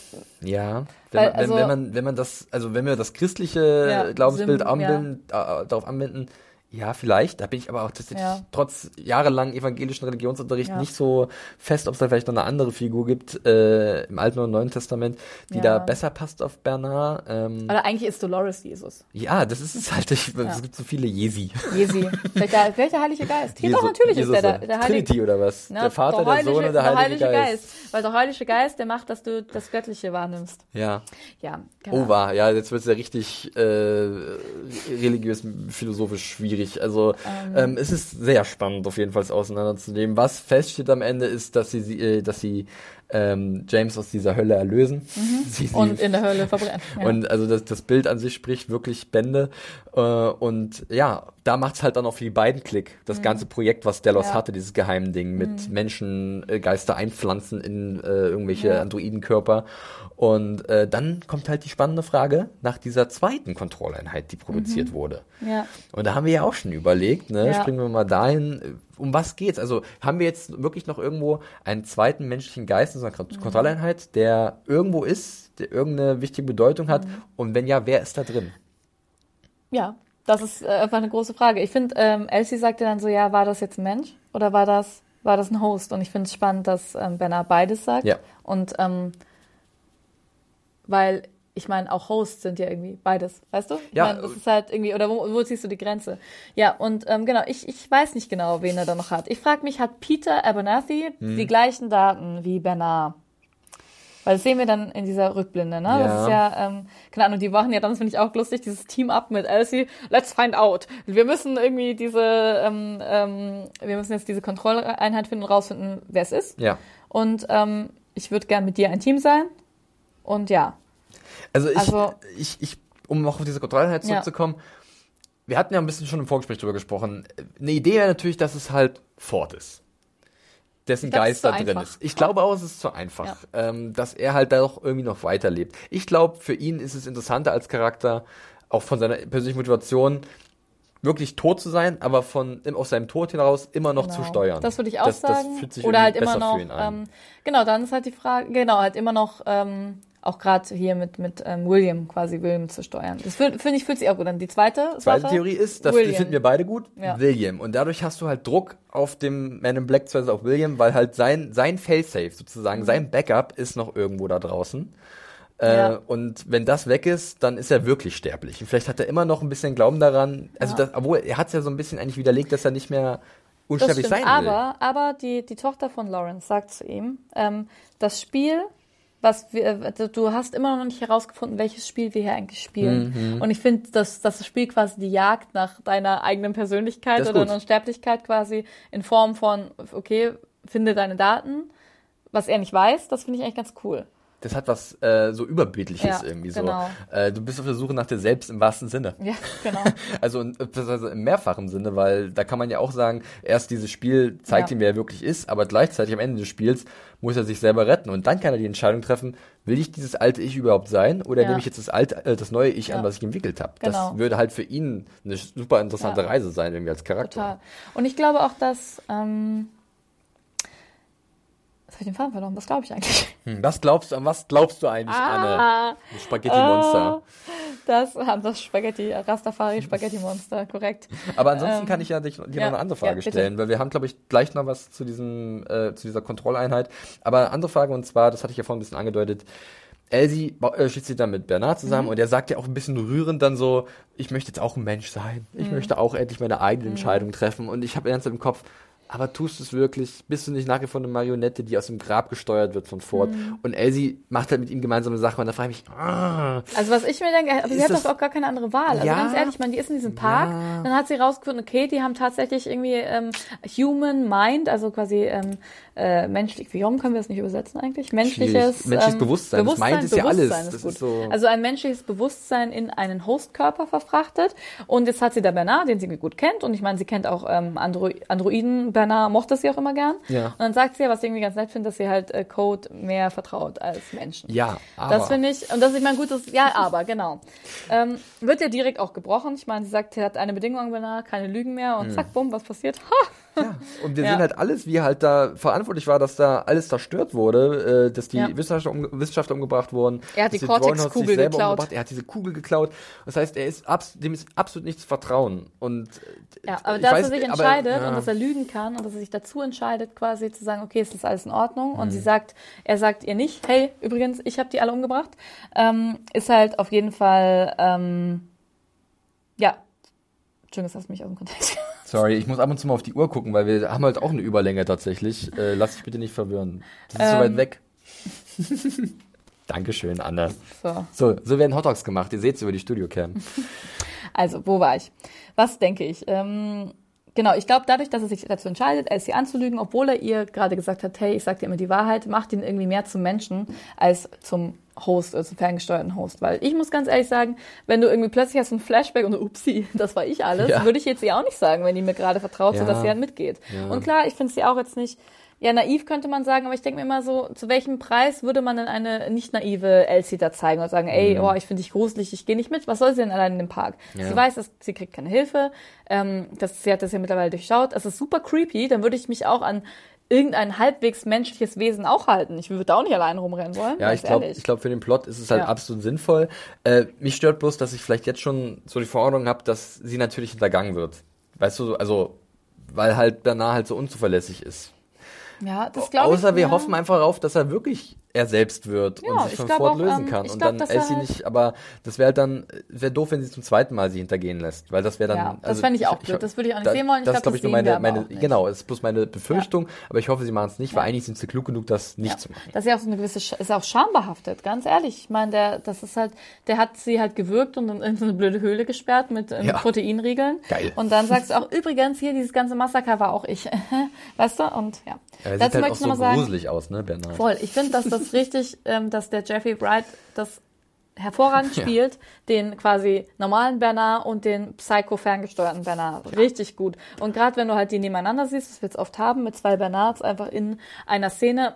Ja, wenn, Weil, man, wenn, also- wenn man wenn man das, also wenn wir das christliche Ja, Glaubensbild Sim- anbinden, äh, darauf anbinden, ja, vielleicht. Da bin ich aber auch tatsächlich Ja. trotz jahrelang evangelischen Religionsunterricht Ja. nicht so fest, ob es da vielleicht noch eine andere Figur gibt äh, im Alten und Neuen Testament, die Ja. da besser passt auf Bernard. Ähm, oder eigentlich ist Dolores Jesus. ja, das ist es halt. Ich, Es gibt so viele Jesi. Jesi. Der, der Heilige Geist. Hier doch, Jesu- natürlich ist der, der, Jesus, der Heilige Trinity oder was? Na, der Vater, der, Sohn und der, Heilige, Geist. Weil der Heilige Geist, der macht, dass du das Göttliche wahrnimmst. Ja. Ja, genau. Oh, war. Ja, jetzt wird es ja richtig äh, religiös, philosophisch schwierig. Also ähm. es ist sehr spannend, auf jeden Fall es auseinanderzunehmen. Was feststeht am Ende ist, dass sie, sie äh, dass sie ähm, James aus dieser Hölle erlösen. Sie, sie, Mhm. Und in der Hölle verbrennen. Ja. und also das, das Bild an sich spricht wirklich Bände. Äh, und ja, da macht's halt dann auch für die beiden Klick. Das ganze Projekt, was Delos Mhm. Ja. hatte, dieses Geheimding mit Menschen, äh, Geister einpflanzen in äh, irgendwelche Ja. Androidenkörper. Und äh, dann kommt halt die spannende Frage nach dieser zweiten Kontrolleinheit, die produziert wurde. ja. Und da haben wir ja auch schon überlegt, ne? Ja. springen wir mal dahin, äh, um was geht's? Also haben wir jetzt wirklich noch irgendwo einen zweiten menschlichen Geist in einer Kont- Kontrolleinheit, der irgendwo ist, der irgendeine wichtige Bedeutung hat? Und wenn ja, wer ist da drin? Ja, das ist äh, einfach eine große Frage. Ich finde, ähm, Elsie sagte dann so, ja, war das jetzt ein Mensch oder war das, war das ein Host? Und ich finde es spannend, dass ähm, Bernard beides sagt. Ja. Und ähm, weil ich meine, auch Hosts sind ja irgendwie beides, weißt du? Ich Ja, meine, das ist halt irgendwie, oder wo, wo ziehst du die Grenze? Ja, und ähm, genau, ich, ich weiß nicht genau, wen er da noch hat. Ich frage mich, hat Peter Abernathy Hm. die gleichen Daten wie Bernard? Weil das sehen wir dann in dieser Rückblende, ne? Ja. Das ist ja, ähm, keine Ahnung, die machen ja dann, das finde ich auch lustig, dieses Team up mit Elsie. Let's find out. Wir müssen irgendwie diese, ähm, ähm, wir müssen jetzt diese Kontrolleinheit finden und rausfinden, wer es ist. Ja. Und ähm, ich würde gern mit dir ein Team sein. Und ja, Also ich, Also- ich, ich um noch auf diese Kontrolleinheit Ja. zurückzukommen, wir hatten ja ein bisschen schon im Vorgespräch drüber gesprochen. Eine Idee wäre natürlich, dass es halt Ford ist. Dessen es Geist ist da zu drin einfach. ist. Ich glaube auch, es ist zu einfach. Ähm, dass er halt da doch irgendwie noch weiterlebt. Ich glaube, für ihn ist es interessanter als Charakter, auch von seiner persönlichen Motivation, wirklich tot zu sein, aber von aus seinem Tod heraus immer noch zu Genau. steuern. Das würde ich auch das, sagen. Das fühlt sich Oder halt immer noch, für ihn an. ähm, genau, dann ist halt die Frage, genau, halt immer noch, ähm, auch gerade hier mit, mit ähm, William quasi William zu steuern. Das finde ich, fühlt sich auch gut an. Die zweite, Zweite Sache, Theorie ist, das die finden wir beide gut, Ja. William. Und dadurch hast du halt Druck auf dem Man in Black, beziehungsweise auf William, weil halt sein, sein Failsafe sozusagen, Mhm. sein Backup ist noch irgendwo da draußen. Äh, Ja. Und wenn das weg ist, dann ist er wirklich sterblich. Und vielleicht hat er immer noch ein bisschen Glauben daran, also Ja. das, obwohl er hat es ja so ein bisschen eigentlich widerlegt, dass er nicht mehr unsterblich stimmt, sein will. aber, aber die, die Tochter von Lawrence sagt zu ihm, ähm, das Spiel, was wir, äh, du hast immer noch nicht herausgefunden, welches Spiel wir hier eigentlich spielen. Mhm. Und ich finde, dass, dass das Spiel quasi die Jagd nach deiner eigenen Persönlichkeit oder deiner Unsterblichkeit quasi in Form von, okay, finde deine Daten, was er nicht weiß, das finde ich eigentlich ganz cool. Das hat was äh, so Überbildliches Ja, irgendwie so. genau. Äh, du bist auf der Suche nach dir selbst im wahrsten Sinne. Ja, genau. Also, in- beziehungsweise im mehrfachen Sinne, weil da kann man ja auch sagen, erst dieses Spiel zeigt Ja. ihm, wer er wirklich ist, aber gleichzeitig am Ende des Spiels muss er sich selber retten und dann kann er die Entscheidung treffen, will ich dieses alte Ich überhaupt sein oder Ja. nehme ich jetzt das alte, äh, das neue Ich an, Ja. was ich entwickelt habe. Genau. Das würde halt für ihn eine super interessante. Reise sein, irgendwie als Charakter. Total. Und ich glaube auch, dass. Ähm, jetzt habe ich den Faden verloren. Was glaube ich eigentlich? Hm, was glaubst du, an was glaubst du eigentlich, Anne? Ah, Das Spaghetti-Monster. das, das Spaghetti, Rastafari Spaghetti Monster, korrekt. Aber ansonsten Ähm, kann ich ja dich, dir ja, noch eine andere Frage ja, stellen, weil wir haben, glaube ich, gleich noch was zu diesem, äh, zu dieser Kontrolleinheit. Aber eine andere Frage, und zwar, das hatte ich ja vorhin ein bisschen angedeutet, Elsie äh, schließt sich dann mit Bernard Mhm. zusammen und er sagt ja auch ein bisschen rührend dann so, ich möchte jetzt auch ein Mensch sein. Ich Mhm. möchte auch endlich meine eigene Entscheidung treffen. Und ich habe ernst im Kopf, aber tust du es wirklich? Bist du nicht nach wie vor eine Marionette, die aus dem Grab gesteuert wird von Ford? Mhm. Und Elsie macht halt mit ihm gemeinsame Sachen und da frage ich mich, ah, Also was ich mir denke, aber sie Ist hat das- doch auch gar keine andere Wahl. Also Ja. ganz ehrlich, ich meine, die ist in diesem Park, Ja. dann hat sie rausgefunden, okay, die haben tatsächlich irgendwie ähm, Human Mind, also quasi ähm, äh, menschlich, wie warum können wir das nicht übersetzen eigentlich? Menschliches, Schwierig. Menschliches ähm, Bewusstsein. Das Mind ist ja alles. Bewusstsein Das gut. ist so- Also ein menschliches Bewusstsein in einen Hostkörper verfrachtet und jetzt hat sie da Bernard, den sie gut kennt und ich meine, sie kennt auch ähm, Andro Androiden, Bernard mochte sie auch immer gern. Ja. Und dann sagt sie ja, was ich irgendwie ganz nett finde, dass sie halt äh, Code mehr vertraut als Menschen. ja, aber. Das finde ich, und das ist, ich meine, gut, das, ja, aber, genau. Ähm, wird ja direkt auch gebrochen. Ich meine, sie sagt, sie hat eine Bedingung danach, keine Lügen mehr und zack, bumm, was passiert? Ha! Ja, und wir Ja. sehen halt alles, wie halt da verantwortlich war, dass da alles zerstört wurde, äh, dass die Ja. Wissenschaftler, um, Wissenschaftler umgebracht wurden. Er hat die Cortex-Kugel geklaut. umgebracht, Er hat diese Kugel geklaut. Das heißt, er ist abs dem ist absolut nichts zu vertrauen. Und äh, Ja, aber dass weiß, er sich aber, entscheidet ja. und dass er lügen kann und dass er sich dazu entscheidet, quasi zu sagen, okay, es ist alles in Ordnung. Und Mhm. sie sagt, er sagt ihr nicht, hey, übrigens, ich habe die alle umgebracht, ähm, ist halt auf jeden Fall, ähm, ja, Entschuldigung, das hast du mich aus dem Kontext. Sorry, ich muss ab und zu mal auf die Uhr gucken, weil wir haben halt auch eine Überlänge tatsächlich. Äh, lass dich bitte nicht verwirren. Das ist so Ähm. weit weg. Dankeschön, Anne. So. So, so werden Hotdogs gemacht. Ihr seht's über die Studiocam. Also, wo war ich? Was denke ich? Ähm, genau, ich glaube, dadurch, dass er sich dazu entscheidet, Elsie anzulügen, obwohl er ihr gerade gesagt hat, hey, ich sag dir immer die Wahrheit, macht ihn irgendwie mehr zum Menschen als zum Host, also zum ferngesteuerten Host. Weil ich muss ganz ehrlich sagen, wenn du irgendwie plötzlich hast ein Flashback und so, upsie, das war ich alles, Ja. würde ich jetzt ihr auch nicht sagen, wenn die mir gerade vertraut, so Ja. dass sie halt mitgeht. Ja. Und klar, ich finde sie auch jetzt nicht, ja, naiv könnte man sagen, aber ich denke mir immer so, zu welchem Preis würde man denn eine nicht naive Elsie da zeigen und sagen, ey, oh, ich finde dich gruselig, ich gehe nicht mit, was soll sie denn allein in dem Park? Ja. Sie weiß, dass sie kriegt keine Hilfe, ähm, das, sie hat das ja mittlerweile durchschaut, es ist super creepy, dann würde ich mich auch an irgendein halbwegs menschliches Wesen auch halten. Ich würde da auch nicht allein rumrennen wollen. Ja, ich glaube, ich glaube, für den Plot ist es halt Ja. absolut sinnvoll. Äh, mich stört bloß, dass ich vielleicht jetzt schon so die Verordnung habe, dass sie natürlich hintergangen wird. Weißt du, also, weil halt Bernard halt so unzuverlässig ist. Ja, das glaube ich. Außer wir ja. hoffen einfach darauf, dass er wirklich er selbst wird Ja, und sich ich von Ford lösen ähm, kann. Und glaub, dann er Elsie halt- nicht, aber das wäre halt dann, wäre doof, wenn sie zum zweiten Mal sie hintergehen lässt, weil das wäre dann. Ja, das also fände ich auch blöd. Das würde ich auch nicht sehen wollen. Ich das glaub, ist, glaube ich, nur meine, meine genau, das ist bloß meine Befürchtung, aber ich hoffe, sie machen es nicht, weil Ja. eigentlich sind sie klug genug, das nicht Ja. zu machen. Das ist ja auch so eine gewisse, Sch- ist auch schambehaftet, ganz ehrlich. Ich meine, der, das ist halt, der hat sie halt gewürgt und in so eine blöde Höhle gesperrt mit, äh, Ja. Proteinriegeln. Geil. Und dann sagst du auch, übrigens, hier, dieses ganze Massaker war auch ich. weißt du? Und ja. Er sieht halt auch so gruselig aus, ne, Bernard? Voll. Ich finde, dass das richtig, ähm, dass der Jeffrey Wright das hervorragend Ja. spielt, den quasi normalen Bernard und den psycho-ferngesteuerten Bernard. Richtig gut. Und gerade wenn du halt die nebeneinander siehst, was wir jetzt oft haben, mit zwei Bernards einfach in einer Szene,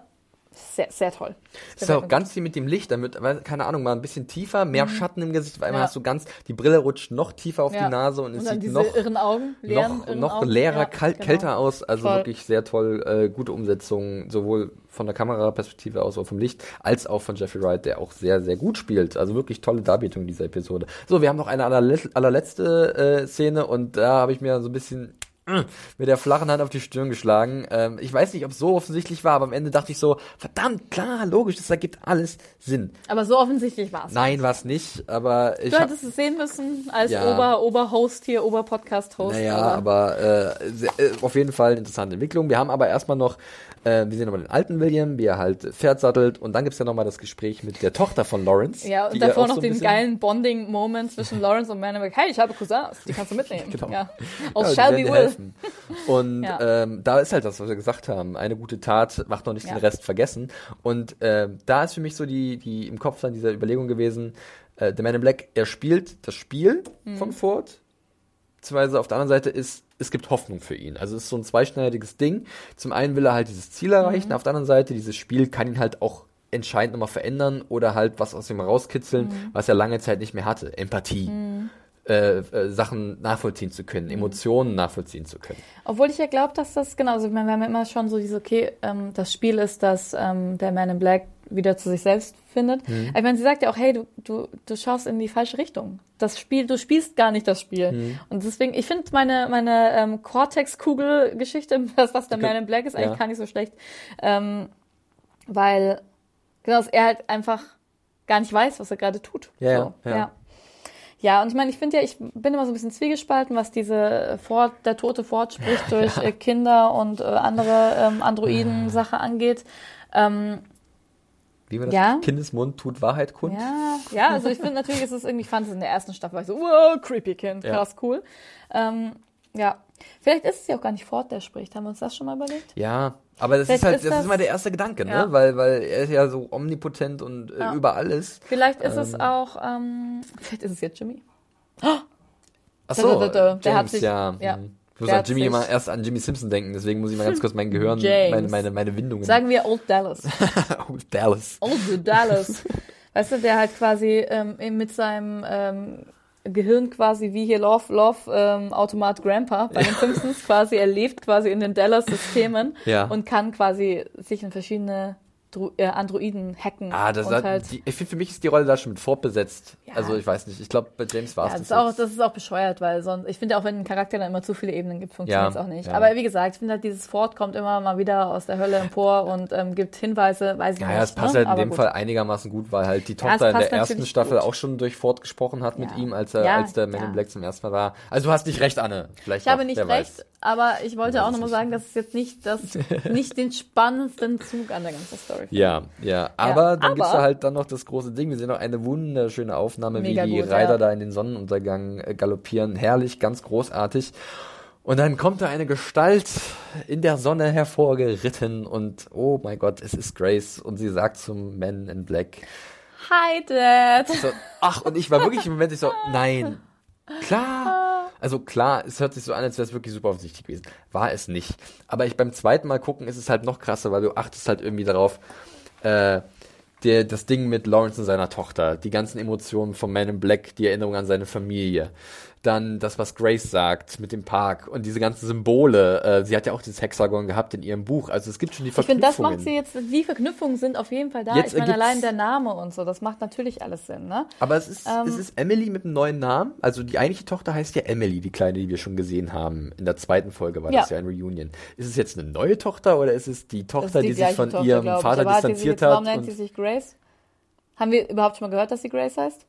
sehr, sehr toll. Das ist auch ganz viel mit dem Licht, damit, keine Ahnung, mal ein bisschen tiefer, mehr Schatten im Gesicht, weil einmal Mhm. Ja. hast du ganz, die Brille rutscht noch tiefer auf Ja. die Nase und es und sieht noch, irren Augen, leeren, noch, irren noch Augen. leerer, Ja, kalt, genau. kälter aus, also Voll. wirklich sehr toll, äh, gute Umsetzung, sowohl von der Kameraperspektive aus, auch vom Licht, als auch von Jeffrey Wright, der auch sehr, sehr gut spielt. Also wirklich tolle Darbietung dieser Episode. So, wir haben noch eine allerlet- allerletzte äh, Szene und da habe ich mir so ein bisschen mit der flachen Hand auf die Stirn geschlagen. Ähm, ich weiß nicht, ob es so offensichtlich war, aber am Ende dachte ich so, verdammt, klar, logisch, das ergibt alles Sinn. Aber so offensichtlich war es. Nein, war es nicht, aber ich Du hättest es sehen müssen als Ja. Ober, Oberhost hier, Oberpodcast-Host. Naja, aber äh, sehr, äh, auf jeden Fall eine interessante Entwicklung. Wir haben aber erstmal noch, äh, wir sehen nochmal den alten William, wie er halt Pferd sattelt und dann gibt's ja nochmal das Gespräch mit der Tochter von Lawrence. Ja, und davor noch so den geilen Bonding-Moment zwischen Lawrence und Manowick. Hey, ich habe Cousins, die kannst du mitnehmen. Genau. Ja. Aus Ja, Shelby Will. Und Ja. ähm, da ist halt das, was wir gesagt haben. Eine gute Tat macht noch nicht Ja. den Rest vergessen. Und ähm, da ist für mich so die, die im Kopf dann diese Überlegung gewesen, äh, The Man in Black, er spielt das Spiel Mhm. von Ford. Beziehungsweise auf der anderen Seite ist, es gibt Hoffnung für ihn. Also es ist so ein zweischneidiges Ding. Zum einen will er halt dieses Ziel erreichen, auf der anderen Seite, dieses Spiel kann ihn halt auch entscheidend nochmal verändern oder halt was aus ihm rauskitzeln, was er lange Zeit nicht mehr hatte. Empathie. Äh, äh, Sachen nachvollziehen zu können, Emotionen nachvollziehen zu können. Obwohl ich ja glaube, dass das, genau, also ich meine, wir haben ja immer schon so diese, okay, ähm, das Spiel ist, dass ähm, der Man in Black wieder zu sich selbst findet. Mhm. Ich meine, sie sagt ja auch, hey, du, du, du schaust in die falsche Richtung. Das Spiel, du spielst gar nicht das Spiel. Mhm. Und deswegen, ich finde meine, meine ähm, Cortex-Kugel-Geschichte, was, was der. Man in Black ist, eigentlich Ja. gar nicht so schlecht. Ähm, weil, genau, dass er halt einfach gar nicht weiß, was er gerade tut. Ja, so, ja. ja. Ja, und ich meine, ich finde ja, ich bin immer so ein bisschen zwiegespalten, was diese Ford, der tote Ford spricht durch äh, Kinder und äh, andere ähm, Androiden-Sache angeht. Ähm, Wie man das Ja. Kindesmund tut Wahrheit kund. ja, ja, also ich finde natürlich, ist es irgendwie, ich fand es in der ersten Staffel, war ich so, wow, creepy Kind, Ja. krass cool. Ähm, ja, vielleicht ist es ja auch gar nicht Ford, der spricht. Haben wir uns das schon mal überlegt? Ja, aber das Vielleicht ist halt, ist das, das- ist immer der erste Gedanke, ne? Ja. Weil, weil er ist ja so omnipotent und äh, Ja. überall ist. Vielleicht ist Ähm. es auch, ähm, vielleicht ist es jetzt Jimmy. Ach Da, so, da, da, der hat James, sich- ja. ja. hm. Ich muss an Jimmy immer erst an Jimmy Simpson denken, deswegen muss ich mal ganz kurz mein Gehirn, meine, meine, meine Windungen. Sagen wir Old Dallas. oh, Dallas. Old Dallas. Weißt du, der halt quasi ähm, mit seinem ähm, Gehirn quasi wie hier Love, Love ähm, Automat Grandpa bei den Simpsons quasi, er lebt quasi in den Dallas-Systemen Ja. und kann quasi sich in verschiedene Dro äh, Androiden hacken. Ah, das hat, halt, die, für mich ist die Rolle da schon mit fortbesetzt. Ja. Also ich weiß nicht, ich glaube, bei James war ja, es das, ist auch, das ist auch bescheuert, weil sonst, ich finde auch, wenn ein Charakter dann immer zu viele Ebenen gibt, funktioniert es Ja, auch nicht. ja. Aber wie gesagt, ich finde halt, dieses Fort kommt immer mal wieder aus der Hölle empor und ähm, gibt Hinweise, weiß ich Ja, nicht. ja, es passt ne? halt in Aber dem gut. Fall einigermaßen gut, weil halt die Ja, Tochter in der ersten Staffel gut. auch schon durch Ford gesprochen hat mit Ja. ihm, als er, Ja, als der Man ja. in Black zum ersten Mal war. Also du hast nicht recht, Anne. Vielleicht Ich habe nicht recht, weiß. aber ich wollte auch nochmal sagen, dass es jetzt nicht, das, nicht den spannendsten Zug an der ganzen Story findet. Ja, ja. Aber dann aber- gibt's da halt dann noch das große Ding. Wir sehen noch eine wunderschöne Aufnahme, wie die gut, Reiter ja. da in den Sonnenuntergang äh, galoppieren. Herrlich, ganz großartig. Und dann kommt da eine Gestalt in der Sonne hervorgeritten und oh mein Gott, es ist Grace und sie sagt zum Man in Black, Hi, Dad. so, ach, und ich war wirklich im Moment ich so, nein, klar. Also klar, es hört sich so an, als wäre es wirklich super offensichtlich gewesen. War es nicht. Aber ich beim zweiten Mal gucken ist es halt noch krasser, weil du achtest halt irgendwie darauf, äh, der, das Ding mit Lawrence und seiner Tochter, die ganzen Emotionen von Man in Black, die Erinnerung an seine Familie, dann das, was Grace sagt mit dem Park und diese ganzen Symbole. Äh, sie hat ja auch dieses Hexagon gehabt in ihrem Buch. Also es gibt schon die Ich finde, das Verknüpfungen. macht sie jetzt, die Verknüpfungen sind auf jeden Fall da. Jetzt ich meine, allein der Name und so, das macht natürlich alles Sinn, ne? Aber es ist, Ähm, es ist Emily mit einem neuen Namen. Also die eigentliche Tochter heißt ja Emily, die kleine, die wir schon gesehen haben. In der zweiten Folge war Ja. das ja ein Reunion. Ist es jetzt eine neue Tochter oder ist es die Tochter, die die, sich von Tochter, ihrem. Vater distanziert hat? Warum nennt sie sich Grace? Haben wir überhaupt schon mal gehört, dass sie Grace heißt?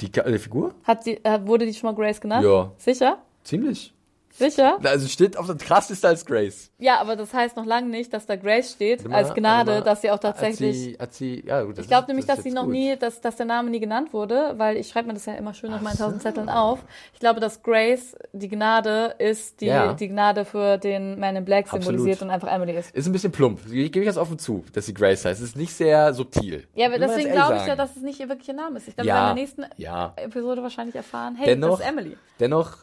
Die Ka- äh, Figur? Hat sie, äh, wurde die schon mal Grace genannt? Ja. Sicher? Ziemlich. Sicher? Also steht auf der krasseste als Grace. Ja, aber das heißt noch lange nicht, dass da Grace steht, mal, als Gnade, mal. dass sie auch tatsächlich. Hat sie, hat sie, ja, gut, Ich glaube nämlich, das dass sie noch gut. nie, dass, dass der Name nie genannt wurde, weil ich schreibe mir das ja immer schön auf meinen tausend Zetteln auf. Ich glaube, dass Grace, die Gnade, ist die, Ja. die Gnade für den Man in Black symbolisiert Absolut. und einfach Emily ist. Ist ein bisschen plump. Ich gebe ich das offen zu, dass sie Grace heißt. Es ist nicht sehr subtil. Ja, aber Will deswegen glaube ich ja, dass es nicht ihr wirklicher Name ist. Ich glaube, Ja, wir werden in der nächsten ja. Episode wahrscheinlich erfahren, hey, Dennoch, das ist Emily. dennoch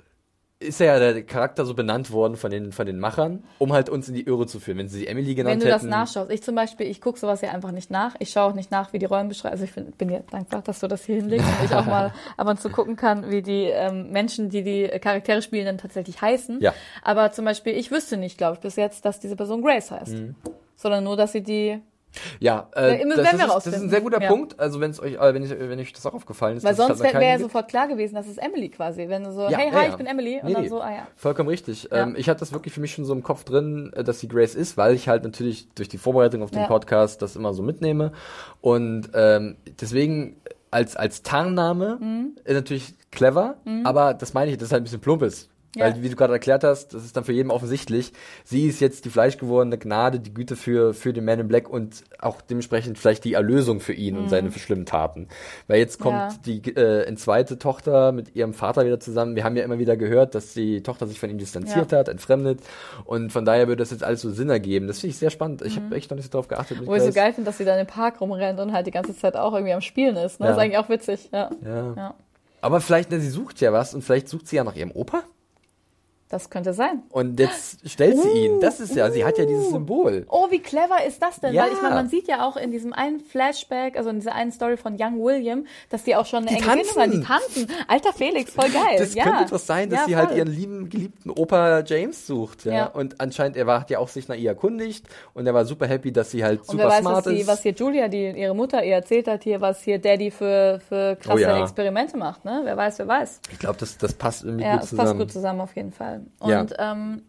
ist ja der Charakter so benannt worden von den, von den Machern, um halt uns in die Irre zu führen. Wenn sie sie Emily genannt Wenn du das hätten. nachschaust. Ich zum Beispiel, ich gucke sowas ja einfach nicht nach. Ich schaue auch nicht nach, wie die Rollen beschreiben. Also ich bin, bin dir dankbar, dass du das hier hinlegst und ich auch mal ab und zu gucken kann, wie die ähm, Menschen, die die Charaktere spielen, dann tatsächlich heißen. Ja. Aber zum Beispiel, ich wüsste nicht, glaube ich, bis jetzt, dass diese Person Grace heißt. Mhm. Sondern nur, dass sie die, Ja, äh, Ja, das, wir ist, das ist ein sehr guter Ja. Punkt. Also wenn es euch, äh, wenn, ich, wenn euch das auch aufgefallen ist, weil sonst wäre wär ja sofort klar gewesen, dass es Emily quasi. Wenn du so, Ja, hey, hi, ich bin Emily. Und Nee, dann so, ah ja. Vollkommen richtig. Ähm, ich hatte das wirklich für mich schon so im Kopf drin, äh, dass sie Grace ist, weil ich halt natürlich durch die Vorbereitung auf den. Podcast das immer so mitnehme. Und ähm, deswegen als, als Tarnname Mhm. natürlich clever, aber das meine ich, dass es halt ein bisschen plump ist. Ja. Weil, wie du gerade erklärt hast, das ist dann für jeden offensichtlich, sie ist jetzt die fleischgewordene Gnade, die Güte für, für den Man in Black und auch dementsprechend vielleicht die Erlösung für ihn und seine schlimmen Taten. Weil jetzt kommt Mhm. Ja. die äh, zweite Tochter mit ihrem Vater wieder zusammen. Wir haben ja immer wieder gehört, dass die Tochter sich von ihm distanziert Ja. hat, entfremdet. Und von daher würde das jetzt alles so Sinn ergeben. Das finde ich sehr spannend. Ich habe echt noch nicht so drauf geachtet. Mhm. Wo ich so geil finde, dass sie dann im Park rumrennt und halt die ganze Zeit auch irgendwie am Spielen ist. Ne? Das ist eigentlich auch witzig. Ja. ja. Aber vielleicht, ne, sie sucht ja was und vielleicht sucht sie ja nach ihrem Opa. Das könnte sein. Und jetzt stellt sie ihn. Das ist ja, sie hat ja dieses Symbol. Oh, wie clever ist das denn? Ja. Weil ich meine, man sieht ja auch in diesem einen Flashback, also in dieser einen Story von Young William, dass die auch schon eine Die enge tanzen. Bindung. Die tanzen. Alter Felix, voll geil. Das ja. könnte etwas sein, dass ja, sie halt ihren lieben, geliebten Opa James sucht. Ja? Ja. Und anscheinend, er war, hat ja auch sich nach ihr erkundigt und er war super happy, dass sie halt Und super wer weiß, smart was, ist. was hier Julia, die ihre Mutter ihr erzählt hat, hier, was hier Daddy für, für krasse Oh ja. Experimente macht, ne? Wer weiß, wer weiß. ich glaube, das, das passt irgendwie Ja, gut es zusammen. passt gut zusammen auf jeden Fall. Und Ja. ähm,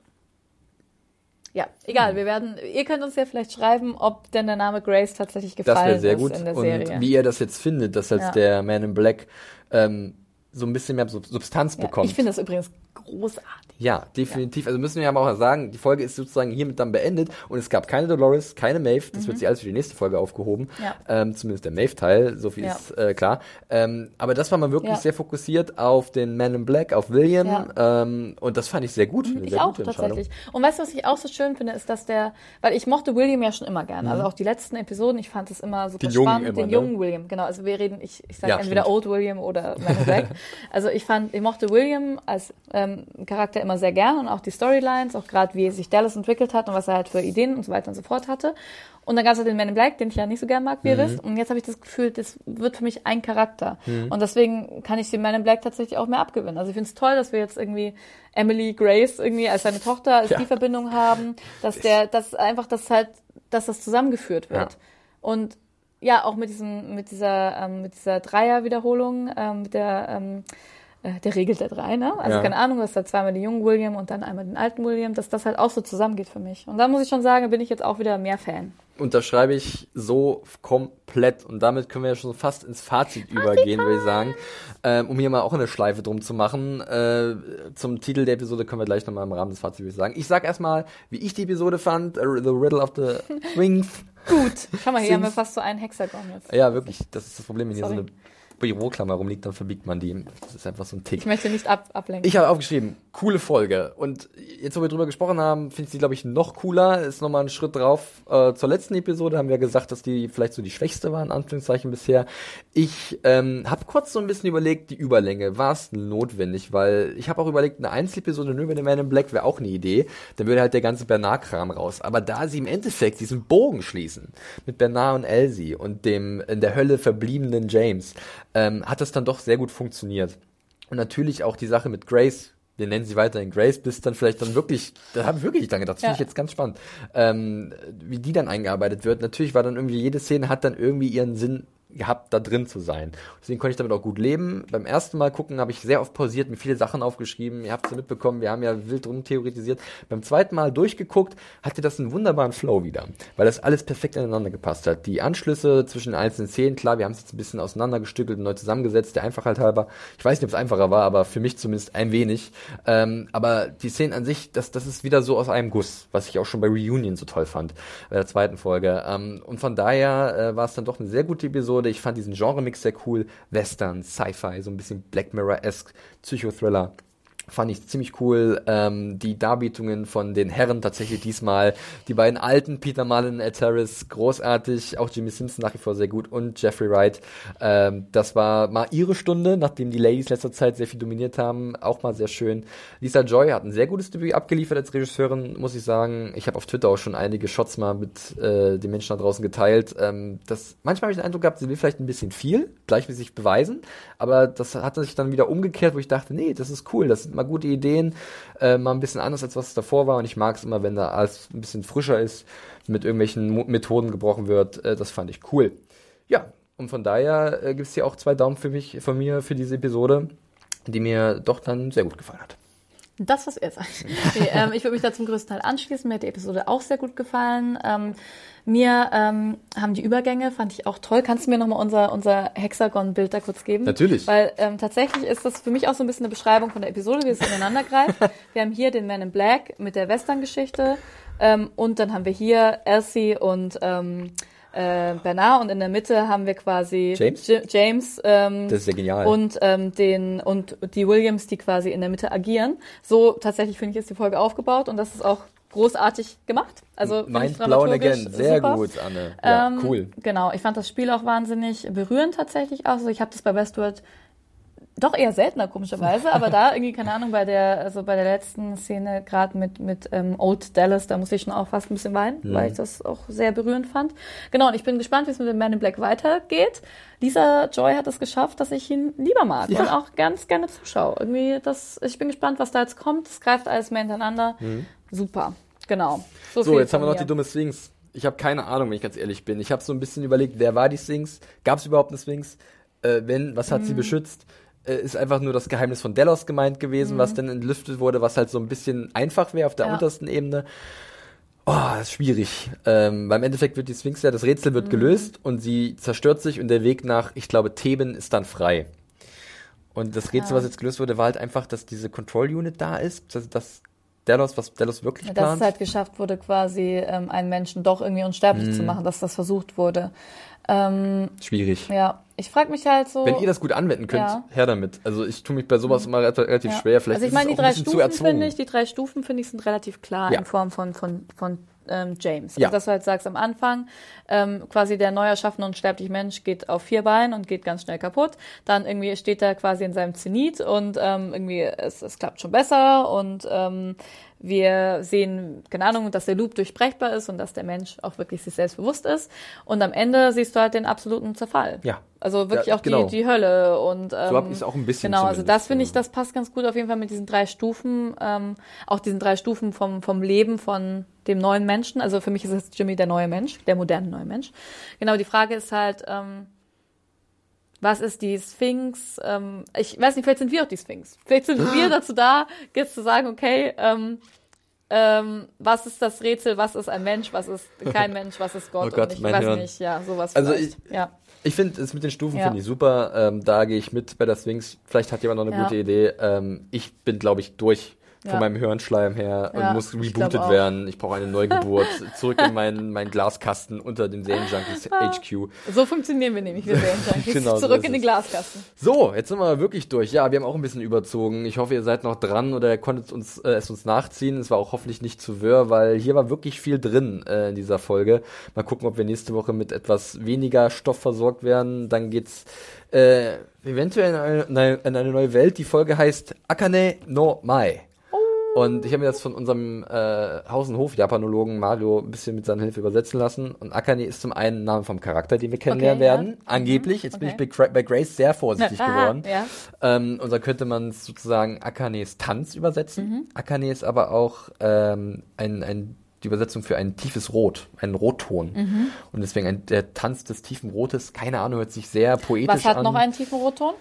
ja, egal, wir werden, ihr könnt uns ja vielleicht schreiben, ob denn der Name Grace tatsächlich Das gefallen wäre sehr ist gut. in der Und Serie. wie ihr das jetzt findet, dass jetzt Ja. der Man in Black ähm, so ein bisschen mehr Sub- Substanz ja, bekommt. ich finde das übrigens großartig. Ja, definitiv. Also müssen wir aber auch sagen, die Folge ist sozusagen hiermit dann beendet und es gab keine Dolores, keine Maeve. Das wird sich alles für die nächste Folge aufgehoben. Mhm. Ja. Ähm, zumindest der Maeve-Teil, so viel Ja. ist äh, klar. Ähm, aber das war mal wirklich Ja. sehr fokussiert auf den Man in Black, auf William. Ja. Ähm, und das fand ich sehr gut. Eine Ich auch tatsächlich. Und weißt du, was ich auch so schön finde, ist, dass der, weil ich mochte William ja schon immer gerne. Also auch die letzten Episoden, ich fand es immer super Mhm. Jungen spannend. immer, den ne? jungen William, genau. Also wir reden, ich, ich sage Ja, entweder stimmt. Old William oder Man in Black. also ich fand, ich mochte William als ähm, Charakter immer sehr gern und auch die Storylines, auch gerade wie sich Dallas entwickelt hat und was er halt für Ideen und so weiter und so fort hatte. Und dann gab es halt den Man in Black, den ich ja nicht so gern mag, wie ihr wisst. Und jetzt habe ich das Gefühl, das wird für mich ein Charakter. Und deswegen kann ich den Man in Black tatsächlich auch mehr abgewinnen. Also ich finde es toll, dass wir jetzt irgendwie Emily Grace irgendwie als seine Tochter, als Ja. die Verbindung haben, dass der, dass einfach das halt, dass das zusammengeführt wird. Ja. Und ja, auch mit diesem, mit dieser, ähm, mit dieser Dreier-Wiederholung, ähm, mit der, ähm, äh, der regelt der drei, ne? Also Ja. keine Ahnung, dass da zweimal den jungen William und dann einmal den alten William, dass das halt auch so zusammengeht für mich. Und da muss ich schon sagen, bin ich jetzt auch wieder mehr Fan. Unterschreibe ich so komplett. Und damit können wir ja schon fast ins Fazit übergehen, würde ich sagen. Ähm, um hier mal auch eine Schleife drum zu machen. Äh, zum Titel der Episode können wir gleich nochmal im Rahmen des Fazits würde ich sagen. Ich sag erstmal, wie ich die Episode fand. äh, The Riddle of the Rings. Gut. Schau mal, hier Sind- haben wir fast so einen Hexagon jetzt. Ja, wirklich. Das ist das Problem, wenn hier Sorry. so eine Büroklammer rumliegt, dann verbiegt man die. Das ist einfach so ein Tick. Ich möchte nicht ab, ablenken. Ich habe aufgeschrieben, coole Folge. Und jetzt, wo wir drüber gesprochen haben, finde ich sie, glaube ich, noch cooler. Ist nochmal ein Schritt drauf. Äh, zur letzten Episode haben wir gesagt, dass die vielleicht so die schwächste war, in Anführungszeichen bisher. Ich ähm, habe kurz so ein bisschen überlegt, die Überlänge. War es notwendig? Weil ich habe auch überlegt, eine Einzelepisode nur über den Man in Black wäre auch eine Idee. Dann würde halt der ganze Bernard-Kram raus. Aber da sie im Endeffekt diesen Bogen schließen mit Bernard und Elsie und dem in der Hölle verbliebenen James, ähm, hat das dann doch sehr gut funktioniert. Und natürlich auch die Sache mit Grace. Wir nennen sie weiterhin Grace, bis dann vielleicht dann wirklich, da habe ich wirklich dran gedacht, das finde Ja. ich jetzt ganz spannend, ähm, wie die dann eingearbeitet wird. Natürlich war dann irgendwie, jede Szene hat dann irgendwie ihren Sinn gehabt, da drin zu sein. Deswegen konnte ich damit auch gut leben. Beim ersten Mal gucken habe ich sehr oft pausiert, mir viele Sachen aufgeschrieben. Ihr habt es ja mitbekommen, wir haben ja wild rum theoretisiert. Beim zweiten Mal durchgeguckt, hatte das einen wunderbaren Flow wieder, weil das alles perfekt ineinander gepasst hat. Die Anschlüsse zwischen den einzelnen Szenen, klar, wir haben es jetzt ein bisschen auseinandergestückelt und neu zusammengesetzt, der Einfachheit halber. Ich weiß nicht, ob es einfacher war, aber für mich zumindest ein wenig. Ähm, aber die Szenen an sich, das, das ist wieder so aus einem Guss, was ich auch schon bei Reunion so toll fand, bei der zweiten Folge. Ähm, und von daher äh, war es dann doch eine sehr gute Episode. Ich fand diesen Genre-Mix sehr cool. Western, Sci-Fi, so ein bisschen Black Mirror-esque, Psychothriller. Fand ich ziemlich cool. Ähm, die Darbietungen von den Herren tatsächlich diesmal. Die beiden alten, Peter Mullen, Ed Harris, großartig. Auch Jimmy Simpson nach wie vor sehr gut. Und Jeffrey Wright. Ähm, das war mal ihre Stunde, nachdem die Ladies letzter Zeit sehr viel dominiert haben. Auch mal sehr schön. Lisa Joy hat ein sehr gutes Debüt abgeliefert als Regisseurin, muss ich sagen. Ich habe auf Twitter auch schon einige Shots mal mit äh, den Menschen da draußen geteilt. Ähm, das, manchmal habe ich den Eindruck gehabt, sie will vielleicht ein bisschen viel, gleichmäßig beweisen. Aber das hat sich dann wieder umgekehrt, wo ich dachte, nee, das ist cool. Das sind mal gute Ideen. Äh, mal ein bisschen anders, als was es davor war. Und ich mag es immer, wenn da alles ein bisschen frischer ist, mit irgendwelchen Mo Methoden gebrochen wird. Äh, das fand ich cool. Ja, und von daher äh, gibt es hier auch zwei Daumen für mich, von mir für diese Episode, die mir doch dann sehr gut gefallen hat. Das, was er sagt. Nee, ähm, ich würde mich da zum größten Teil anschließen. Mir hat die Episode auch sehr gut gefallen. Ähm, mir ähm, haben die Übergänge, fand ich auch toll. Kannst du mir nochmal unser, unser Hexagon-Bild da kurz geben? Natürlich. Weil ähm, tatsächlich ist das für mich auch so ein bisschen eine Beschreibung von der Episode, wie es ineinander greift. Wir haben hier den Man in Black mit der Western-Geschichte ähm, und dann haben wir hier Elsie und ähm, äh, Bernard und in der Mitte haben wir quasi James? J James ähm, Das ist ja genial. und ähm, den und die Williams, die quasi in der Mitte agieren. So tatsächlich finde ich ist die Folge aufgebaut und das ist auch großartig gemacht. Also Mind blown again. Sehr super. gut, Anne. Ja, Ähm, cool. Genau, ich fand das Spiel auch wahnsinnig berührend tatsächlich auch. Also ich habe das bei Westworld doch eher seltener komischerweise, aber da irgendwie keine Ahnung bei der also bei der letzten Szene gerade mit mit ähm, Old Dallas, da musste ich schon auch fast ein bisschen weinen, weil ich das auch sehr berührend fand. Genau, und ich bin gespannt, wie es mit dem Man in Black weitergeht. Lisa Joy hat es geschafft, dass ich ihn lieber mag Ja. und auch ganz gerne zuschaue. Irgendwie das ich bin gespannt, was da jetzt kommt. Es greift alles mehr hintereinander. Super. Genau. So, viel jetzt haben wir noch die dumme Sphinx. Ich habe keine Ahnung, wenn ich ganz ehrlich bin. Ich habe so ein bisschen überlegt, wer war die Sphinx? Gab es überhaupt eine Sphinx? Äh, wenn, was hat Mhm. sie beschützt? Äh, ist einfach nur das Geheimnis von Delos gemeint gewesen, Mhm. was dann entlüftet wurde, was halt so ein bisschen einfach wäre auf der Ja. untersten Ebene. Oh, das ist schwierig. Ähm, weil im Endeffekt wird die Sphinx ja, das Rätsel Mhm. wird gelöst und sie zerstört sich und der Weg nach, ich glaube, Theben ist dann frei. Und das Rätsel, Ja. was jetzt gelöst wurde, war halt einfach, dass diese Control Unit da ist, dass, dass Delos, was Delos wirklich Ja, dass plant. es halt geschafft wurde, quasi ähm, einen Menschen doch irgendwie unsterblich Mhm. zu machen, dass das versucht wurde. Ähm, Schwierig. ja, ich frage mich halt so. Wenn ihr das gut anwenden könnt, Ja. her damit. Also ich tue mich bei sowas immer relativ ja. schwer. Vielleicht also ich meine, die drei Stufen finde ich, die drei Stufen finde ich sind relativ klar Ja. in Form von von von ähm, James. Ja. Also dass du halt sagst am Anfang, ähm, quasi der neu erschaffene unsterbliche Mensch geht auf vier Beinen und geht ganz schnell kaputt. Dann irgendwie steht er quasi in seinem Zenit und ähm, irgendwie es, es klappt schon besser und ähm, wir sehen, keine Ahnung, dass der Loop durchbrechbar ist und dass der Mensch auch wirklich sich selbst bewusst ist. Und am Ende siehst du halt den absoluten Zerfall. Ja. Also wirklich Ja, auch genau. die, die Hölle und ähm, hab ich's auch ein bisschen Genau, also zumindest, das finde ich, ja. das passt ganz gut auf jeden Fall mit diesen drei Stufen, ähm, auch diesen drei Stufen vom, vom Leben von dem neuen Menschen. Also für mich ist jetzt Jimmy der neue Mensch, der moderne neue Mensch. Genau, die Frage ist halt, ähm, was ist die Sphinx? Ähm, ich weiß nicht, vielleicht sind wir auch die Sphinx. Vielleicht sind wir dazu da, jetzt zu sagen, okay, ähm, ähm, was ist das Rätsel, was ist ein Mensch, was ist kein Mensch, was ist Gott? Oh Gott, und ich weiß Hirn. nicht, ja, sowas Also vielleicht. ja. Ich finde es mit den Stufen Ja. finde ich super. Ähm, da gehe ich mit bei der Sphinx. Vielleicht hat jemand noch eine Ja. gute Idee. Ähm, ich bin, glaube ich, durch von Ja. meinem Hirnschleim her und Ja, muss ich rebootet auch. werden. Ich brauche eine Neugeburt. Zurück in meinen, meinen Glaskasten unter dem Serienjunkies HQ. So funktionieren wir nämlich, wir sehen Junkies. Genau, so Zurück ist in den. Glaskasten. So, jetzt sind wir wirklich durch. Ja, wir haben auch ein bisschen überzogen. Ich hoffe, ihr seid noch dran oder ihr konntet uns, äh, es uns nachziehen. Es war auch hoffentlich nicht zu wirr, weil hier war wirklich viel drin äh, in dieser Folge. Mal gucken, ob wir nächste Woche mit etwas weniger Stoff versorgt werden. Dann geht's äh, eventuell in eine, in eine neue Welt. Die Folge heißt Akane no Mai. Und ich habe mir das von unserem äh, Haus- und Hof-Japanologen Mario ein bisschen mit seiner Hilfe übersetzen lassen. Und Akane ist zum einen ein Name vom Charakter, den wir kennenlernen Okay, ja. werden. Angeblich. Jetzt bin ich okay. bei, Gra- bei Grace sehr vorsichtig Aha, geworden. Ja. Ähm, und da könnte man es sozusagen Akanes Tanz übersetzen. Mhm. Akane ist aber auch ähm, ein, ein, die Übersetzung für ein tiefes Rot, einen Rotton. Mhm. Und deswegen ein, der Tanz des tiefen Rotes, keine Ahnung, hört sich sehr poetisch Was hat an. noch einen tiefen Rotton?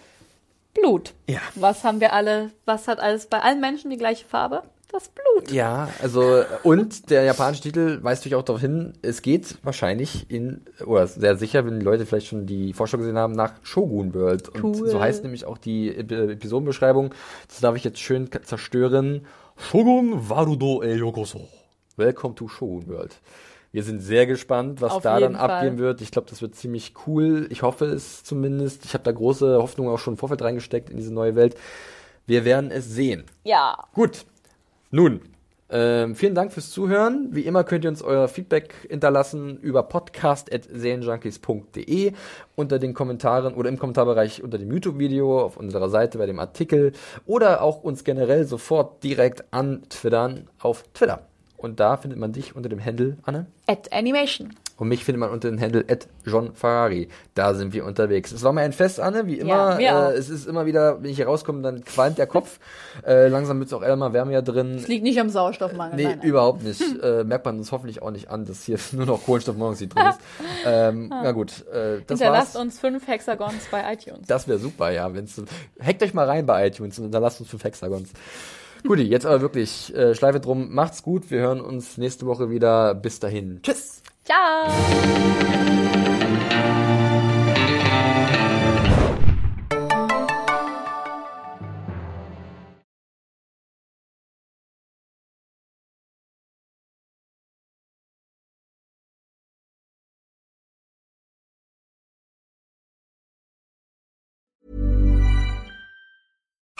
Blut. Ja. Was haben wir alle, was hat alles bei allen Menschen die gleiche Farbe? Das Blut. Ja, also und der japanische Titel weist euch auch darauf hin, es geht wahrscheinlich in, oder sehr sicher, wenn die Leute vielleicht schon die Vorschau gesehen haben, nach Shogun World. Und Cool. so heißt nämlich auch die Ep- Episodenbeschreibung. Das darf ich jetzt schön zerstören. Shogun Warudo e Yokoso. Welcome to Shogun World. Wir sind sehr gespannt, was Auf da dann abgehen Fall. wird. Ich glaube, das wird ziemlich cool. Ich hoffe es zumindest. Ich habe da große Hoffnungen auch schon im Vorfeld reingesteckt in diese neue Welt. Wir werden es sehen. Ja. Gut. Nun, ähm, vielen Dank fürs Zuhören. Wie immer könnt ihr uns euer Feedback hinterlassen über podcast.serienjunkies.de unter den Kommentaren oder im Kommentarbereich unter dem YouTube-Video, auf unserer Seite bei dem Artikel oder auch uns generell sofort direkt an Twittern auf Twitter. Und da findet man dich unter dem Handle, Anne. At Animation. Und mich findet man unter dem Handle at John Ferrari. Da sind wir unterwegs. Es war mir ein Fest, Anne, wie immer. Ja, äh, es ist immer wieder, wenn ich hier rauskomme, dann qualmt der Kopf. äh, langsam wird es auch immer wärmer drin. Es liegt nicht am Sauerstoffmangel. Nee, nein, überhaupt nicht. äh, merkt man uns hoffentlich auch nicht an, dass hier nur noch Kohlenstoffmonoxid drin ist. ähm, na gut, äh, das Hinterlasst war's. uns fünf Hexagons bei iTunes. Das wäre super, ja. Wenn's, hackt euch mal rein bei iTunes und hinterlasst uns fünf Hexagons. Gut, jetzt aber wirklich äh, Schleife drum. Macht's gut. Wir hören uns nächste Woche wieder. Bis dahin. Tschüss. Ciao.